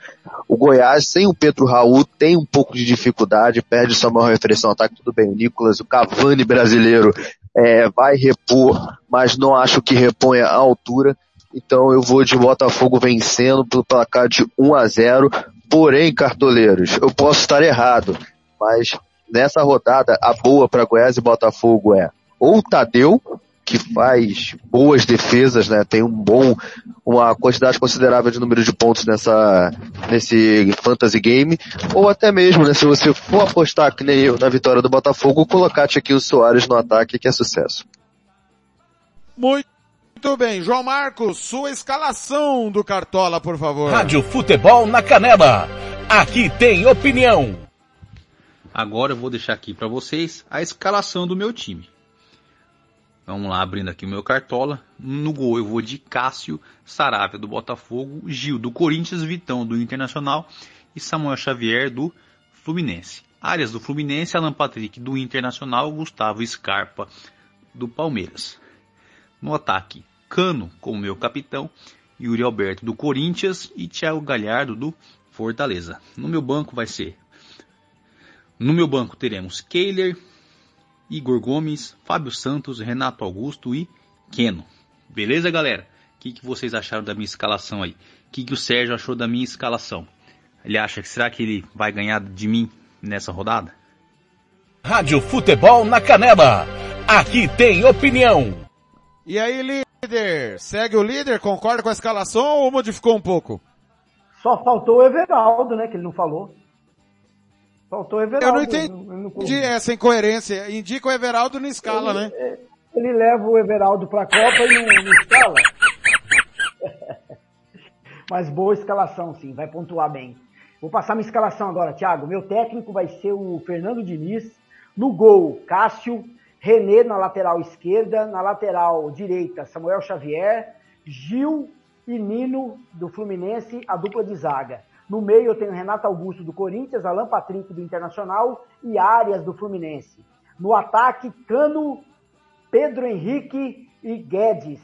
O Goiás, sem o Pedro Raul, tem um pouco de dificuldade, perde sua maior referência no ataque, tudo bem. O Nicolas, o Cavalo Cavani brasileiro é, vai repor, mas não acho que reponha a altura. Então eu vou de Botafogo vencendo pelo placar de 1 a 0. Porém, cartoleiros, eu posso estar errado, mas nessa rodada a boa para Goiás e Botafogo é ou Tadeu que faz boas defesas, né? Tem um bom, uma quantidade considerável de número de pontos nessa, nesse fantasy game, ou até mesmo, né? Se você for apostar que nem eu na vitória do Botafogo, colocar o Soares no ataque que é sucesso. Muito muito bem, João Marcos, sua escalação do Cartola, por favor. Rádio Futebol na Canela. Aqui tem opinião. Agora eu vou deixar aqui para vocês a escalação do meu time. Vamos lá, abrindo aqui o meu cartola. No gol eu vou de Cássio, Saravia do Botafogo, Gil do Corinthians, Vitão do Internacional e Samuel Xavier do Fluminense. Áreas do Fluminense, Alan Patrick do Internacional, Gustavo Scarpa do Palmeiras. No ataque, Cano como meu capitão, Yuri Alberto do Corinthians e Thiago Galhardo do Fortaleza. No meu banco vai ser. No meu banco teremos Keiler, Igor Gomes, Fábio Santos, Renato Augusto e Keno. Beleza, galera? O que, que vocês acharam da minha escalação aí? O que, que o Sérgio achou da minha escalação? Ele acha que será que ele vai ganhar de mim nessa rodada? Rádio Futebol na Canela. Aqui tem opinião. E aí, líder? Segue o líder? Concorda com a escalação ou modificou um pouco? Só faltou o Everaldo, né? Que ele não falou. Faltou o Everaldo. Eu não entendi não, essa incoerência. Indica o Everaldo na escala, ele, né? É, Ele leva o Everaldo pra Copa e não, não escala. Mas boa escalação, sim, vai pontuar bem. Vou passar minha escalação agora, Thiago. Meu técnico vai ser o Fernando Diniz. No gol, Cássio. René na lateral esquerda. Na lateral direita, Samuel Xavier. Gil e Nino do Fluminense, a dupla de zaga. No meio eu tenho Renato Augusto do Corinthians, Alan Patrick do Internacional e Arias do Fluminense. No ataque, Cano, Pedro Henrique e Guedes,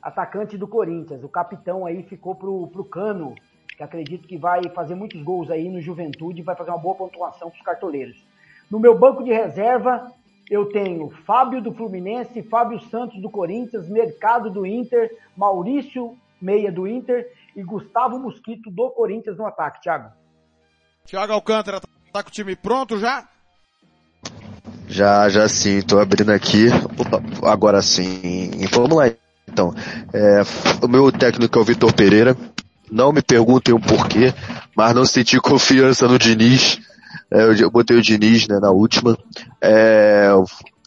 atacante do Corinthians. O capitão aí ficou pro, pro Cano, que acredito que vai fazer muitos gols aí no Juventude e vai fazer uma boa pontuação para os cartoleiros. No meu banco de reserva, eu tenho Fábio do Fluminense, Fábio Santos do Corinthians, Mercado do Inter, Maurício Meia do Inter e Gustavo Mosquito do Corinthians no ataque, Thiago. Thiago Alcântara tá com o time pronto já? Já, já sim, tô abrindo aqui. Opa, agora sim. Vamos lá então. É, o meu técnico é o Vitor Pereira. Não me perguntem o porquê, mas não senti confiança no Diniz. É, eu botei o Diniz né, na última. É,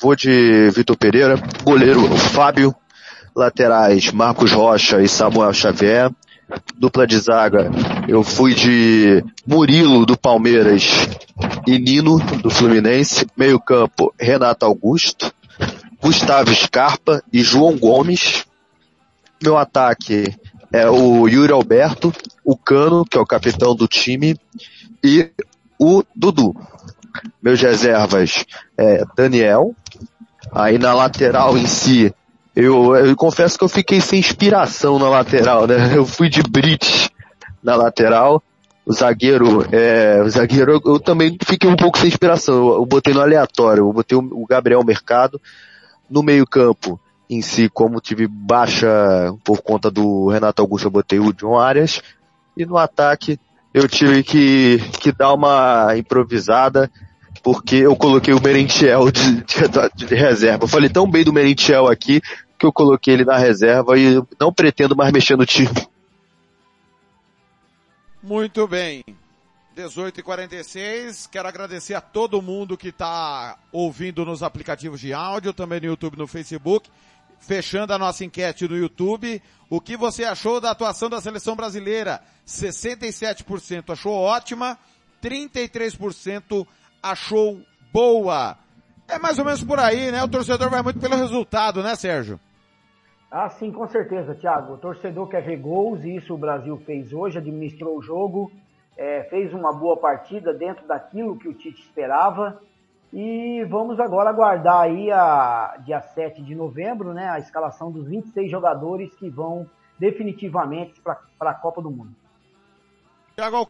vou de Vitor Pereira. Goleiro Fábio. Laterais Marcos Rocha e Samuel Xavier. Dupla de zaga, eu fui de Murilo do Palmeiras e Nino do Fluminense. Meio campo, Renato Augusto, Gustavo Scarpa e João Gomes. Meu ataque é o Yuri Alberto, o Cano, que é o capitão do time, e o Dudu. Meus reservas é Daniel. Aí na lateral em si, eu, eu confesso que eu fiquei sem inspiração na lateral, né? Eu fui de Brit na lateral. O zagueiro, é, o zagueiro eu, eu também fiquei um pouco sem inspiração. Eu, eu botei no aleatório, eu botei o, o Gabriel Mercado no meio campo em si, como tive baixa por conta do Renato Augusto, eu botei o John Arias. E no ataque, eu tive que, que dar uma improvisada, porque eu coloquei o Merentiel de, de, de, reserva. Eu falei tão bem do Merentiel aqui, que eu coloquei ele na reserva e não pretendo mais mexer no time. Muito bem. 18 e 46 quero agradecer a todo mundo que está ouvindo nos aplicativos de áudio, também no YouTube no Facebook. Fechando a nossa enquete no YouTube, o que você achou da atuação da seleção brasileira? 67% achou ótima, 33% achou boa. É mais ou menos por aí, né? O torcedor vai muito pelo resultado, né, Sérgio? Ah, sim, com certeza, Thiago. O torcedor quer ver gols e isso o Brasil fez hoje, administrou o jogo, é, fez uma boa partida dentro daquilo que o Tite esperava. E vamos agora aguardar aí a dia 7 de novembro, né, a escalação dos 26 jogadores que vão definitivamente para a Copa do Mundo. Thiago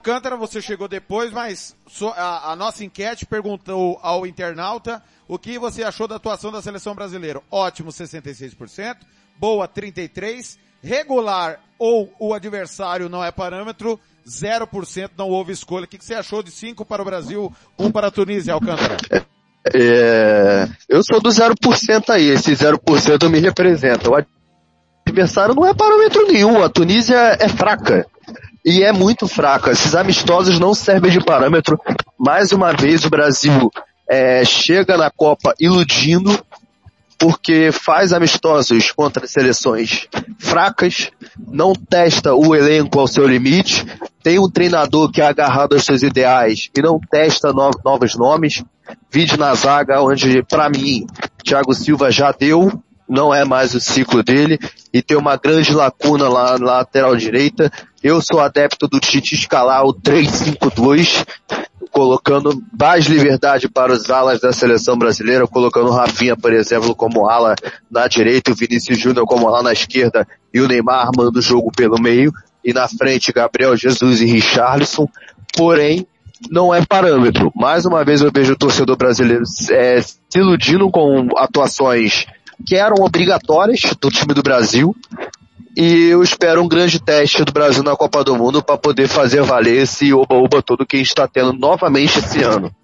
Alcântara, você chegou depois, mas a, a nossa enquete perguntou ao internauta o que você achou da atuação da seleção brasileira? Ótimo, 66%. Boa, 33%. Regular ou o adversário não é parâmetro, 0% não houve escolha. O que você achou de 5 para o Brasil, 1 um para a Tunísia, Alcântara? É, eu sou do 0% aí, esse 0% me representa. O adversário não é parâmetro nenhum, a Tunísia é fraca. E é muito fraca. Esses amistosos não servem de parâmetro. Mais uma vez o Brasil é, chega na Copa iludindo, porque faz amistosos contra seleções fracas, não testa o elenco ao seu limite, tem um treinador que é agarrado aos seus ideais e não testa no, novos nomes. Vídeo na zaga, onde, para mim, Thiago Silva já deu, não é mais o ciclo dele, e tem uma grande lacuna lá na lateral direita. Eu sou adepto do Tite escalar o 3-5-2, colocando mais liberdade para os alas da seleção brasileira, colocando o Rafinha, por exemplo, como ala na direita, o Vinícius Júnior como ala na esquerda e o Neymar armando o jogo pelo meio, e na frente Gabriel Jesus e Richarlison, porém, não é parâmetro. Mais uma vez eu vejo o torcedor brasileiro é, se iludindo com atuações que eram obrigatórias do time do Brasil, e eu espero um grande teste do Brasil na Copa do Mundo para poder fazer valer esse oba-oba todo que a gente está tendo novamente esse ano.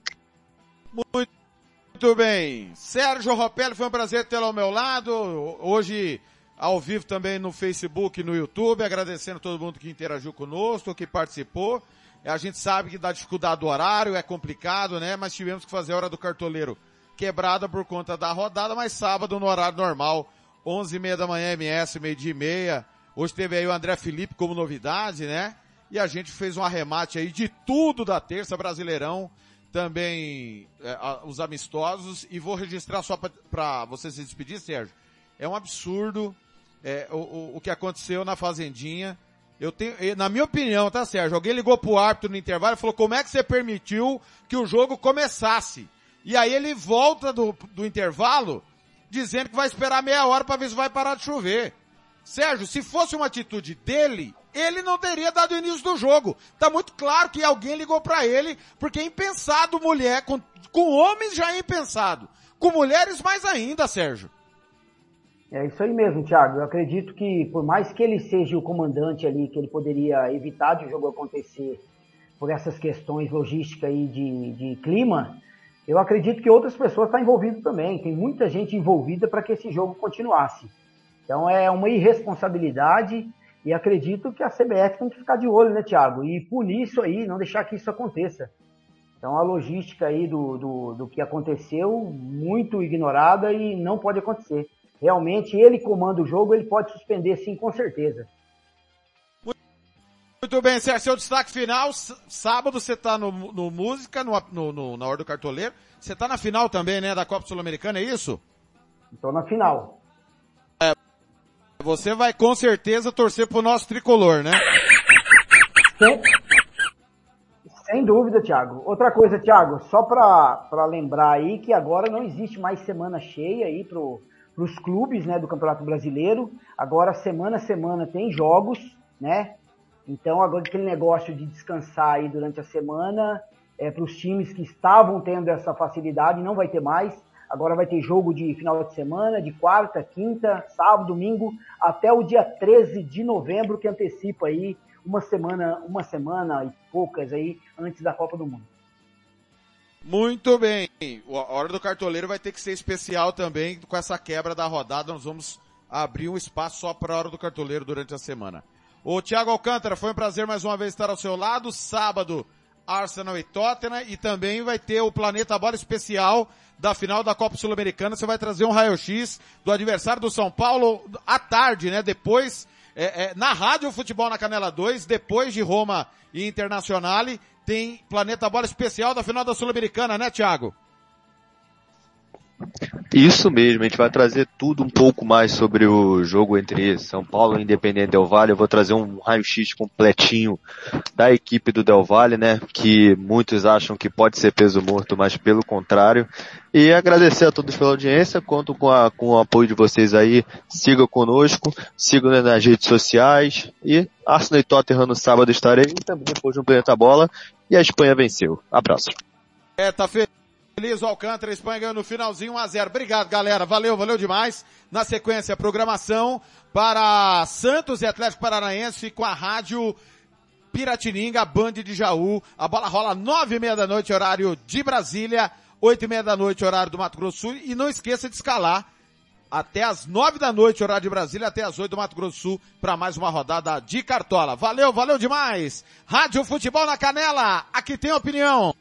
Muito bem. Sérgio Ropelli, foi um prazer tê-lo ao meu lado. Hoje, ao vivo também no Facebook e no YouTube, agradecendo todo mundo que interagiu conosco, que participou. A gente sabe que dá dificuldade do horário, é complicado, né? Mas tivemos que fazer a hora do cartoleiro quebrada por conta da rodada, mas sábado no horário normal, 11 e meia da manhã, MS, meio-dia e meia. Hoje teve aí o André Felipe como novidade, né? E a gente fez um arremate aí de tudo da terça Brasileirão, também é, os amistosos, e vou registrar só para você se despedir, Sérgio. É um absurdo é, o, o, que aconteceu na Fazendinha. Eu tenho, na minha opinião, tá, Sérgio? Alguém ligou pro árbitro no intervalo e falou como é que você permitiu que o jogo começasse? E aí ele volta do, do intervalo dizendo que vai esperar meia hora para ver se vai parar de chover. Sérgio, se fosse uma atitude dele, ele não teria dado início do jogo. Tá muito claro que alguém ligou para ele, porque é impensado mulher, com, com homens já é impensado. Com mulheres mais ainda, Sérgio. É isso aí mesmo, Thiago. Eu acredito que por mais que ele seja o comandante ali, que ele poderia evitar de o jogo acontecer por essas questões logísticas aí de, de clima, eu acredito que outras pessoas estão envolvidas também. Tem muita gente envolvida para que esse jogo continuasse. Então é uma irresponsabilidade e acredito que a CBF tem que ficar de olho, né, Thiago? E punir isso aí, não deixar que isso aconteça. Então a logística aí do, do, do que aconteceu, muito ignorada e não pode acontecer realmente ele comanda o jogo, ele pode suspender sim, com certeza. Muito bem, Sérgio, seu destaque final, sábado você está no, no, Música, no, no, na Hora do Cartoleiro, você está na final também, né, da Copa Sul-Americana, é isso? Estou na final. É, você vai com certeza torcer pro nosso tricolor, né? Sem, sem dúvida, Thiago. Outra coisa, Thiago, só para lembrar aí que agora não existe mais semana cheia aí pro, para os clubes né, do Campeonato Brasileiro. Agora, semana a semana, tem jogos, né? Então, agora aquele negócio de descansar aí durante a semana, é, para os times que estavam tendo essa facilidade, não vai ter mais. Agora vai ter jogo de final de semana, de quarta, quinta, sábado, domingo, até o dia 13 de novembro, que antecipa aí uma semana, uma semana e poucas aí antes da Copa do Mundo. Muito bem. A hora do cartoleiro vai ter que ser especial também com essa quebra da rodada. Nós vamos abrir um espaço só para a hora do cartoleiro durante a semana. O Thiago Alcântara, foi um prazer mais uma vez estar ao seu lado. Sábado, Arsenal e Tottenham. E também vai ter o Planeta Bola especial da final da Copa Sul-Americana. Você vai trazer um raio-x do adversário do São Paulo à tarde, né? Depois, é, é, na Rádio Futebol na Canela 2, depois de Roma e Internacional tem Planeta Bola especial da final da Sul-Americana, né, Thiago? Isso mesmo, a gente vai trazer tudo um pouco mais sobre o jogo entre São Paulo e Independente Del Valle. Eu vou trazer um raio-x completinho da equipe do Del Valle, né? Que muitos acham que pode ser peso morto, mas pelo contrário. E agradecer a todos pela audiência, conto com, a, com o apoio de vocês aí. Sigam conosco, sigam nas redes sociais e Arsenal e Tottenham no sábado estarei e também depois no Planeta Bola. E a Espanha venceu. Abraço. É, tá feito. Feliz Alcântara, Espanha no finalzinho 1x0. Obrigado, galera. Valeu, valeu demais. Na sequência, a programação para Santos e Atlético Paranaense com a rádio Piratininga, Band de Jaú. A bola rola nove e meia da noite, horário de Brasília, oito e meia da noite, horário do Mato Grosso Sul. E não esqueça de escalar até as nove da noite, horário de Brasília, até as oito do Mato Grosso Sul, para mais uma rodada de Cartola. Valeu, valeu demais! Rádio Futebol na Canela, aqui tem opinião.